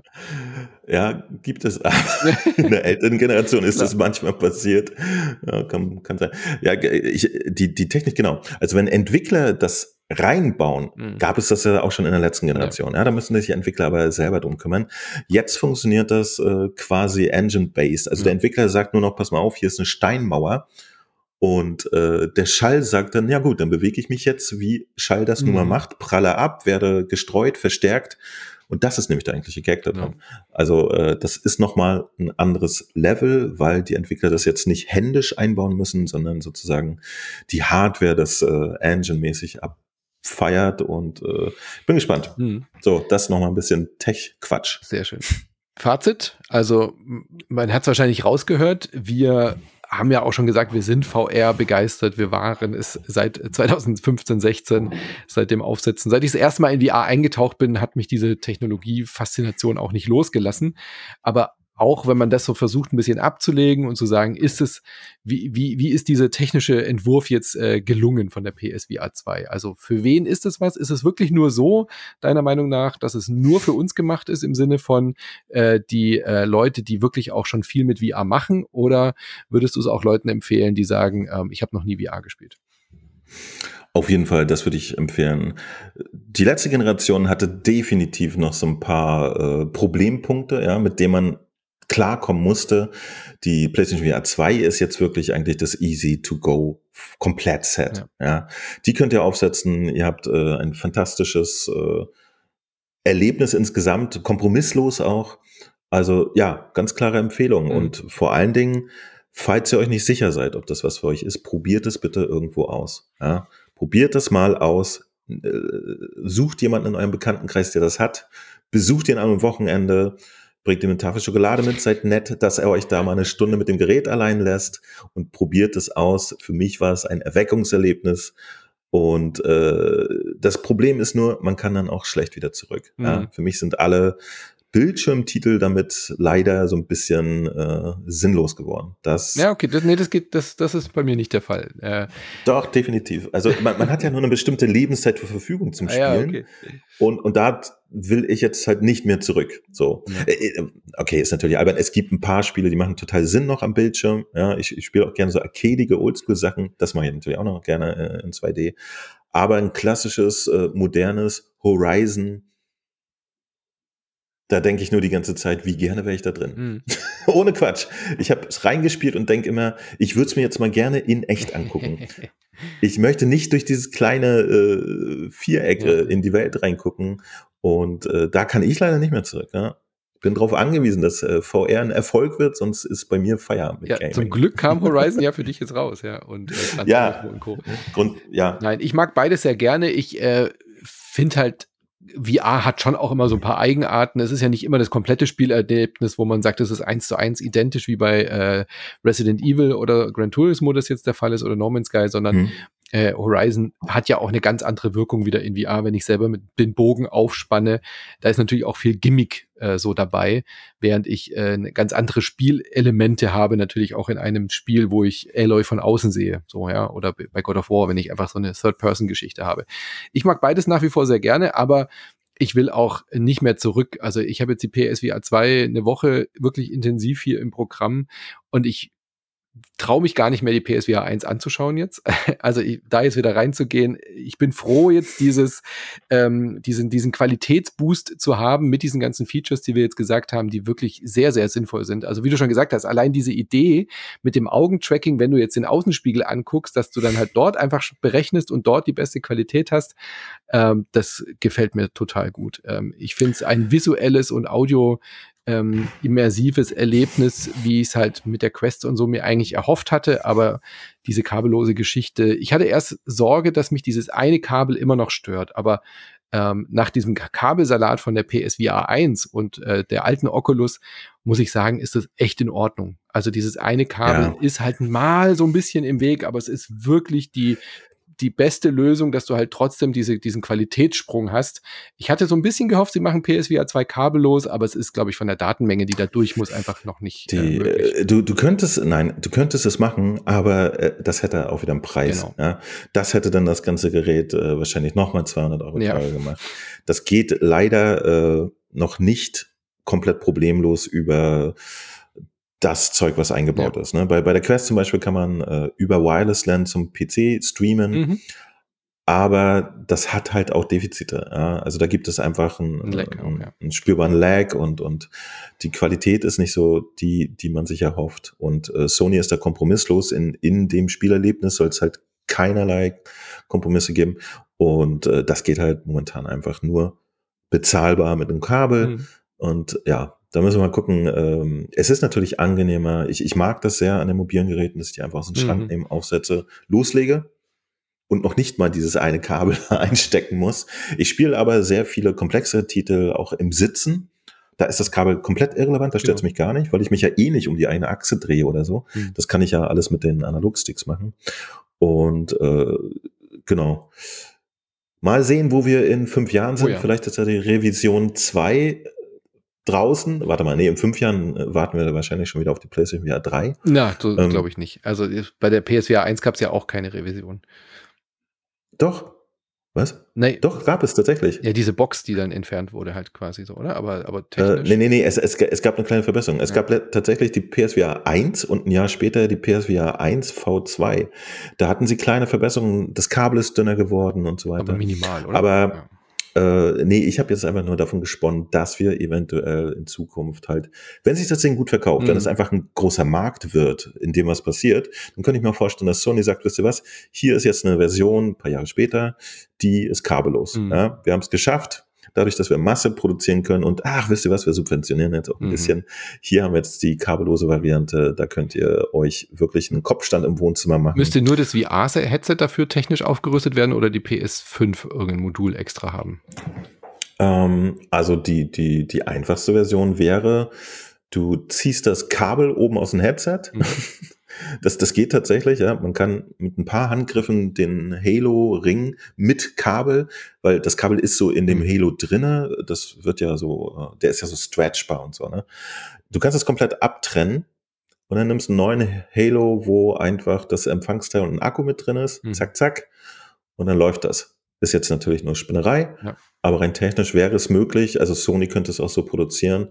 Ja, gibt es. in der älteren Generation ist das manchmal passiert. Ja, kann, kann sein. Ja, ich, die, die Technik, genau. Also wenn Entwickler das reinbauen, mhm. gab es das ja auch schon in der letzten Generation. Ja, ja da müssen sich die Entwickler aber selber drum kümmern. Jetzt funktioniert das äh, quasi engine-based. Also mhm. der Entwickler sagt nur noch, pass mal auf, hier ist eine Steinmauer. Und äh, der Schall sagt dann, ja gut, dann bewege ich mich jetzt, wie Schall das mhm. nun mal mhm. macht, pralle ab, werde gestreut, verstärkt Und das ist nämlich der eigentliche Gag daran. Ja. Also äh, das ist nochmal ein anderes Level, weil die Entwickler das jetzt nicht händisch einbauen müssen, sondern sozusagen die Hardware das äh, Engine-mäßig abfeiert und äh, bin gespannt. Mhm. So, das nochmal ein bisschen Tech-Quatsch. Sehr schön. Fazit, also man hat es wahrscheinlich rausgehört, wir haben ja auch schon gesagt, wir sind VR begeistert. Wir waren es seit 2015, 16, seit dem Aufsetzen. Seit ich das erste Mal in VR eingetaucht bin, hat mich diese Technologie-Faszination auch nicht losgelassen. Aber auch wenn man das so versucht, ein bisschen abzulegen und zu sagen, ist es, wie, wie, wie ist dieser technische Entwurf jetzt äh, gelungen von der PSVR 2? Also für wen ist es was? Ist es wirklich nur so, deiner Meinung nach, dass es nur für uns gemacht ist im Sinne von äh, die äh, Leute, die wirklich auch schon viel mit VR machen? Oder würdest du es auch Leuten empfehlen, die sagen, ähm, ich habe noch nie VR gespielt? Auf jeden Fall, das würde ich empfehlen. Die letzte Generation hatte definitiv noch so ein paar äh, Problempunkte, ja, mit denen man klarkommen musste. Die PlayStation VR 2 ist jetzt wirklich eigentlich das Easy to Go komplett Set. Ja. ja. Die könnt ihr aufsetzen. Ihr habt äh, ein fantastisches äh, Erlebnis insgesamt, kompromisslos auch. Also ja, ganz klare Empfehlung. Mhm. Und vor allen Dingen, falls ihr euch nicht sicher seid, ob das was für euch ist, probiert es bitte irgendwo aus. Ja. Probiert das mal aus. Äh, sucht jemanden in eurem Bekanntenkreis, der das hat. Besucht ihn am Wochenende bringt ihm eine Tafel Schokolade mit, seid nett, dass er euch da mal eine Stunde mit dem Gerät allein lässt und probiert es aus. Für mich war es ein Erweckungserlebnis. Und äh, das Problem ist nur, man kann dann auch schlecht wieder zurück. Mhm. Ja, für mich sind alle Bildschirmtitel damit leider so ein bisschen äh, sinnlos geworden. Das, ja, okay, das, nee, das geht, das, das ist bei mir nicht der Fall. Äh, Doch, definitiv. Also man, man hat ja nur eine bestimmte Lebenszeit zur Verfügung zum Spielen. Ja, okay. Und, und da will ich jetzt halt nicht mehr zurück. So. Ja. Äh, äh, okay, ist natürlich albern. Es gibt ein paar Spiele, die machen total Sinn noch am Bildschirm. Ja, ich, ich spiele auch gerne so arcadige Oldschool-Sachen. Das mache ich natürlich auch noch gerne äh, in 2D. Aber ein klassisches, äh, modernes Horizon da denke ich nur die ganze Zeit, wie gerne wäre ich da drin. Mhm. Ohne Quatsch. Ich habe es reingespielt und denke immer, ich würde es mir jetzt mal gerne in echt angucken. ich möchte nicht durch dieses kleine äh, Viereck ja. in die Welt reingucken. Und äh, da kann ich leider nicht mehr zurück. Ja? bin darauf angewiesen, dass äh, VR ein Erfolg wird, sonst ist bei mir Feierabend mit ja, Gaming. Zum Glück kam Horizon ja für dich jetzt raus, ja. Und, äh, ja, und Co. Und, ja. Nein, ich mag beides sehr gerne. Ich äh, finde halt VR hat schon auch immer so ein paar Eigenarten. Es ist ja nicht immer das komplette Spielerlebnis, wo man sagt, es ist eins zu eins identisch wie bei äh, Resident Evil oder Gran Turismo, das jetzt der Fall ist, oder No Man's Sky, sondern mhm. Äh, Horizon hat ja auch eine ganz andere Wirkung wieder in VR, wenn ich selber mit den Bogen aufspanne. Da ist natürlich auch viel Gimmick äh, so dabei, während ich äh, ganz andere Spielelemente habe, natürlich auch in einem Spiel, wo ich Aloy von außen sehe, so ja, oder bei God of War, wenn ich einfach so eine Third-Person-Geschichte habe. Ich mag beides nach wie vor sehr gerne, aber ich will auch nicht mehr zurück. Also ich habe jetzt die PSVR 2 eine Woche wirklich intensiv hier im Programm und ich traue mich gar nicht mehr, die PSVR 1 anzuschauen jetzt. Also ich, da jetzt wieder reinzugehen, ich bin froh, jetzt dieses, ähm, diesen, diesen Qualitätsboost zu haben mit diesen ganzen Features, die wir jetzt gesagt haben, die wirklich sehr, sehr sinnvoll sind. Also wie du schon gesagt hast, allein diese Idee mit dem Augentracking, wenn du jetzt den Außenspiegel anguckst, dass du dann halt dort einfach berechnest und dort die beste Qualität hast, ähm, das gefällt mir total gut. Ähm, ich finde es ein visuelles und Audio ähm, immersives Erlebnis, wie ich es halt mit der Quest und so mir eigentlich erhofft hatte, aber diese kabellose Geschichte, ich hatte erst Sorge, dass mich dieses eine Kabel immer noch stört, aber ähm, nach diesem Kabelsalat von der PSVR 1 und äh, der alten Oculus muss ich sagen, ist das echt in Ordnung. Also dieses eine Kabel ja. ist halt mal so ein bisschen im Weg, aber es ist wirklich die die beste Lösung, dass du halt trotzdem diese, diesen Qualitätssprung hast. Ich hatte so ein bisschen gehofft, sie machen PSVR 2 kabellos, aber es ist, glaube ich, von der Datenmenge, die da durch muss, einfach noch nicht. Die, äh, du, du könntest, nein, du könntest es machen, aber äh, das hätte auch wieder einen Preis. Genau. Ja? Das hätte dann das ganze Gerät äh, wahrscheinlich nochmal 200 Euro ja. teurer gemacht. Das geht leider äh, noch nicht komplett problemlos über das Zeug, was eingebaut ja. ist. Ne? Bei, bei der Quest zum Beispiel kann man äh, über Wireless LAN zum PC streamen, mhm. aber das hat halt auch Defizite. Ja? Also da gibt es einfach einen, ein Lag, einen, ja. einen, spürbaren Lag und, und die Qualität ist nicht so die, die man sich erhofft. Und äh, Sony ist da kompromisslos. In, in dem Spielerlebnis soll es halt keinerlei Kompromisse geben. Und äh, das geht halt momentan einfach nur bezahlbar mit einem Kabel. Mhm. Und ja, da müssen wir mal gucken. Ähm, es ist natürlich angenehmer. Ich, ich mag das sehr an den mobilen Geräten, dass ich die einfach aus dem Schrank mhm. nehme, aufsetze, loslege und noch nicht mal dieses eine Kabel einstecken muss. Ich spiele aber sehr viele komplexe Titel auch im Sitzen. Da ist das Kabel komplett irrelevant, da stört es genau. mich gar nicht, weil ich mich ja eh nicht um die eine Achse drehe oder so. Mhm. Das kann ich ja alles mit den Analogsticks machen. Und äh, genau. Mal sehen, wo wir in fünf Jahren sind. Oh ja. Vielleicht ist ja die Revision 2 draußen. Warte mal, nee, in fünf Jahren äh, warten wir wahrscheinlich schon wieder auf die PlayStation VR 3. Na, so ähm, glaube ich nicht. Also bei der PSVR 1 gab es ja auch keine Revision. Doch. Was? Nee. Doch, gab es tatsächlich. Ja, diese Box, die dann entfernt wurde, halt quasi so, oder? Aber, aber äh, technisch. Äh, nee, nee, nee, es, es, es gab eine kleine Verbesserung. Es ja. gab tatsächlich die PSVR 1 und ein Jahr später die PSVR 1 V2. Da hatten sie kleine Verbesserungen. Das Kabel ist dünner geworden und so weiter. Aber minimal, oder? Aber ja. Äh, nee, ich habe jetzt einfach nur davon gesponnen, dass wir eventuell in Zukunft halt, wenn sich das Ding gut verkauft, mhm. wenn es einfach ein großer Markt wird, in dem was passiert, dann könnte ich mir vorstellen, dass Sony sagt, wisst ihr was, hier ist jetzt eine Version, ein paar Jahre später, die ist kabellos. Mhm. Ja, wir haben es geschafft, dadurch, dass wir Masse produzieren können und ach, wisst ihr was, wir subventionieren jetzt auch ein mhm. bisschen. Hier haben wir jetzt die kabellose Variante, da könnt ihr euch wirklich einen Kopfstand im Wohnzimmer machen. Müsste nur das VR-Headset dafür technisch aufgerüstet werden oder die PS5 irgendein Modul extra haben? Ähm, also die, die, die einfachste Version wäre, du ziehst das Kabel oben aus dem Headset, mhm. Das, das geht tatsächlich, ja. Man kann mit ein paar Handgriffen den Halo-Ring mit Kabel, weil das Kabel ist so in dem mhm. Halo drinne. Das wird ja so, äh, der ist ja so stretchbar und so, ne. Du kannst es komplett abtrennen und dann nimmst du einen neuen Halo, wo einfach das Empfangsteil und ein Akku mit drin ist. Mhm. Zack, zack. Und dann läuft das. Ist jetzt natürlich nur Spinnerei, ja. aber rein technisch wäre es möglich. Also Sony könnte es auch so produzieren.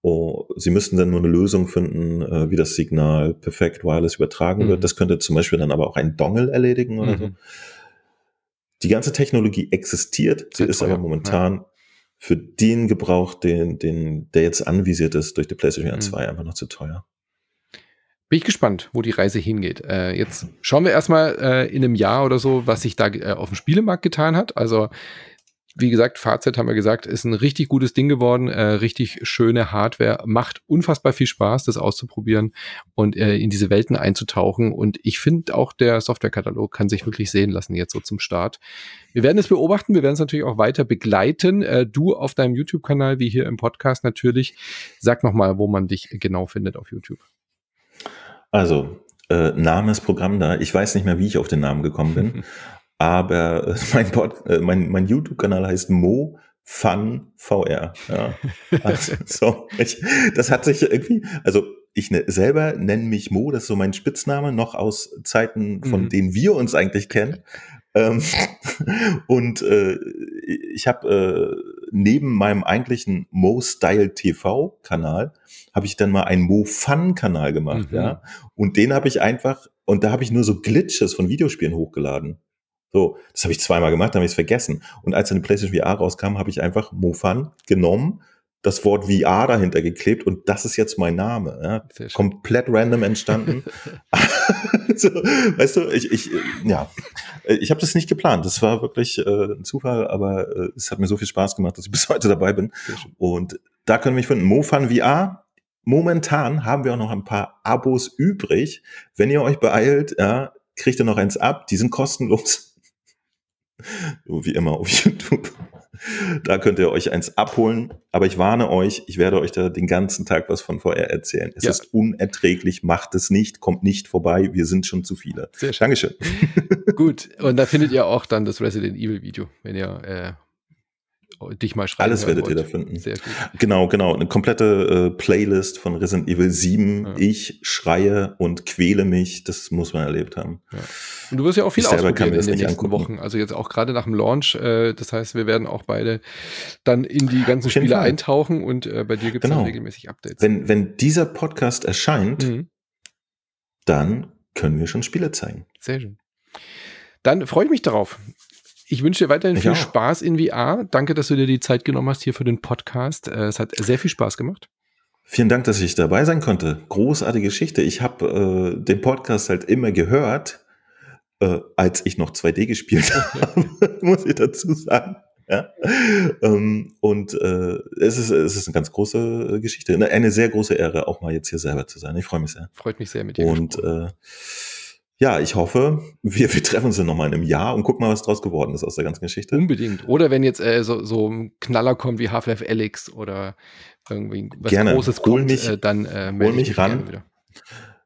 Oh, sie müssten dann nur eine Lösung finden, äh, wie das Signal perfekt wireless übertragen mhm. wird. Das könnte zum Beispiel dann aber auch ein Dongle erledigen oder mhm. so. Die ganze Technologie existiert, sie ist aber momentan ja. für den Gebrauch, den, den, der jetzt anvisiert ist durch die PlayStation mhm. 2, einfach noch zu teuer. Bin ich gespannt, wo die Reise hingeht. Äh, jetzt schauen wir erstmal äh, in einem Jahr oder so, was sich da äh, auf dem Spielemarkt getan hat. Also, wie gesagt, Fazit haben wir gesagt, ist ein richtig gutes Ding geworden, äh, richtig schöne Hardware, macht unfassbar viel Spaß, das auszuprobieren und äh, in diese Welten einzutauchen. Und ich finde auch der Softwarekatalog kann sich wirklich sehen lassen jetzt so zum Start. Wir werden es beobachten, wir werden es natürlich auch weiter begleiten. Äh, du auf deinem YouTube-Kanal, wie hier im Podcast natürlich. Sag nochmal, wo man dich genau findet auf YouTube. Also, äh, Name ist Programm da. Ich weiß nicht mehr, wie ich auf den Namen gekommen bin, aber äh, mein, äh, mein, mein YouTube-Kanal heißt Mo Fun VR. Ja. Also, so, ich, das hat sich irgendwie, also ich ne, selber nenne mich Mo, das ist so mein Spitzname, noch aus Zeiten, von mhm. denen wir uns eigentlich kennen. Ähm, und äh, ich habe äh, neben meinem eigentlichen Mo Style TV Kanal habe ich dann mal einen Mo Fun Kanal gemacht, mhm. ja. Und den habe ich einfach und da habe ich nur so Glitches von Videospielen hochgeladen. So, das habe ich zweimal gemacht, dann habe ich es vergessen. Und als dann die PlayStation VR rauskam, habe ich einfach Mo Fun genommen das Wort VR dahinter geklebt und das ist jetzt mein Name. Ja? Komplett random entstanden. also, weißt du, ich, ich ja, ich habe das nicht geplant. Das war wirklich äh, ein Zufall, aber äh, es hat mir so viel Spaß gemacht, dass ich bis heute dabei bin. Und da können wir mich finden. MoFun VR. Momentan haben wir auch noch ein paar Abos übrig. Wenn ihr euch beeilt, ja, kriegt ihr noch eins ab. Die sind kostenlos. So wie immer auf YouTube. Da könnt ihr euch eins abholen. Aber ich warne euch, ich werde euch da den ganzen Tag was von VR erzählen. Es ja. ist unerträglich, macht es nicht, kommt nicht vorbei. Wir sind schon zu viele. Sehr schön. Dankeschön. Gut, und da findet ihr auch dann das Resident Evil Video, wenn ihr äh, dich mal schreiben. Alles werdet wollt. ihr da finden. Sehr gut. Genau, genau. Eine komplette äh, Playlist von Resident Evil 7. Ja. Ich schreie und quäle mich. Das muss man erlebt haben. Ja. Und du wirst ja auch viel ausprobieren in den nächsten angucken. Wochen. Also jetzt auch gerade nach dem Launch. Äh, das heißt, wir werden auch beide dann in die ganzen Spiele Fall. eintauchen und äh, bei dir gibt es genau. regelmäßig Updates. Wenn, wenn dieser Podcast erscheint, mhm. dann können wir schon Spiele zeigen. Sehr schön. Dann freue ich mich darauf. Ich wünsche dir weiterhin ich viel auch. Spaß in VR. Danke, dass du dir die Zeit genommen hast hier für den Podcast. Äh, es hat sehr viel Spaß gemacht. Vielen Dank, dass ich dabei sein konnte. Großartige Geschichte. Ich habe äh, den Podcast halt immer gehört, äh, als ich noch 2D gespielt habe, muss ich dazu sagen. Ja? Ähm, und äh, es, ist, es ist eine ganz große Geschichte. Eine sehr große Ehre, auch mal jetzt hier selber zu sein. Ich freue mich sehr. Freut mich sehr mit dir. Und äh, ja, ich hoffe, wir, wir treffen uns dann nochmal in einem Jahr und gucken mal, was draus geworden ist aus der ganzen Geschichte. Unbedingt. Oder wenn jetzt äh, so, so ein Knaller kommt wie Half-Life Alyx oder irgendwie was gerne. Großes hol kommt, mich, äh, dann äh, hol mich, mich ran.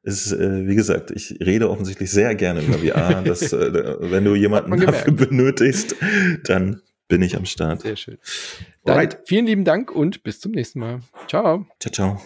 Ist, äh, wie gesagt, ich rede offensichtlich sehr gerne über VR. dass, äh, wenn du jemanden dafür benötigst, dann bin ich am Start. Sehr schön. Dann Alright. vielen lieben Dank und bis zum nächsten Mal. Ciao. Ciao, ciao.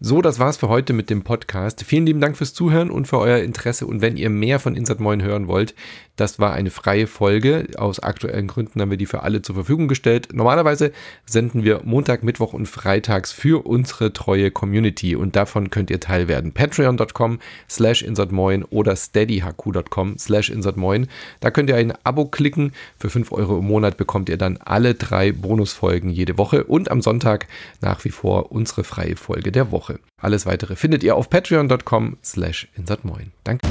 So, das war's für heute mit dem Podcast. Vielen lieben Dank fürs Zuhören und für euer Interesse. Und wenn ihr mehr von Insert Moin hören wollt, das war eine freie Folge. Aus aktuellen Gründen haben wir die für alle zur Verfügung gestellt. Normalerweise senden wir Montag, Mittwoch und Freitags für unsere treue Community und davon könnt ihr Teil werden. Patreon.com slash insertmoin oder steadyhq.com slash insertmoin. Da könnt ihr ein Abo klicken. Für 5 Euro im Monat bekommt ihr dann alle drei Bonusfolgen jede Woche und am Sonntag nach wie vor unsere freie Folge der Woche. Alles weitere findet ihr auf patreon.com slash insertmoin. Danke.